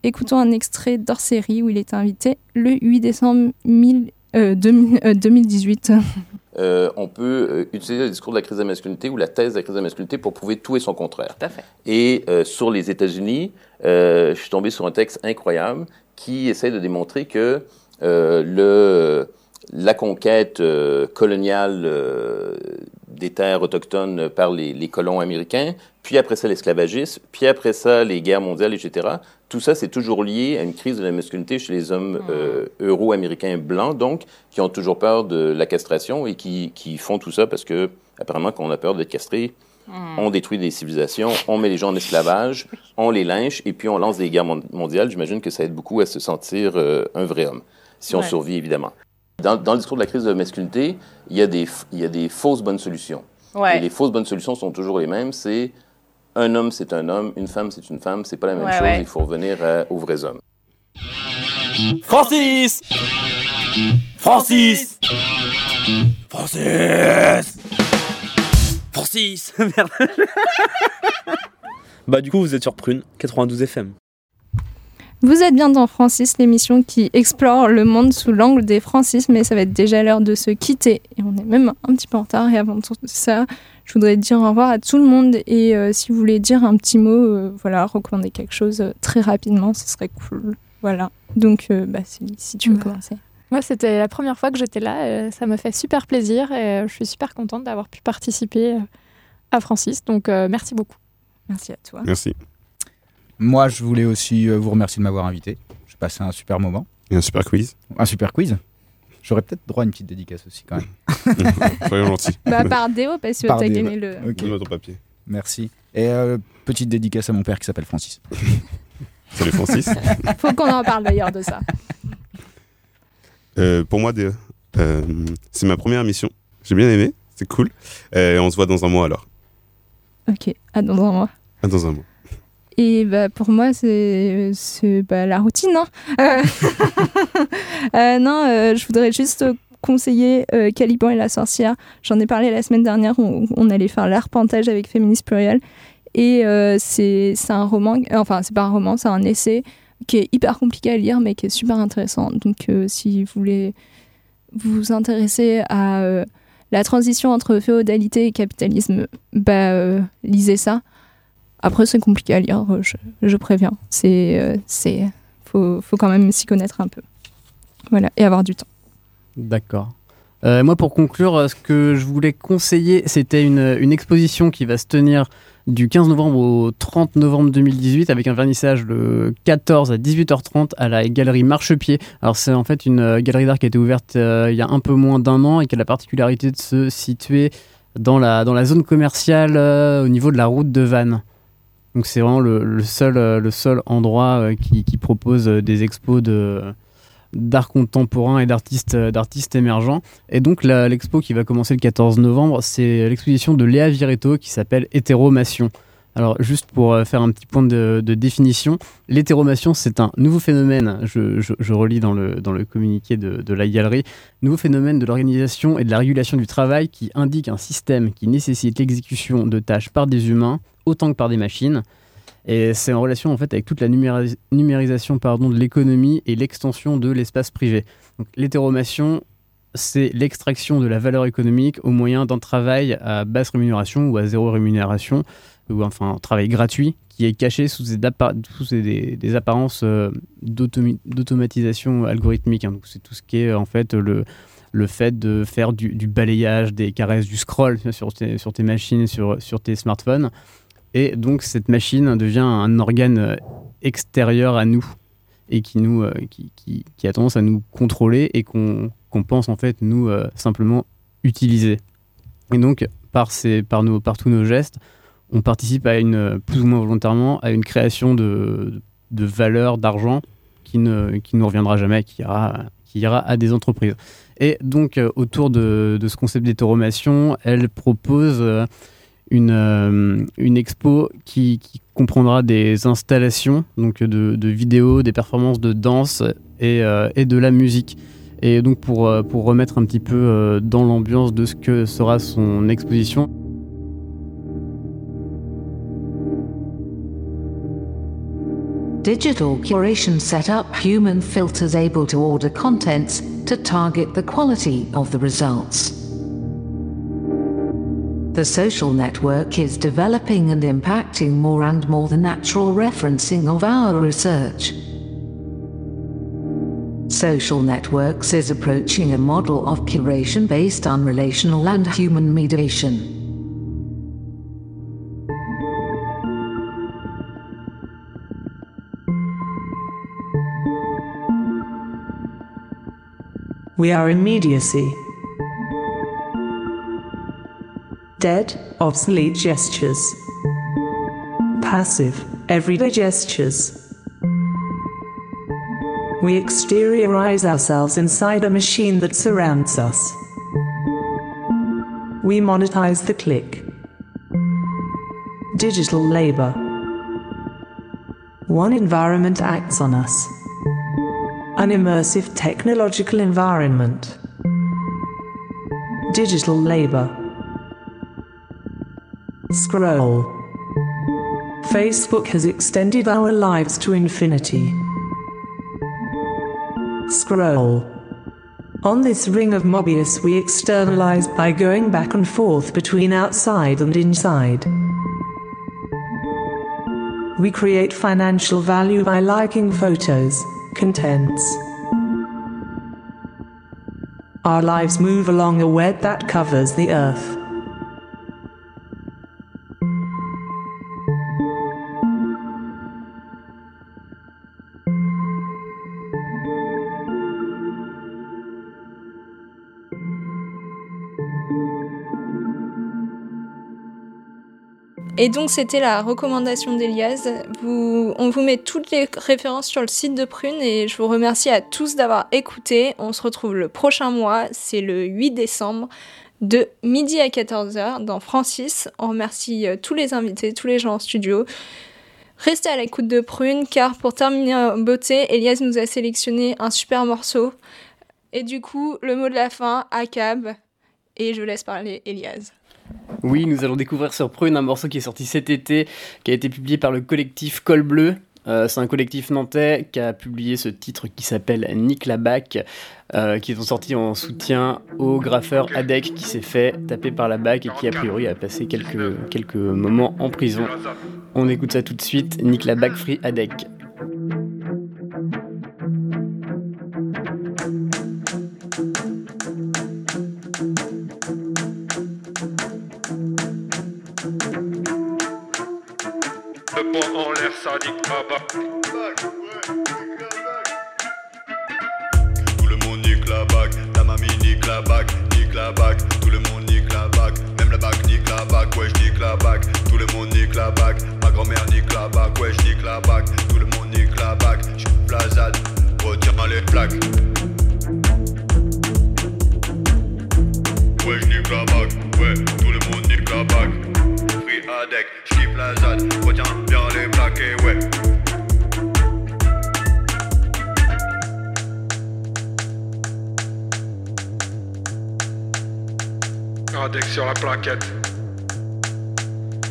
Écoutons un extrait d'hors série où il est invité le 8 décembre 1000 euh, 2000 euh, 2018. <laughs> Euh, on peut euh, utiliser le discours de la crise de la masculinité ou la thèse de la crise de la masculinité pour prouver tout et son contraire. Tout à fait. Et euh, sur les États-Unis, euh, je suis tombé sur un texte incroyable qui essaie de démontrer que euh, le, la conquête euh, coloniale euh, des terres autochtones par les, les colons américains, puis après ça l'esclavagisme, puis après ça les guerres mondiales, etc. Tout ça, c'est toujours lié à une crise de la masculinité chez les hommes euh, euro-américains blancs, donc, qui ont toujours peur de la castration et qui, qui font tout ça parce que, apparemment, quand on a peur d'être castré, Mm. on détruit des civilisations, on met les gens en esclavage, on les lynche et puis on lance des guerres mon- mondiales. J'imagine que ça aide beaucoup à se sentir euh, un vrai homme, si on survit évidemment. Dans, dans le discours de la crise de la masculinité, il y a des, il y a des fausses bonnes solutions. Ouais. Et les fausses bonnes solutions sont toujours les mêmes. C'est un homme, c'est un homme, une femme, c'est une femme. C'est pas la même Ouais, chose. ouais. Il faut revenir à- aux vrais hommes. Francis Francis Francis Francis <laughs> Merde. Bah du coup vous êtes sur Prune 92 FM. Vous êtes bien dans Francis, l'émission qui explore le monde sous l'angle des Francis, mais ça va être déjà l'heure de se quitter. Et on est même un petit peu en retard. Et avant tout ça, je voudrais dire au revoir à tout le monde. Et euh, si vous voulez dire un petit mot, euh, voilà, recommander quelque chose euh, très rapidement, ce serait cool. Voilà. Donc, euh, bah, si tu veux Bah. commencer. Moi, c'était la première fois que j'étais là. ça me fait super plaisir et je suis super contente d'avoir pu participer à Francis. Donc, euh, merci beaucoup. Merci à toi. Merci. Moi, je voulais aussi euh, vous remercier de m'avoir invité. J'ai passé un super moment. Et un super quiz. Un super quiz. J'aurais peut-être droit à une petite dédicace aussi quand même. <laughs> Soyons gentils. Bah, par Déo, parce que Par t'as Déo. gagné le. Ok. Donne-moi ton papier. Merci. Et euh, petite dédicace à mon père qui s'appelle Francis. <laughs> Salut Francis. <laughs> Faut qu'on en parle d'ailleurs de ça. Euh, pour moi, euh, c'est ma première émission. J'ai bien aimé, c'est cool. Euh, on se voit dans un mois alors. Ok, à dans un mois. Ah, dans un mois. Et bah, pour moi, c'est bah, la routine. Hein. Euh, <laughs> euh, non, euh, je voudrais juste conseiller euh, Caliban et la sorcière. J'en ai parlé la semaine dernière. On, on allait faire l'arpentage avec Féministe Pluriel. Et c'est un roman, enfin, c'est pas un roman, c'est un essai qui est hyper compliqué à lire, mais qui est super intéressant. Donc, si vous voulez vous intéresser à la transition entre féodalité et capitalisme, bah, lisez ça. Après, c'est compliqué à lire, je, je préviens. C'est, euh, c'est, faut, faut quand même s'y connaître un peu. Voilà, et avoir du temps. D'accord. Euh, moi, pour conclure, euh, ce que je voulais conseiller, c'était une, une exposition qui va se tenir du 15 novembre au 30 novembre 2018 avec un vernissage le 14 à 18h30 à la galerie Marchepied. Alors, c'est en fait une galerie d'art qui a été ouverte il y a un peu moins d'un an et qui a la particularité de se situer dans la, dans la zone commerciale au niveau de la route de Vannes. Donc, c'est vraiment le, euh, seul endroit euh, qui, propose euh, des expos d'art contemporain et d'artistes émergents. Et donc l'expo qui va commencer le 14 novembre, c'est l'exposition de Léa Viretto qui s'appelle Hétéromation. Alors juste pour euh, faire un petit point de, définition, l'hétéromation c'est un nouveau phénomène, je, relis dans le, communiqué de, la galerie, nouveau phénomène de l'organisation et de la régulation du travail qui indique un système qui nécessite l'exécution de tâches par des humains autant que par des machines. Et c'est en relation en fait avec toute la numéris- numérisation pardon, de l'économie et l'extension de l'espace privé. L'hétéromation, c'est l'extraction de la valeur économique au moyen d'un travail à basse rémunération ou à zéro rémunération, ou enfin un travail gratuit qui est caché sous des, sous des, des apparences euh, d'automatisation algorithmique. hein. Donc c'est tout ce qui est en fait le, le fait de faire du, balayage, des caresses, du scroll sur tes, sur tes machines, sur, sur tes smartphones. Et donc cette machine devient un organe euh, extérieur à nous et qui, nous, euh, qui, qui- a tendance à nous contrôler et qu'on qu'on pense en fait nous simplement utiliser. Et donc par, ces, par, nos, par tous nos gestes, on participe à une, plus ou moins volontairement à une création de, de valeur, d'argent qui ne qui nous reviendra jamais, qui ira, qui ira à des entreprises. Et donc euh, autour de, de ce concept d'hétéromation, elle propose euh, une, euh, une expo qui, qui comprendra des installations donc de, de vidéos, des performances de danse et, et de la musique. Et donc pour, pour remettre un petit peu dans l'ambiance de ce que sera son exposition, Digital curation set up human filters able to order contents to target the quality of the results. The social network is developing and impacting more and more the natural referencing of our research. Social networks is approaching a model of curation based on relational and human mediation. We are immediacy. Dead, obsolete gestures. Passive, everyday gestures. We exteriorize ourselves inside a machine that surrounds us. We monetize the click. Digital labor. One environment acts on us. An immersive technological environment. Digital labor. Scroll. Facebook has extended our lives to infinity. Scroll. On this ring of Mobius, we externalize by going back and forth between outside and inside. We create financial value by liking photos, contents. Our lives move along a web that covers the earth. Et donc c'était la recommandation d'Elias. On vous met toutes les références sur le site de Prune et je vous remercie à tous d'avoir écouté. On se retrouve le prochain mois, c'est le 8 décembre de midi à 14h dans Francis. On remercie euh, tous les invités, tous les gens en studio. Restez à l'écoute de Prune car pour terminer en beauté, Elias nous a sélectionné un super morceau. Et du coup, le mot de la fin, ACAB. Et je laisse parler Elias. Oui, nous allons découvrir sur Prune un morceau qui est sorti cet été, qui a été publié par le collectif Col Bleu. Euh, c'est un collectif nantais qui a publié ce titre qui s'appelle Nick Labac, euh, qui est sorti en soutien au graffeur Adek qui s'est fait taper par la BAC et qui a priori a passé quelques, quelques moments en prison. On écoute ça tout de suite, Nick Labac Free Adek. Le poing en l'air, ça dit ah bah. Tout le monde nique la bague, ta mamie nique la bague, nique la bague, tout le monde nique la bague, même la bague nique la bague, ouais je nique la bague, tout le monde nique la bague, ma grand-mère nique la bague, ouais je nique la bague, tout le monde nique la bague, je plazade, retire les plaques. Ouais je nique la bague, ouais tout le monde nique la bague, free adec, je plazade, retiens bien les plaques et ouais. Adex sur la plaquette.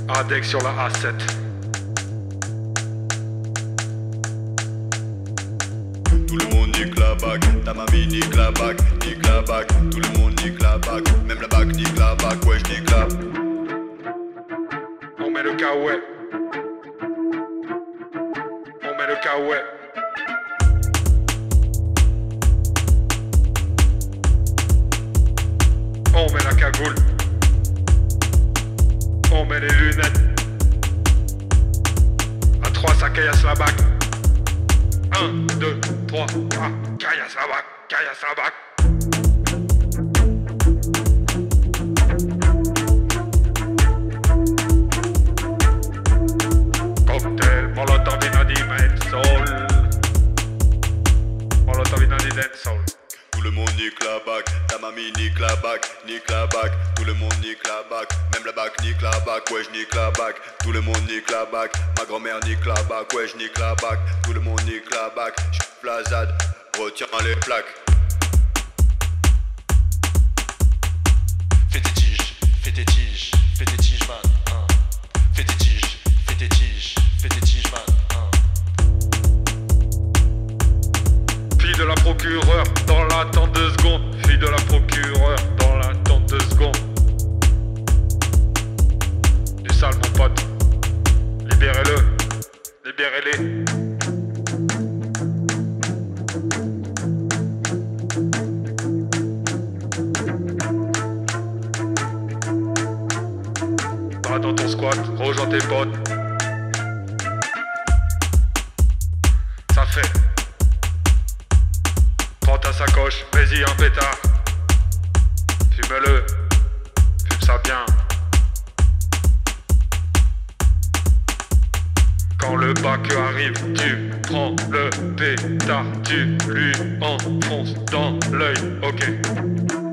Adex sur la A7. Tout le monde nique la bague, ta mamie nique la bague, nique la bague, tout le monde nique la bague, même la bague nique la bague, ouais je nique la On met le caouet. On On met la cagoule. On met les lunettes. À 3, ça caillasse la bague. 1, 2, 3, 3. Caillasse la bague. Caillasse la bague. Soul. Tout le monde nique la bague, ta mamie nique la bague, nique la bague, tout le monde nique la bague, même la bague nique la bague, ouais je nique la bague, tout le monde nique la bague, ma grand-mère nique la bague, ouais je nique la bague, tout le monde nique la bague, je plazade, retiens les plaques. Fais tes tiges, fais tes tiges, Fille de la procureure, dans l'attente de secondes. Fille de la procureure, dans l'attente de secondes. Du sale, mon pote. Libérez-le. Libérez-les. Va dans ton squat, rejoins tes potes. Vas-y un pétard. Fume-le. Fume ça bien. Quand le bac arrive, tu prends le pétard, tu lui enfonces dans l'œil, ok.